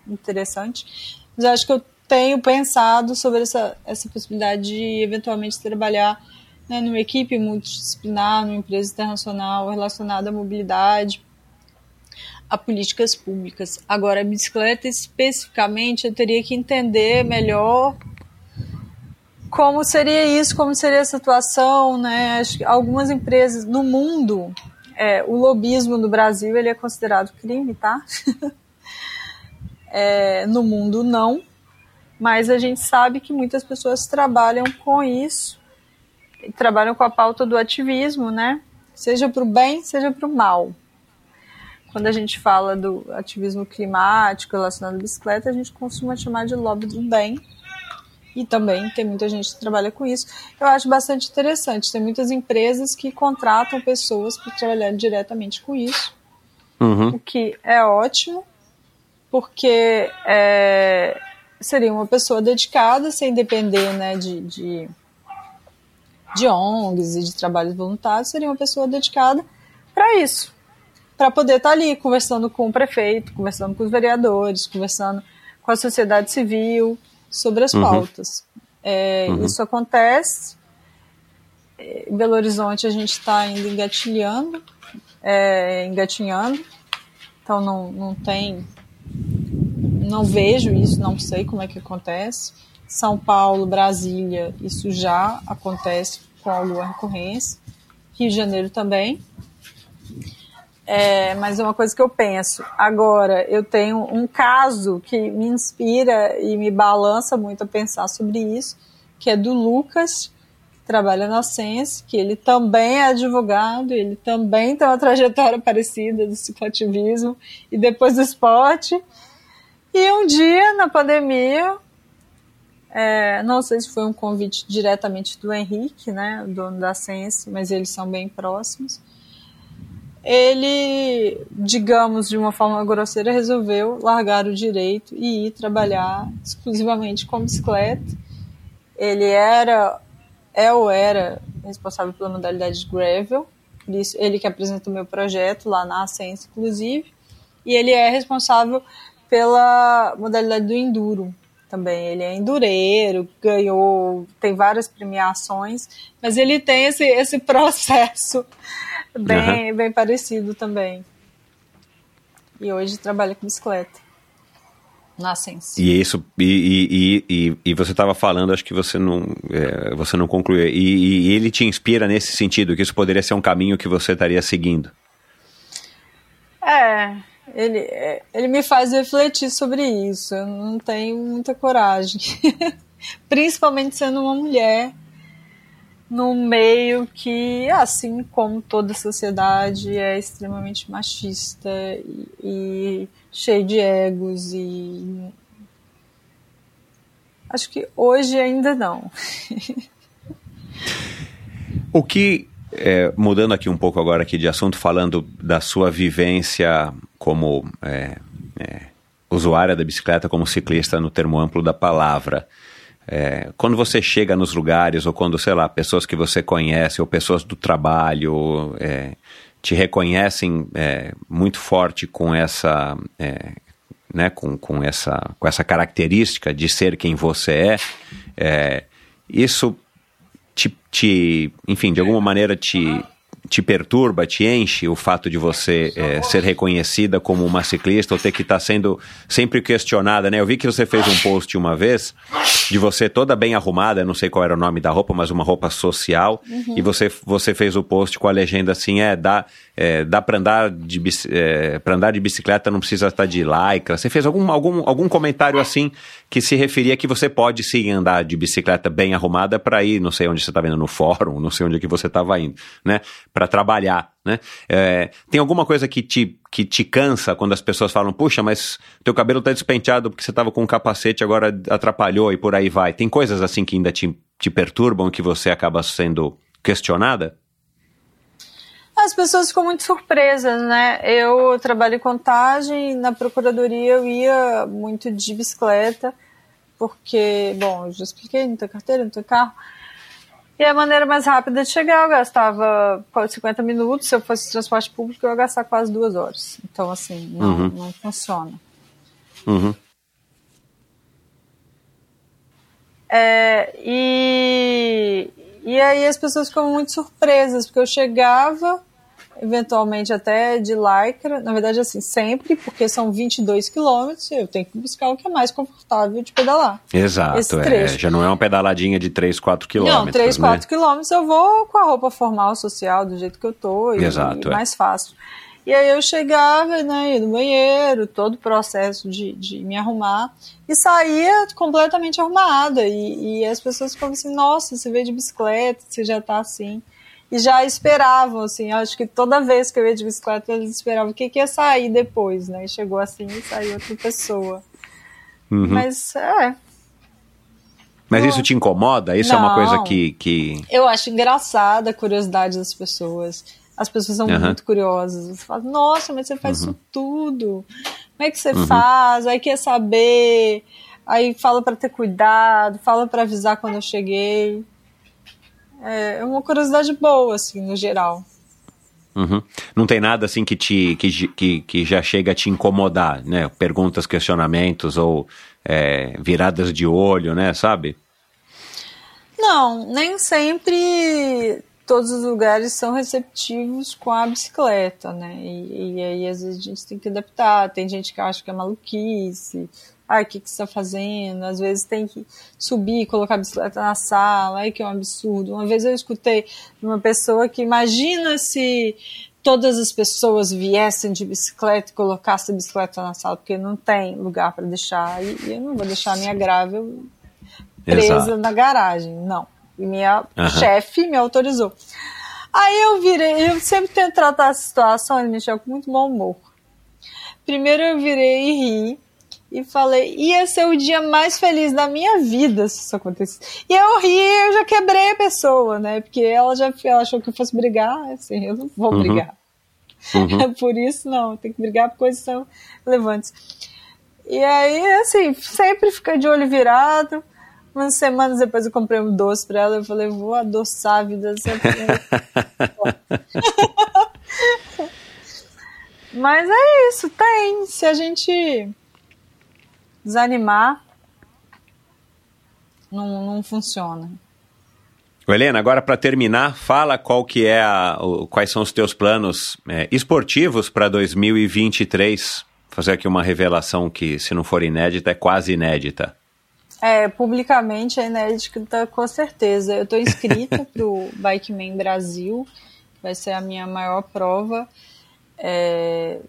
interessante. Mas eu acho que eu tenho pensado sobre essa, essa possibilidade de eventualmente trabalhar né, numa equipe multidisciplinar, numa empresa internacional relacionada à mobilidade, a políticas públicas. Agora, a bicicleta especificamente, eu teria que entender melhor como seria isso, como seria a situação, né? Algumas empresas no mundo, é, o lobismo no Brasil ele é considerado crime, tá? (laughs) é, no mundo não, mas a gente sabe que muitas pessoas trabalham com isso, trabalham com a pauta do ativismo, né? Seja para o bem, seja para o mal. Quando a gente fala do ativismo climático relacionado à bicicleta, a gente costuma chamar de lobby do bem. E também tem muita gente que trabalha com isso. Eu acho bastante interessante. Tem muitas empresas que contratam pessoas para trabalhar diretamente com isso, uhum. o que é ótimo, porque é, seria uma pessoa dedicada, sem depender né, de, de, de ONGs e de trabalhos voluntários, seria uma pessoa dedicada para isso, para poder estar tá ali conversando com o prefeito, conversando com os vereadores, conversando com a sociedade civil sobre as uhum. pautas. É, uhum. Isso acontece. Em Belo Horizonte a gente está ainda engatilhando, é, engatinhando, então não, não tem não vejo isso, não sei como é que acontece. São Paulo, Brasília, isso já acontece com alguma recorrência. Rio de Janeiro também. É, mas é uma coisa que eu penso. Agora, eu tenho um caso que me inspira e me balança muito a pensar sobre isso, que é do Lucas, que trabalha na Sense, que ele também é advogado, ele também tem uma trajetória parecida do cicloativismo e depois do esporte. E um dia, na pandemia, é, não sei se foi um convite diretamente do Henrique, né, o dono da Sense, mas eles são bem próximos. Ele, digamos de uma forma grosseira, resolveu largar o direito e ir trabalhar exclusivamente com bicicleta. Ele era, é ou era responsável pela modalidade de gravel, ele que apresenta o meu projeto lá na Sense, inclusive, e ele é responsável pela modalidade do enduro também. Ele é endureiro, ganhou, tem várias premiações, mas ele tem esse, esse processo (laughs) bem, uhum. bem parecido também. E hoje trabalha com bicicleta. Na Sense. E isso, e, e, e, e você estava falando, acho que você não, é, você não concluiu. E, e ele te inspira nesse sentido, que isso poderia ser um caminho que você estaria seguindo. É, ele, ele me faz refletir sobre isso. Eu não tenho muita coragem. (laughs) Principalmente sendo uma mulher. num meio que, assim como toda sociedade, é extremamente machista e, e cheio de egos e acho que hoje ainda não. (laughs) o que é, mudando aqui um pouco agora aqui de assunto, falando da sua vivência como é, é, usuária da bicicleta, como ciclista no termo amplo da palavra. É, quando você chega nos lugares, ou quando, sei lá, pessoas que você conhece, ou pessoas do trabalho, é, te reconhecem é, muito forte com essa, né, com, com, essa, com essa característica de ser quem você é isso te, te, enfim, de alguma maneira te, te perturba, te enche o fato de você é, ser reconhecida como uma ciclista ou ter que estar tá sendo sempre questionada, né? Eu vi que você fez um post uma vez de você toda bem arrumada, não sei qual era o nome da roupa, mas uma roupa social, uhum. e você, você fez o post com a legenda assim, é, dá, é, dá para andar, de, é, andar de bicicleta não precisa estar de lycra. Você fez algum, algum, algum comentário assim que se referia que você pode sim andar de bicicleta bem arrumada para ir, não sei onde você está vendo no fórum, não sei onde é que você estava indo, né? Para trabalhar, né? É, tem alguma coisa que te, que te cansa quando as pessoas falam, puxa, mas teu cabelo está despenteado porque você estava com um capacete agora atrapalhou e por aí vai. Tem coisas assim que ainda te, te perturbam que você acaba sendo questionada? As pessoas ficam muito surpresas, né? Eu trabalho em contagem, na procuradoria eu ia muito de bicicleta, porque, bom, eu já expliquei, não tenho carteira, não tenho carro. E a maneira mais rápida de chegar, eu gastava 50 minutos. Se eu fosse transporte público, eu ia gastar quase duas horas. Então, assim, não, uhum. não funciona. Uhum. É, e, e aí as pessoas ficam muito surpresas, porque eu chegava, eventualmente até de lycra, na verdade assim, sempre, porque são 22 quilômetros, eu tenho que buscar o que é mais confortável de pedalar. Exato, é, já não é uma pedaladinha de 3, 4 quilômetros. Não, 3, 4 né? quilômetros eu vou com a roupa formal, social, do jeito que eu tô, e, Exato, e é. mais fácil. E aí eu chegava, né, ia no banheiro, todo o processo de, de me arrumar, e saía completamente arrumada, e, e as pessoas falavam assim, nossa, você veio de bicicleta, você já tá assim e já esperavam, assim, acho que toda vez que eu ia de bicicleta, eles esperavam o que, que ia sair depois, né? E chegou assim e saiu outra pessoa. Uhum. Mas, é. Mas isso te incomoda? Isso Não, é uma coisa que, que. Eu acho engraçada a curiosidade das pessoas. As pessoas são uhum. muito curiosas. Você fala, nossa, mas você faz uhum. isso tudo. Como é que você uhum. faz? Aí quer saber. Aí fala para ter cuidado, fala para avisar quando eu cheguei. É, é uma curiosidade boa, assim, no geral. Uhum. Não tem nada assim que te que, que, que já chega a te incomodar, né? Perguntas, questionamentos ou é, viradas de olho, né? Sabe? Não, nem sempre todos os lugares são receptivos com a bicicleta, né? E, e aí às vezes a gente tem que adaptar. Tem gente que acha que é maluquice, ai, o que, que você está fazendo? Às vezes tem que subir, colocar a bicicleta na sala, ai, que é um absurdo. Uma vez eu escutei de uma pessoa que imagina se todas as pessoas viessem de bicicleta e colocassem a bicicleta na sala, porque não tem lugar para deixar, e, eu não vou deixar a minha grável presa Exato. na garagem, não. E minha uhum. chefe me autorizou. Aí eu virei, eu sempre tento tratar a situação, ele me deixou com muito bom humor. Primeiro eu virei e ri, e falei, ia ser o dia mais feliz da minha vida se isso acontecesse. E eu ri, eu já quebrei a pessoa, né? Porque ela já ela achou que eu fosse brigar, assim, eu não vou uhum. brigar. Uhum. (laughs) por isso, não, tem que brigar por coisas tão relevantes. E aí, assim, sempre fica de olho virado. Umas semanas depois eu comprei um doce pra ela, eu falei, vou adoçar a vida dessa (laughs) (laughs) Mas é isso, tem. Se a gente desanimar, não, não funciona. Helena, agora para terminar, fala qual que é a, o, quais são os teus planos é, esportivos para 2023. Fazer aqui uma revelação que, se não for inédita, é quase inédita. É, publicamente é inédita com certeza. Eu estou inscrita (laughs) para o Bikeman Brasil, vai ser a minha maior prova. É,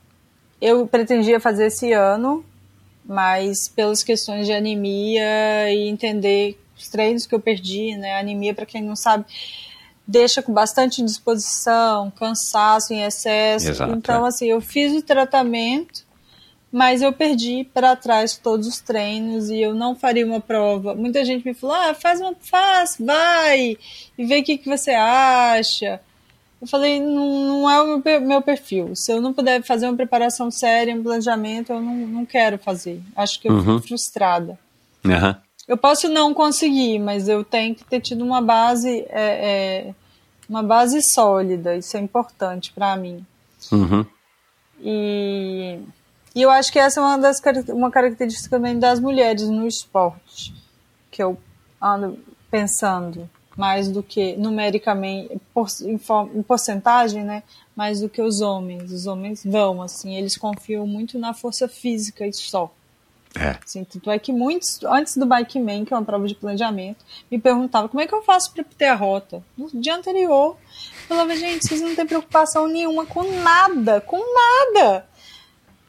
eu pretendia fazer esse ano, mas pelas questões de anemia e entender os treinos que eu perdi, né? Anemia, para quem não sabe, deixa com bastante disposição, cansaço em excesso. Exato, então, é. assim, eu fiz o tratamento, mas eu perdi para trás todos os treinos e eu não faria uma prova. Muita gente me falou: ah, faz uma, faz, vai, e vê o que, que você acha. Eu falei, não, não é o meu, meu perfil. Se eu não puder fazer uma preparação séria, um planejamento, eu não, não quero fazer. Acho que eu Uhum. fico frustrada. Aham. Eu posso não conseguir, mas eu tenho que ter tido uma base, é, é, uma base sólida. Isso é importante para mim. Uhum. E, e eu acho que essa é uma das uma característica também das mulheres no esporte, que eu ando pensando mais do que numericamente, por, em, em porcentagem, né? Mais do que os homens. Os homens vão, assim, eles confiam muito na força física e só. É. Assim, tanto é que muitos, antes do Bike Man, que é uma prova de planejamento, me perguntavam como é que eu faço para ter a rota. No dia anterior, eu falava, gente, vocês não têm preocupação nenhuma com nada, com nada.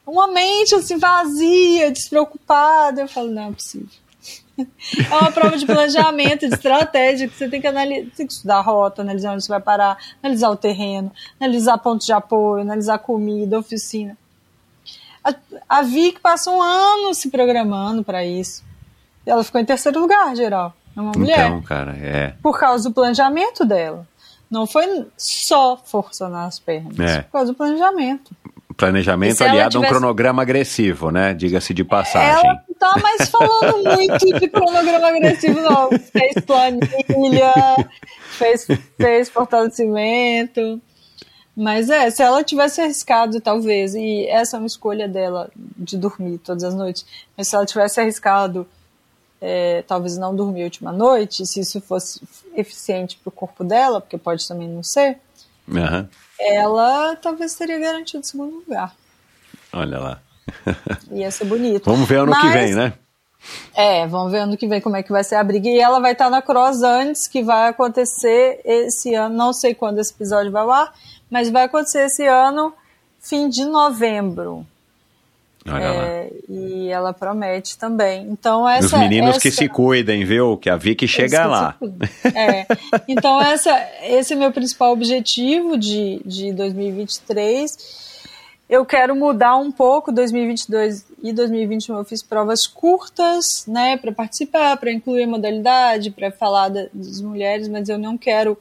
Uma mente assim vazia, despreocupada. Eu falo, não é possível. É uma prova de planejamento, de estratégia, que você tem que analisar, tem que estudar a rota, analisar onde você vai parar, analisar o terreno, analisar pontos de apoio, analisar comida, oficina. A, a Vic passou um ano se programando para isso. E ela ficou em terceiro lugar, geral. É uma mulher. Então, cara, é. Por causa do planejamento dela. Não foi só força nas pernas. É. Por causa do planejamamente. Planejamento se aliado a um tivesse- cronograma agressivo, né? Diga-se de passagem. Ela não tá mais falando muito de cronograma agressivo, não. Fez planilha, fez, fez fortalecimento. Mas é, se ela tivesse arriscado, talvez, e essa é uma escolha dela de dormir todas as noites, mas se ela tivesse arriscado, é, talvez não dormir a última noite, se isso fosse eficiente para o corpo dela, porque pode também não ser, Aham. Ela talvez teria garantido o segundo lugar. Olha lá. (laughs) Ia ser bonito. Vamos ver ano que Mas- vem, né? É, vamos ver ano que vem como é que vai ser a briga. E ela vai estar na Cross antes, que vai acontecer esse ano. Não sei quando esse episódio vai ar, mas vai acontecer esse ano, fim de novembro. É, e ela promete também. Então, essa. Os meninos essa, que se cuidem, viu? Que a Vicky chega lá. É. Então, essa, esse é meu principal objetivo de, de 2023. Eu quero mudar um pouco 2022 e 2021. Eu fiz provas curtas, né, para participar, para incluir a modalidade, para falar da- das mulheres, mas eu não quero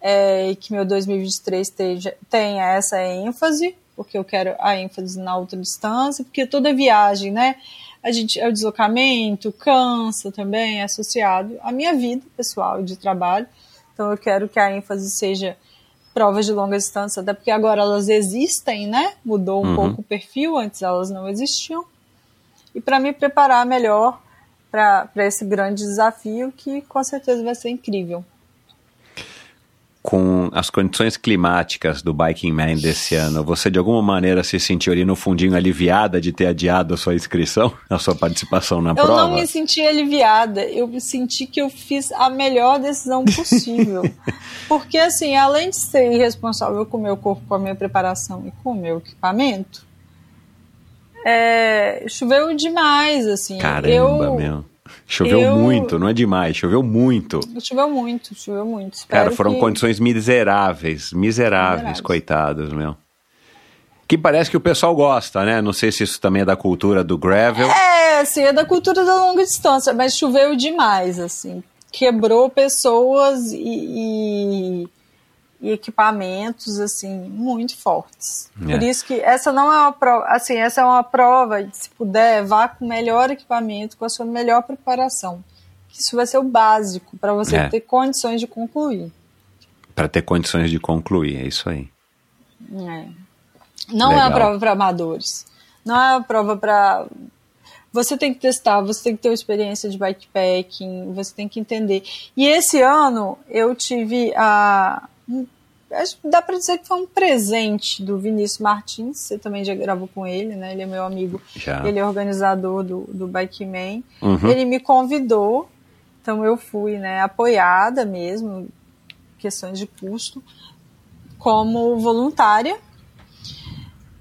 é, que meu 2023 esteja, tenha essa ênfase, porque eu quero a ênfase na outra distância, porque toda viagem, né, a gente é o deslocamento, cansa também, é associado à minha vida pessoal e de trabalho. Então eu quero que a ênfase seja provas de longa distância, até porque agora elas existem, né? Mudou um Uhum. pouco o perfil, antes elas não existiam. E para me preparar melhor para esse grande desafio, que com certeza vai ser incrível. Com as condições climáticas do Biking Man desse ano, você de alguma maneira se sentiu ali no fundinho aliviada de ter adiado a sua inscrição, (laughs) a sua participação na Eu prova? não me senti aliviada, eu me senti que eu fiz a melhor decisão possível. (laughs) Porque, assim, além de ser irresponsável com o meu corpo, com a minha preparação e com o meu equipamento, é, choveu demais, assim. Caramba, eu, meu. Choveu eu- muito, não é demais, choveu muito. Choveu muito, choveu muito. Espero Cara, foram que- condições miseráveis, miseráveis, Miseráveis. coitados, meu. Que parece que o pessoal gosta, né? Não sei se isso também é da cultura do gravel. É, assim, é da cultura da longa distância, mas choveu demais, assim. Quebrou pessoas e, e- e equipamentos, assim, muito fortes. É. Por isso que essa não é uma prova, assim, essa é uma prova, se puder, vá com o melhor equipamento, com a sua melhor preparação. Isso vai ser o básico para você É. ter condições de concluir. Para ter condições de concluir, é isso aí. É. Não é uma Legal. prova para amadores. Não é uma prova para. Você tem que testar, você tem que ter uma experiência de bikepacking, você tem que entender. E esse ano eu tive a. acho que Dá para dizer que foi um presente do Vinícius Martins. Você também já gravou com ele, né? Ele é meu amigo. Já. Ele é organizador do, do Bike Man. Uhum. Ele me convidou, então eu fui, né? Apoiada mesmo, questões de custo, como voluntária.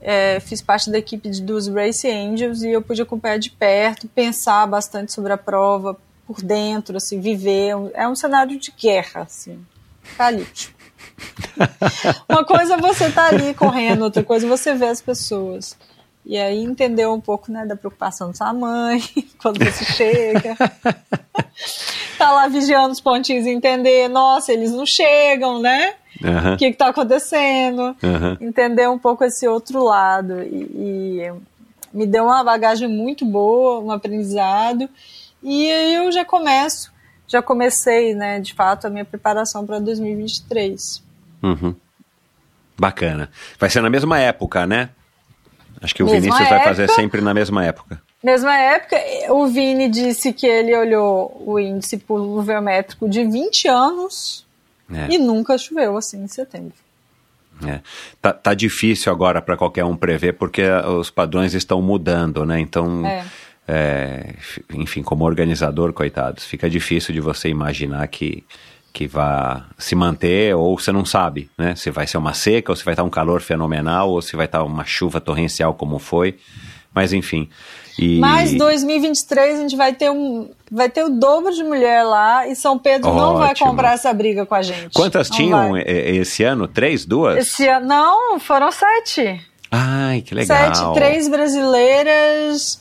É, fiz parte da equipe de- dos Race Angels e eu pude acompanhar de perto, pensar bastante sobre a prova por dentro, assim, viver. É um cenário de guerra, assim. (laughs) apocalíptico. Uma coisa é você tá ali correndo, outra coisa é você ver as pessoas. E aí entender um pouco né, da preocupação da sua mãe (laughs) quando você chega. (laughs) tá lá vigiando os pontinhos e entender, nossa, eles não chegam, né? Aham. O que está acontecendo? Aham. Entender um pouco esse outro lado. E, e me deu uma bagagem muito boa, um aprendizado. E aí eu já começo, já comecei, né, de fato, a minha preparação para 2023. Uhum. Bacana. Vai ser na mesma época, né? Acho que o Mesma Vinícius vai fazer sempre na mesma época. Mesma época, o Vini disse que ele olhou o índice pluviométrico de 20 anos É. e nunca choveu assim em setembro. É. Tá, tá difícil agora para qualquer um prever porque os padrões estão mudando, né? Então, É. é, enfim, como organizador, coitados, fica difícil de você imaginar que que vá se manter ou você não sabe, né? Se vai ser uma seca ou se vai estar um calor fenomenal ou se vai estar uma chuva torrencial como foi. Mas enfim. E... Mas 2023 a gente vai ter um vai ter o dobro de mulher lá e São Pedro não vai Ótimo. comprar essa briga com a gente. Quantas Não tinham vai. eh, esse ano? Três, duas? Esse ano não, foram sete. Ai, que legal. Sete, três brasileiras,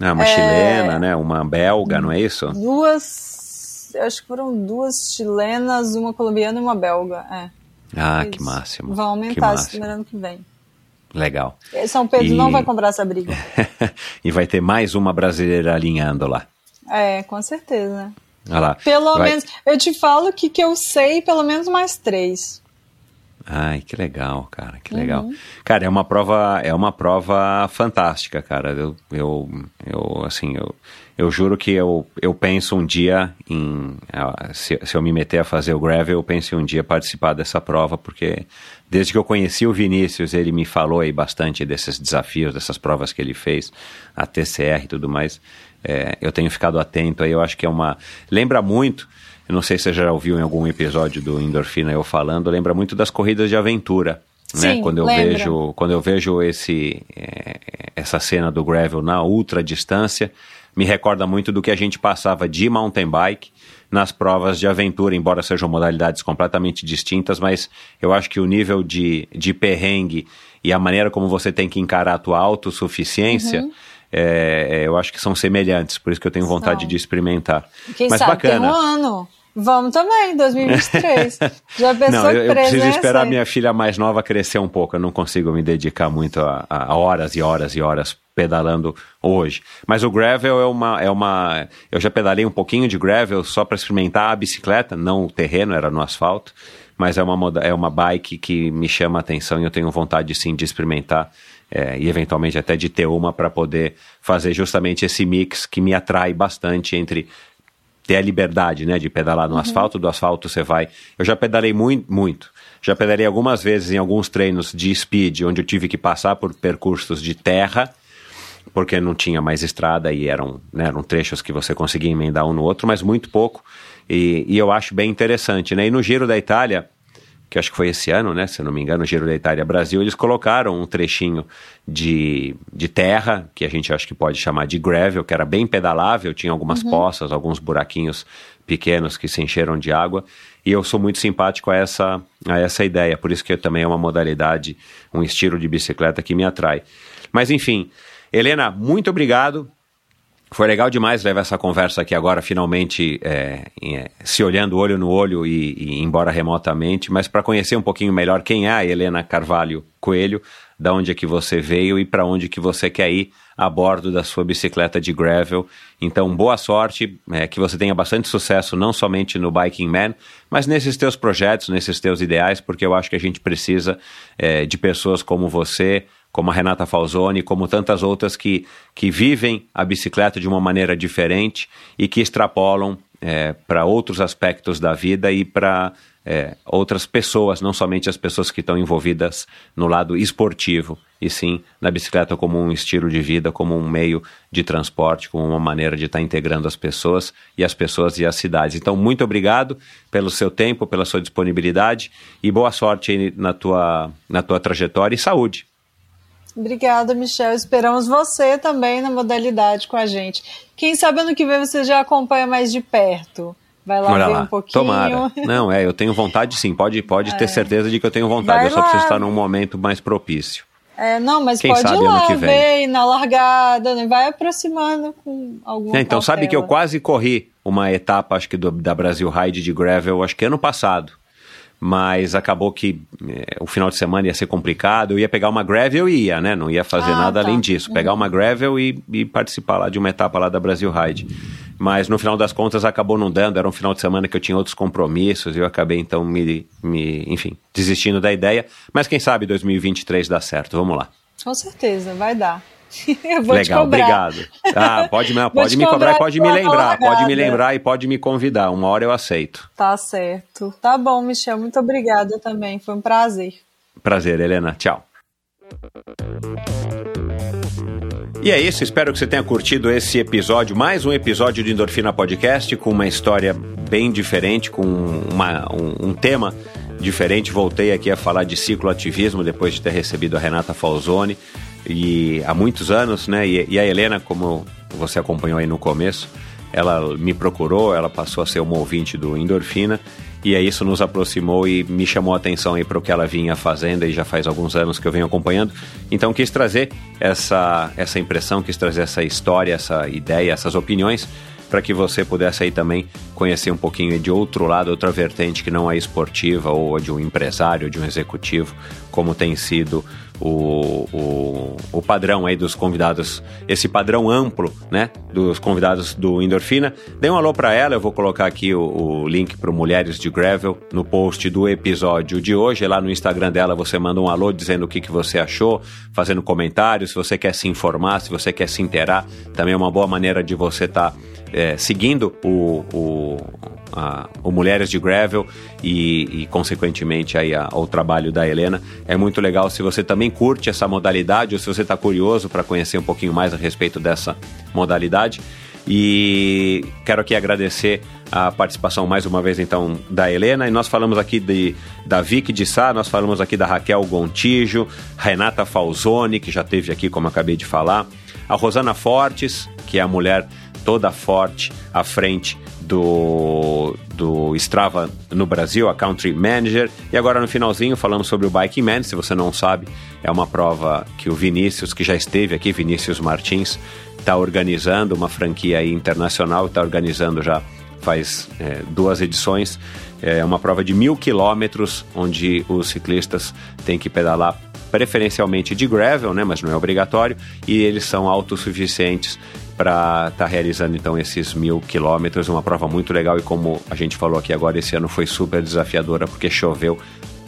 Ah, uma chilena, né? Uma belga, não é isso? duas, acho que foram duas chilenas, uma colombiana e uma belga. É. Ah, que máximo. Vão aumentar esse primeiro ano que vem. Legal. E São Pedro E- não vai comprar essa briga. (laughs) e vai ter mais uma brasileira alinhando lá. É, com certeza. Olha lá. Pelo Vai- menos, eu te falo que, que eu sei pelo menos mais três. Ai, que legal, cara, que Uhum. legal. Cara, é uma prova, é uma prova fantástica, cara. Eu, eu, eu assim, eu, eu juro que eu, eu penso um dia em, se, se eu me meter a fazer o gravel, eu penso em um dia participar dessa prova, porque desde que eu conheci o Vinícius, ele me falou aí bastante desses desafios, dessas provas que ele fez, a TCR e tudo mais. É, eu tenho ficado atento aí, eu acho que é uma, lembra muito eu não sei se você já ouviu em algum episódio do Endorfina eu falando, lembra muito das corridas de aventura. né? Sim, Quando eu lembra. vejo, quando eu vejo esse, eh, essa cena do gravel na ultra distância, me recorda muito do que a gente passava de mountain bike nas provas de aventura, embora sejam modalidades completamente distintas, mas eu acho que o nível de, de perrengue e a maneira como você tem que encarar a tua autossuficiência, Uhum. eh, eu acho que são semelhantes, por isso que eu tenho vontade São. de experimentar. Quem mas sabe bacana. tem um ano. Vamos também, 2023. (laughs) Já pensou Não, eu, eu preciso presença esperar aí? minha filha mais nova crescer um pouco. Eu não consigo me dedicar muito a, a horas e horas e horas pedalando hoje. Mas o gravel é uma, é uma. Eu já pedalei um pouquinho de gravel só para experimentar a bicicleta, não o terreno, era no asfalto. Mas é uma, moda- é uma bike que me chama a atenção e eu tenho vontade sim de experimentar. é, e eventualmente até de ter uma para poder fazer justamente esse mix que me atrai bastante entre ter a liberdade, né, de pedalar no asfalto, do asfalto você vai. Eu já pedalei muito, muito. Já pedalei algumas vezes em alguns treinos de speed, onde eu tive que passar por percursos de terra, porque não tinha mais estrada e eram, né, eram trechos que você conseguia emendar um no outro, mas muito pouco. E, e eu acho bem interessante, né? E no Giro da Itália, que acho que foi esse ano, né? Se não me engano, o Giro da Itália Brasil, eles colocaram um trechinho de, de terra, que a gente acho que pode chamar de gravel, que era bem pedalável, tinha algumas poças, alguns buraquinhos pequenos que se encheram de água. E eu sou muito simpático a essa, a essa ideia, por isso que também é uma modalidade, um estilo de bicicleta que me atrai. Mas enfim, Helena, muito obrigado. Foi legal demais levar essa conversa aqui agora, finalmente é, é, se olhando olho no olho e, e embora remotamente, mas para conhecer um pouquinho melhor quem é a Helena Carvalho Coelho, da onde é que você veio e para onde que você quer ir a bordo da sua bicicleta de gravel. Então, boa sorte, é, que você tenha bastante sucesso não somente no Biking Man, mas nesses teus projetos, nesses teus ideais, porque eu acho que a gente precisa é, de pessoas como você, como a Renata Falzoni, como tantas outras que, que vivem a bicicleta de uma maneira diferente e que extrapolam para outros aspectos da vida e para outras pessoas, não somente as pessoas que estão envolvidas no lado esportivo, e sim na bicicleta como um estilo de vida, como um meio de transporte, como uma maneira de estar integrando as pessoas e as pessoas e as cidades. Então, muito obrigado pelo seu tempo, pela sua disponibilidade e boa sorte na tua, na tua trajetória e saúde. Obrigada, Michel. Esperamos você também na modalidade com a gente. Quem sabe ano que vem você já acompanha mais de perto. Vai lá Olha ver lá, um pouquinho. tomara. (laughs) Não, é, eu tenho vontade sim, pode, pode ter certeza de que eu tenho vontade, Vai eu só preciso lá. estar num momento mais propício. É, não, mas Quem pode sabe ir lá que vem. na largada, né? vai aproximando com alguma É, então, sabe que eu quase corri uma etapa, acho que do- da Brasil Ride de gravel, acho que ano passado. Mas acabou que eh, o final de semana ia ser complicado. Eu ia pegar uma gravel e ia, né? Não ia fazer Ah, nada tá. além disso. Pegar uma gravel e, e participar lá de uma etapa lá da Brasil Ride. Mas no final das contas acabou não dando. Era um final de semana que eu tinha outros compromissos. E eu acabei então me, me, enfim, desistindo da ideia. Mas quem sabe 2023 dá certo. Vamos lá. Com certeza, vai dar. (laughs) eu vou te Legal, obrigado. Ah, pode, não, (laughs) Vou pode me cobrar cobrar pode me lembrar. Pode me lembrar e pode me convidar. Uma hora eu aceito. Tá certo. Tá bom, Michel. Muito obrigada também. Foi um prazer. Prazer, Helena. Tchau. E é isso, espero que você tenha curtido esse episódio, mais um episódio do Endorfina Podcast, com uma história bem diferente, com uma- um, um tema diferente. Voltei aqui a falar de cicloativismo depois de ter recebido a Renata Falzoni, e há muitos anos, né? E, e a Helena, como você acompanhou aí no começo, ela me procurou, ela passou a ser uma ouvinte do Endorfina, e aí isso nos aproximou e me chamou a atenção aí para o que ela vinha fazendo, e já faz alguns anos que eu venho acompanhando. Então quis trazer essa, essa impressão, quis trazer essa história, essa ideia, essas opiniões, para que você pudesse aí também conhecer um pouquinho de outro lado, outra vertente que não é esportiva ou de um empresário, de um executivo, como tem sido o, o, o padrão aí dos convidados, esse padrão amplo, né, dos convidados do Endorfina. Dê um alô para ela, eu vou colocar aqui o, o link para Mulheres de Gravel no post do episódio de hoje. Lá no Instagram dela você manda um alô dizendo o que, que você achou, fazendo comentários, se você quer se informar, se você quer se inteirar, também é uma boa maneira de você estar é, seguindo o, o, a- o Mulheres de Gravel e, e, consequentemente aí a- o trabalho da Helena. É muito legal se você também curte essa modalidade ou se você está curioso para conhecer um pouquinho mais a respeito dessa modalidade. E quero aqui agradecer a participação mais uma vez então da Helena. E nós falamos aqui de, da Vicky de Sá, nós falamos aqui da Raquel Gontijo, Renata Falzoni, que já teve aqui, como acabei de falar, a Rosana Fortes, que é a mulher toda forte à frente do, do Strava no Brasil, a Country Manager. E agora no finalzinho falamos sobre o Biking Man. Se você não sabe, é uma prova que o Vinícius, que já esteve aqui, Vinícius Martins, está organizando uma franquia internacional, está organizando já faz é, duas edições. É uma prova de mil quilômetros, onde os ciclistas têm que pedalar preferencialmente de gravel, né, mas não é obrigatório, e eles são autossuficientes para estar realizando então esses mil quilômetros, uma prova muito legal e como a gente falou aqui agora, esse ano foi super desafiadora porque choveu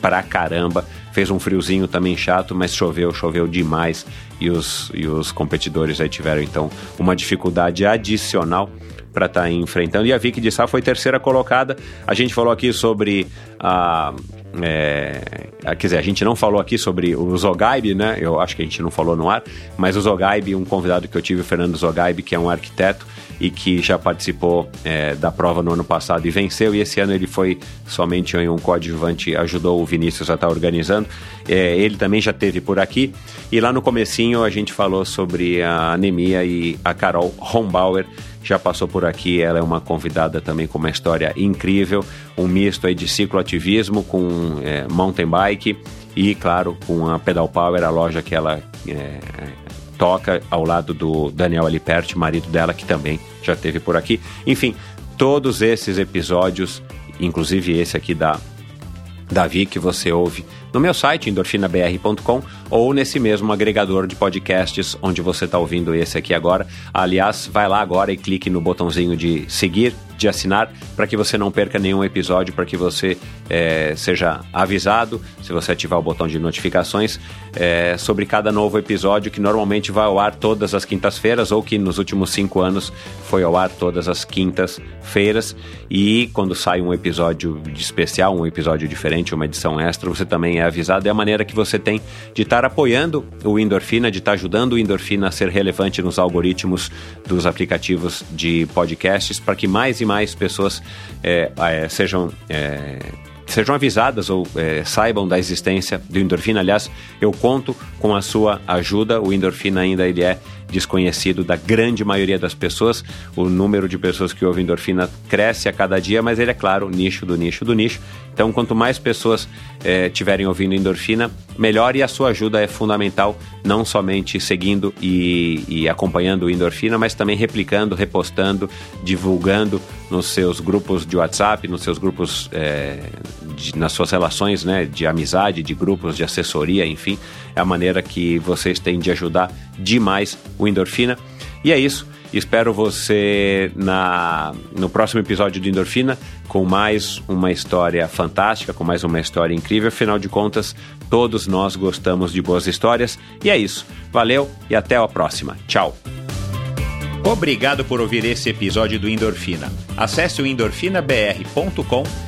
pra caramba, fez um friozinho também chato, mas choveu, choveu demais e os, e os competidores aí tiveram então uma dificuldade adicional para estar enfrentando. E a Vicky de Sá foi terceira colocada. A gente falou aqui sobre a. É, quer dizer, a gente não falou aqui sobre o Zogaib, né? Eu acho que a gente não falou no ar, mas o Zogaib, um convidado que eu tive, o Fernando Zogaib, que é um arquiteto e que já participou é, da prova no ano passado e venceu. E esse ano ele foi somente um coadjuvante, ajudou o Vinícius a estar organizando. É, ele também já teve por aqui. E lá no comecinho a gente falou sobre a anemia e a Carol Hombauer já passou por aqui, ela é uma convidada também com uma história incrível, um misto aí de cicloativismo com é, mountain bike e, claro, com a Pedal Power, a loja que ela é, toca ao lado do Daniel Aliperti, marido dela, que também já teve por aqui. Enfim, todos esses episódios, inclusive esse aqui da Davi, que você ouve no meu site, endorfinabr.com, ou nesse mesmo agregador de podcasts onde você está ouvindo esse aqui agora. Aliás, vai lá agora e clique no botãozinho de seguir, de assinar, para que você não perca nenhum episódio, para que você é, seja avisado, se você ativar o botão de notificações, é, sobre cada novo episódio que normalmente vai ao ar todas as quintas-feiras, ou que nos últimos cinco anos foi ao ar todas as quintas-feiras. E quando sai um episódio especial, um episódio diferente, uma edição extra, você também é avisado. É a maneira que você tem de estar apoiando o Endorfina, de estar ajudando o Endorfina a ser relevante nos algoritmos dos aplicativos de podcasts, para que mais e mais pessoas é, é, sejam. É, sejam avisadas ou é, saibam da existência do endorfina. Aliás, eu conto com a sua ajuda. O endorfina ainda ele é desconhecido da grande maioria das pessoas. O número de pessoas que ouvem endorfina cresce a cada dia, mas ele é claro, nicho do nicho do nicho. Então, quanto mais pessoas eh, tiverem ouvindo endorfina, melhor e a sua ajuda é fundamental, não somente seguindo e, e acompanhando o endorfina, mas também replicando, repostando, divulgando nos seus grupos de WhatsApp, nos seus grupos, eh, de, nas suas relações né, de amizade, de grupos de assessoria, enfim, é a maneira que vocês têm de ajudar demais o endorfina. E é isso. Espero você na, no próximo episódio do Endorfina com mais uma história fantástica, com mais uma história incrível. Afinal de contas, todos nós gostamos de boas histórias. E é isso. Valeu e até a próxima. Tchau. Obrigado por ouvir esse episódio do Endorfina. Acesse o endorfinabr.com